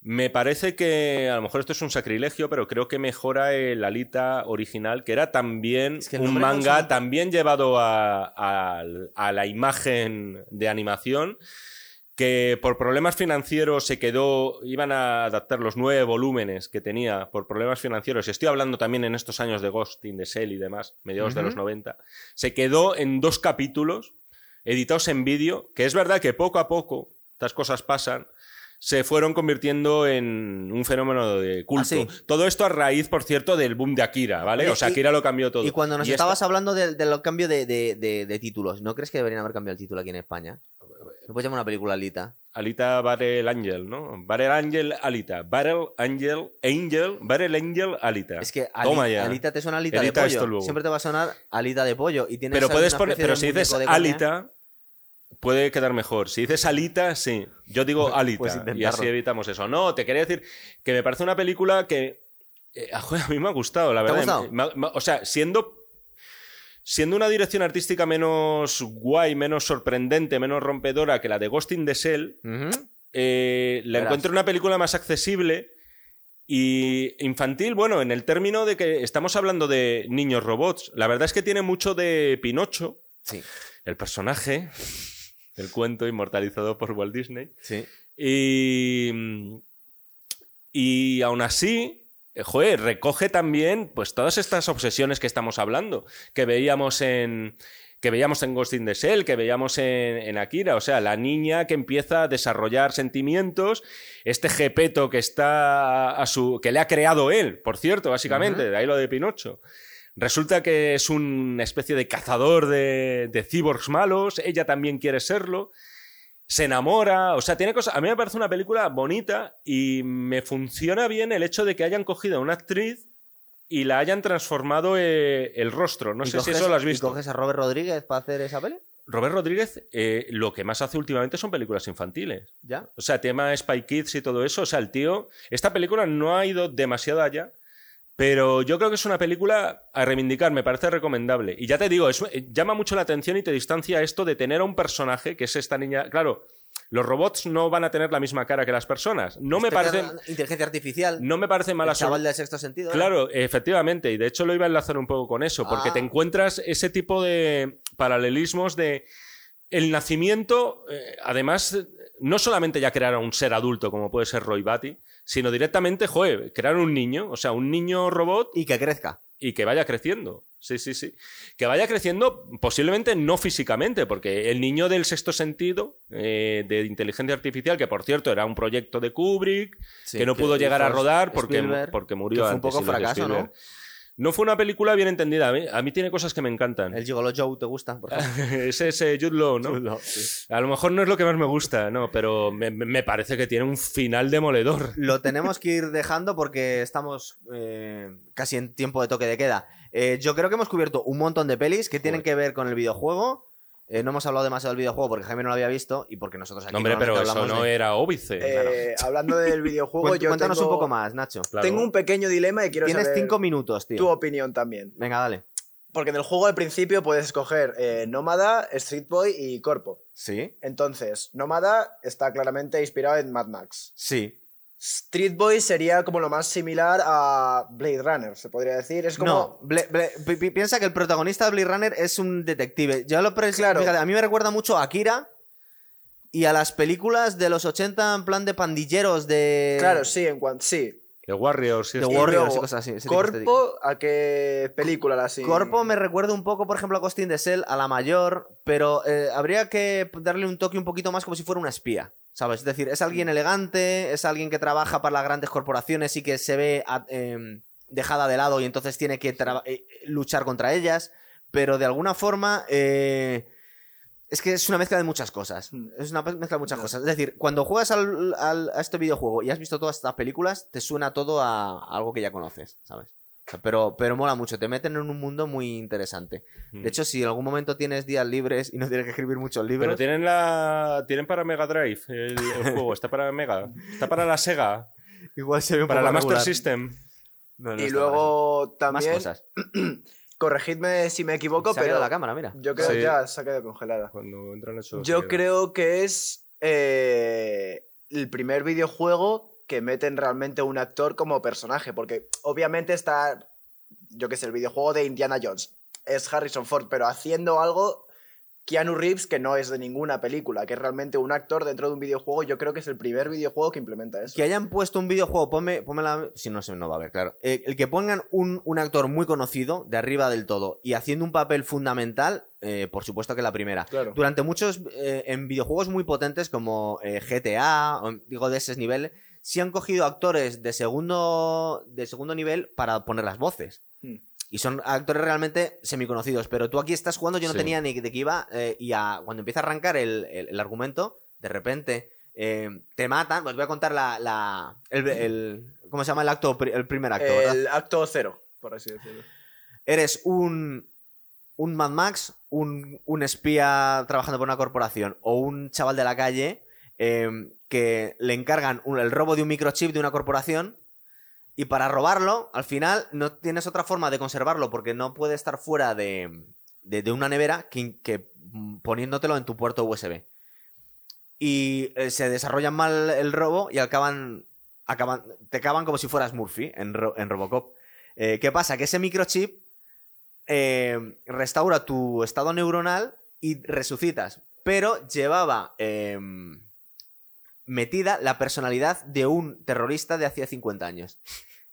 Me parece que a lo mejor esto es un sacrilegio, pero creo que mejora el Alita original, que era también Es que un no manga también llevado a, a- a la imagen de animación, que por problemas financieros se quedó, iban a adaptar los nueve volúmenes que tenía por problemas financieros, y estoy hablando también en estos años de Ghost in the Shell y demás, mediados de los 90, se quedó en dos capítulos editados en vídeo, que es verdad que poco a poco estas cosas pasan, se fueron convirtiendo en un fenómeno de culto. Ah, sí. Todo esto a raíz, por cierto, del boom de Akira, ¿vale? O sea, Akira lo cambió todo. Y cuando nos esta- estabas hablando del, cambio de, de- de- de títulos, ¿no crees que deberían haber cambiado el título aquí en España? ¿Me puedes llamar una película Alita? Alita Battle Angel, ¿no? Battle Angel Alita. Battle Angel Angel. Battle Angel Alita. Es que Ali- Toma ya. Alita te suena Alita Edita de esto pollo. luego. Siempre te va a sonar Alita de pollo. Y tienes Pero puedes poner. Pero si dices. Alita, puede quedar mejor. Si dices Alita, sí. Yo digo Alita. Y así evitamos eso. No, te quería decir que me parece una película que. eh, a mí me ha gustado, la ¿Te ha verdad. gustado? Me- me- o sea, siendo. Siendo una dirección artística menos guay, menos sorprendente, menos rompedora que la de Ghost in the Shell, eh, la Verás. encuentro una película más accesible y infantil, bueno, en el término de que estamos hablando de niños robots. La verdad es que tiene mucho de Pinocho, Sí, el personaje, el cuento inmortalizado por Walt Disney. sí. Y, y aún así, joder, recoge también pues todas estas obsesiones que estamos hablando, que veíamos en que veíamos en Ghost in the Shell, que veíamos en, en Akira, o sea, la niña que empieza a desarrollar sentimientos, este jepeto que está a su que le ha creado él, por cierto, básicamente, de ahí lo de Pinocho. Resulta que es una especie de cazador de, de cyborgs malos, ella también quiere serlo se enamora, o sea, tiene cosas. A mí me parece una película bonita y me funciona bien el hecho de que hayan cogido a una actriz y la hayan transformado eh, el rostro. No ¿Y sé si eso lo has ¿Y visto. coges a Robert Rodríguez para hacer esa peli? Robert Rodríguez eh, lo que más hace últimamente son películas infantiles. ¿Ya? O sea, tema Spy Kids y todo eso. O sea, el tío. Esta película no ha ido demasiado allá. Pero yo creo que es una película a reivindicar, me parece recomendable. Y ya te digo, es- eh, llama mucho la atención y te distancia esto de tener a un personaje que es esta niña. Claro, los robots no van a tener la misma cara que las personas. No me Este parece, Inteligencia artificial. no me parece mala el chaval del sexto sentido. ¿no? Claro, efectivamente, y de hecho lo iba a enlazar un poco con eso, porque Ah. te encuentras ese tipo de paralelismos de el nacimiento, eh, además, eh, no solamente ya crear a un ser adulto como puede ser Roy Batty, sino directamente, joder, crear un niño, o sea, un niño robot Y que crezca. y que vaya creciendo. Sí, sí, sí. Que vaya creciendo posiblemente no físicamente, porque el niño del sexto sentido eh, de inteligencia artificial, que por cierto era un proyecto de Kubrick, Sí, que no pudo llegar a rodar porque, Spielberg, porque murió que fue un antes, poco fracaso. ¿no? No fue una película bien entendida. A mí, a mí tiene cosas que me encantan. El Gigolo Joe te gusta, por ejemplo. Ese es eh, Jude Law, ¿no? A lo mejor no es lo que más me gusta, no, pero me, me parece que tiene un final demoledor. Lo tenemos que ir dejando porque estamos eh, casi en tiempo de toque de queda. Eh, yo creo que hemos cubierto un montón de pelis que tienen que ver con el videojuego. Eh, no hemos hablado demasiado del videojuego porque Jaime no lo había visto y porque nosotros aquí No, hombre, pero eso no de- era óbice. Eh, Hablando del videojuego, yo Cuéntanos tengo, un poco más, Nacho. Claro. tengo un pequeño dilema y quiero Tienes saber cinco minutos, tío. tu opinión también. Venga, dale. Porque en el juego al principio puedes escoger eh, Nómada, Street Boy y Corpo. Sí, Entonces, Nómada está claramente inspirado en Mad Max. sí. Street Boy sería como lo más similar a Blade Runner, se podría decir. Es como. No, Ble- Ble- piensa que el protagonista de Blade Runner es un detective. Yo lo Claro. fíjate, a mí me recuerda mucho a Akira y a las películas de los 80 en plan de pandilleros de. Claro, sí, en cuanto. Sí. The Warriors. sí. Y Warriors y cosas así, de. Corpo, ¿a qué película la sin- Corpo me recuerda un poco, por ejemplo, a Costin de Cell, a la mayor, pero eh, habría que darle un toque un poquito más como si fuera una espía, ¿sabes? Es decir, es Mm. alguien elegante, es alguien que trabaja para las grandes corporaciones y que se ve em, dejada de lado y entonces tiene que eh, luchar contra ellas, pero de alguna forma... eh, es que es una mezcla de muchas cosas. Mm. Es una mezcla de muchas cosas. Es decir, cuando juegas al- al- a este videojuego y has visto todas estas películas, te suena todo a algo que ya conoces, ¿sabes? Pero, pero mola mucho, te meten en un mundo muy interesante. De hecho, si en algún momento tienes días libres y no tienes que escribir muchos libros, Pero tienen la tienen para Mega Drive el, el juego, está para Mega, está para la Sega, igual se ve un para poco la Master. System. No, no Y luego también. Más cosas. Corregidme si me equivoco, Se ha quedado pero. la cámara, mira. Yo creo Sí. ya se ha quedado congelada. Cuando entran esos. Yo creo que es eh, el primer videojuego que meten realmente un actor como personaje, porque obviamente está, yo qué sé, el videojuego de Indiana Jones, es Harrison Ford, pero haciendo algo Keanu Reeves que no es de ninguna película, que es realmente un actor dentro de un videojuego, yo creo que es el primer videojuego que implementa eso. Que hayan puesto un videojuego, ponme, ponme la... Si no, se no va a ver, claro. Eh, el que pongan un, un actor muy conocido, de arriba del todo, y haciendo un papel fundamental, eh, por supuesto que la primera. Claro. Durante muchos, eh, en videojuegos muy potentes como GTA, digo de ese nivel, sí han cogido actores de segundo, de segundo nivel para poner las voces. Hmm. Y son actores realmente semiconocidos. Pero tú aquí estás jugando, yo no Sí. tenía ni de qué iba. eh, y a- cuando empieza a arrancar el, el- el argumento, de repente eh, te matan. Os voy a contar la, la- el, el- ¿Cómo se llama el acto? El primer acto, ¿verdad? el acto cero, por así decirlo. Eres un, un Mad Max, un, un espía trabajando por una corporación o un chaval de la calle eh, que le encargan el robo de un microchip de una corporación y para robarlo, al final no tienes otra forma de conservarlo porque no puede estar fuera de, de- una nevera que, mm, poniéndotelo en tu puerto USB. Y eh, se desarrollan mal el robo y acaban, te acaban como si fueras Murphy en, Ro- en Robocop. Eh, ¿Qué pasa? Que ese microchip eh, restaura tu estado neuronal y resucitas. Pero llevaba eh, metida la personalidad de un terrorista de hacía 50 años,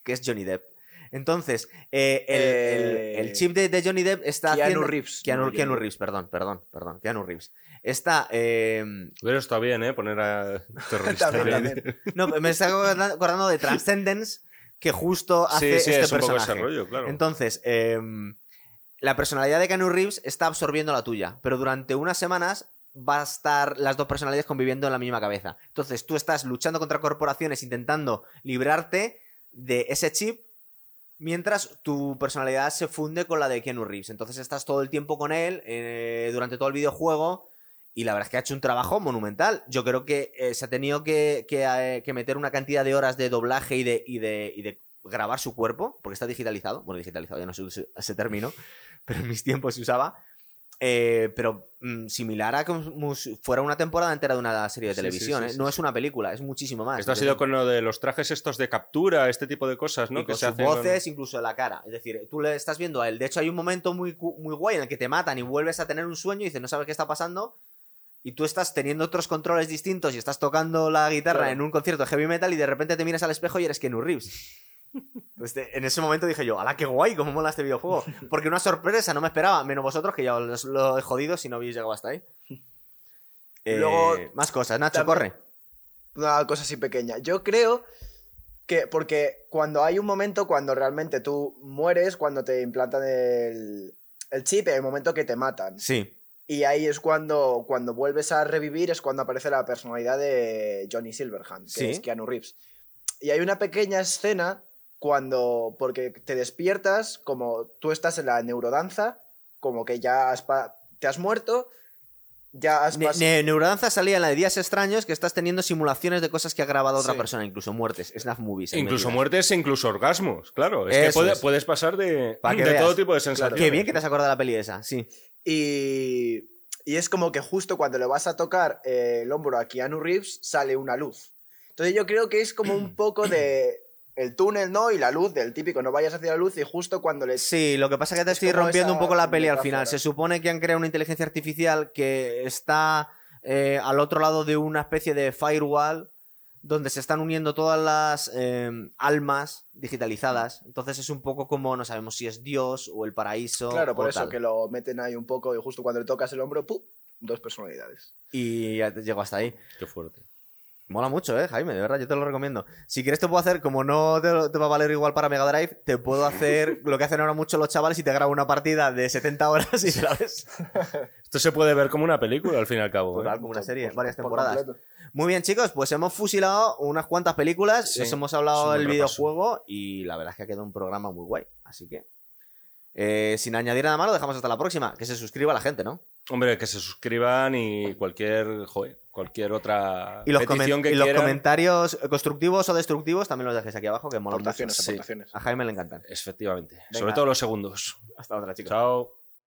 que es Johnny Depp. Entonces, eh, el, Eh, el- el chip de, de Johnny Depp está Keanu haciendo... Reeves, Keanu, no Keanu Reeves, perdón, perdón, perdón. Keanu Reeves. Está... eh, Pero está bien, ¿eh? Poner a terrorista. También, no, me está acordando de Transcendence, que justo hace Sí, sí, este es un poco personaje. ese rollo, claro. Entonces, em, la personalidad de Keanu Reeves está absorbiendo la tuya, pero durante unas semanas va a estar las dos personalidades conviviendo en la misma cabeza. Entonces, tú estás luchando contra corporaciones intentando librarte de ese chip mientras tu personalidad se funde con la de Keanu Reeves. Entonces, estás todo el tiempo con él eh, durante todo el videojuego y la verdad es que ha hecho un trabajo monumental. Yo creo que eh, se ha tenido eh, que meter una cantidad de horas de doblaje y de, y de, grabar su cuerpo, porque está digitalizado. Bueno, digitalizado ya no se usa ese término, pero en mis tiempos se usaba. Eh, pero mm, similar a como si fuera una temporada entera de una serie de Sí, televisión. sí, ¿eh? no es una película, es muchísimo más. Esto ha sido con lo de los trajes estos de captura, este tipo de cosas, ¿no? y que con se sus hacen con- voces, incluso la cara. Es decir, tú le estás viendo a él. De hecho, hay un momento muy, muy guay en el que te matan y vuelves a tener un sueño y dices, no sabes qué está pasando. Y tú estás teniendo otros controles distintos y estás tocando la guitarra Claro. en un concierto de heavy metal y de repente te miras al espejo y eres Keanu Reeves. Pues te- en ese momento dije yo, ¡ala, qué guay! ¿Cómo mola este videojuego? Porque una sorpresa, no me esperaba, menos vosotros, que ya os lo he jodido si no habéis llegado hasta ahí. Eh, Luego, más cosas, Nacho, también- corre. una cosa así pequeña. Yo creo que, porque cuando hay un momento cuando realmente tú mueres, cuando te implantan el, el chip, hay un momento que te matan. Sí. Y ahí es cuando, cuando vuelves a revivir, es cuando aparece la personalidad de Johnny Silverhand, que Sí. es Keanu Reeves. Y hay una pequeña escena cuando. Porque te despiertas, como tú estás en la neurodanza, como que ya has pa- te has muerto, ya has Ne- Neurodanza salía en la de Días Extraños que estás teniendo simulaciones de cosas que ha grabado otra Sí. persona, incluso muertes, snap movies. Incluso muertes e incluso orgasmos, claro. Es que Eso puede- es. puedes pasar de, que todo tipo de sensaciones. Qué bien que te has acordado de la peli esa, sí. Y, y es como que justo cuando le vas a tocar eh, el hombro a Keanu Reeves sale una luz. Entonces yo creo que es como un poco de el túnel, ¿no? Y la luz, del típico, no vayas hacia la luz y justo cuando le... Sí, lo que pasa es que te Es estoy rompiendo esa un poco la peli al final. Se supone que han creado una inteligencia artificial que está eh, al otro lado de una especie de firewall donde se están uniendo todas las eh, almas digitalizadas. Entonces es un poco como, no sabemos si es Dios o el paraíso. Claro, por o eso tal. que lo meten ahí un poco y justo cuando le tocas el hombro, ¡pum! Dos personalidades. Y ya te- llego hasta ahí. Qué fuerte. Mola mucho, eh, Jaime, de verdad, yo te lo recomiendo. Si quieres te puedo hacer, como no te, te va a valer igual para Mega Drive, te puedo hacer lo que hacen ahora mucho los chavales y te grabo una partida de 70 horas y ves. Esto se puede ver como una película al fin y al cabo. ¿eh? Total, como una serie, Por- varias por temporadas. completo. Muy bien, chicos, pues hemos fusilado unas cuantas películas, Sí, os hemos hablado del videojuego y la verdad es que ha quedado un programa muy guay. Así que, eh, sin añadir nada más, lo dejamos hasta la próxima. Que se suscriba la gente, ¿no? Hombre, que se suscriban y cualquier, joder, cualquier otra Y los, petición que y los quieran. comentarios constructivos o destructivos también los dejéis aquí abajo, que mola. Aportaciones, Sí. A Jaime le encantan. Efectivamente. Venga. Sobre todo los segundos. Hasta otra, chicos. Chao.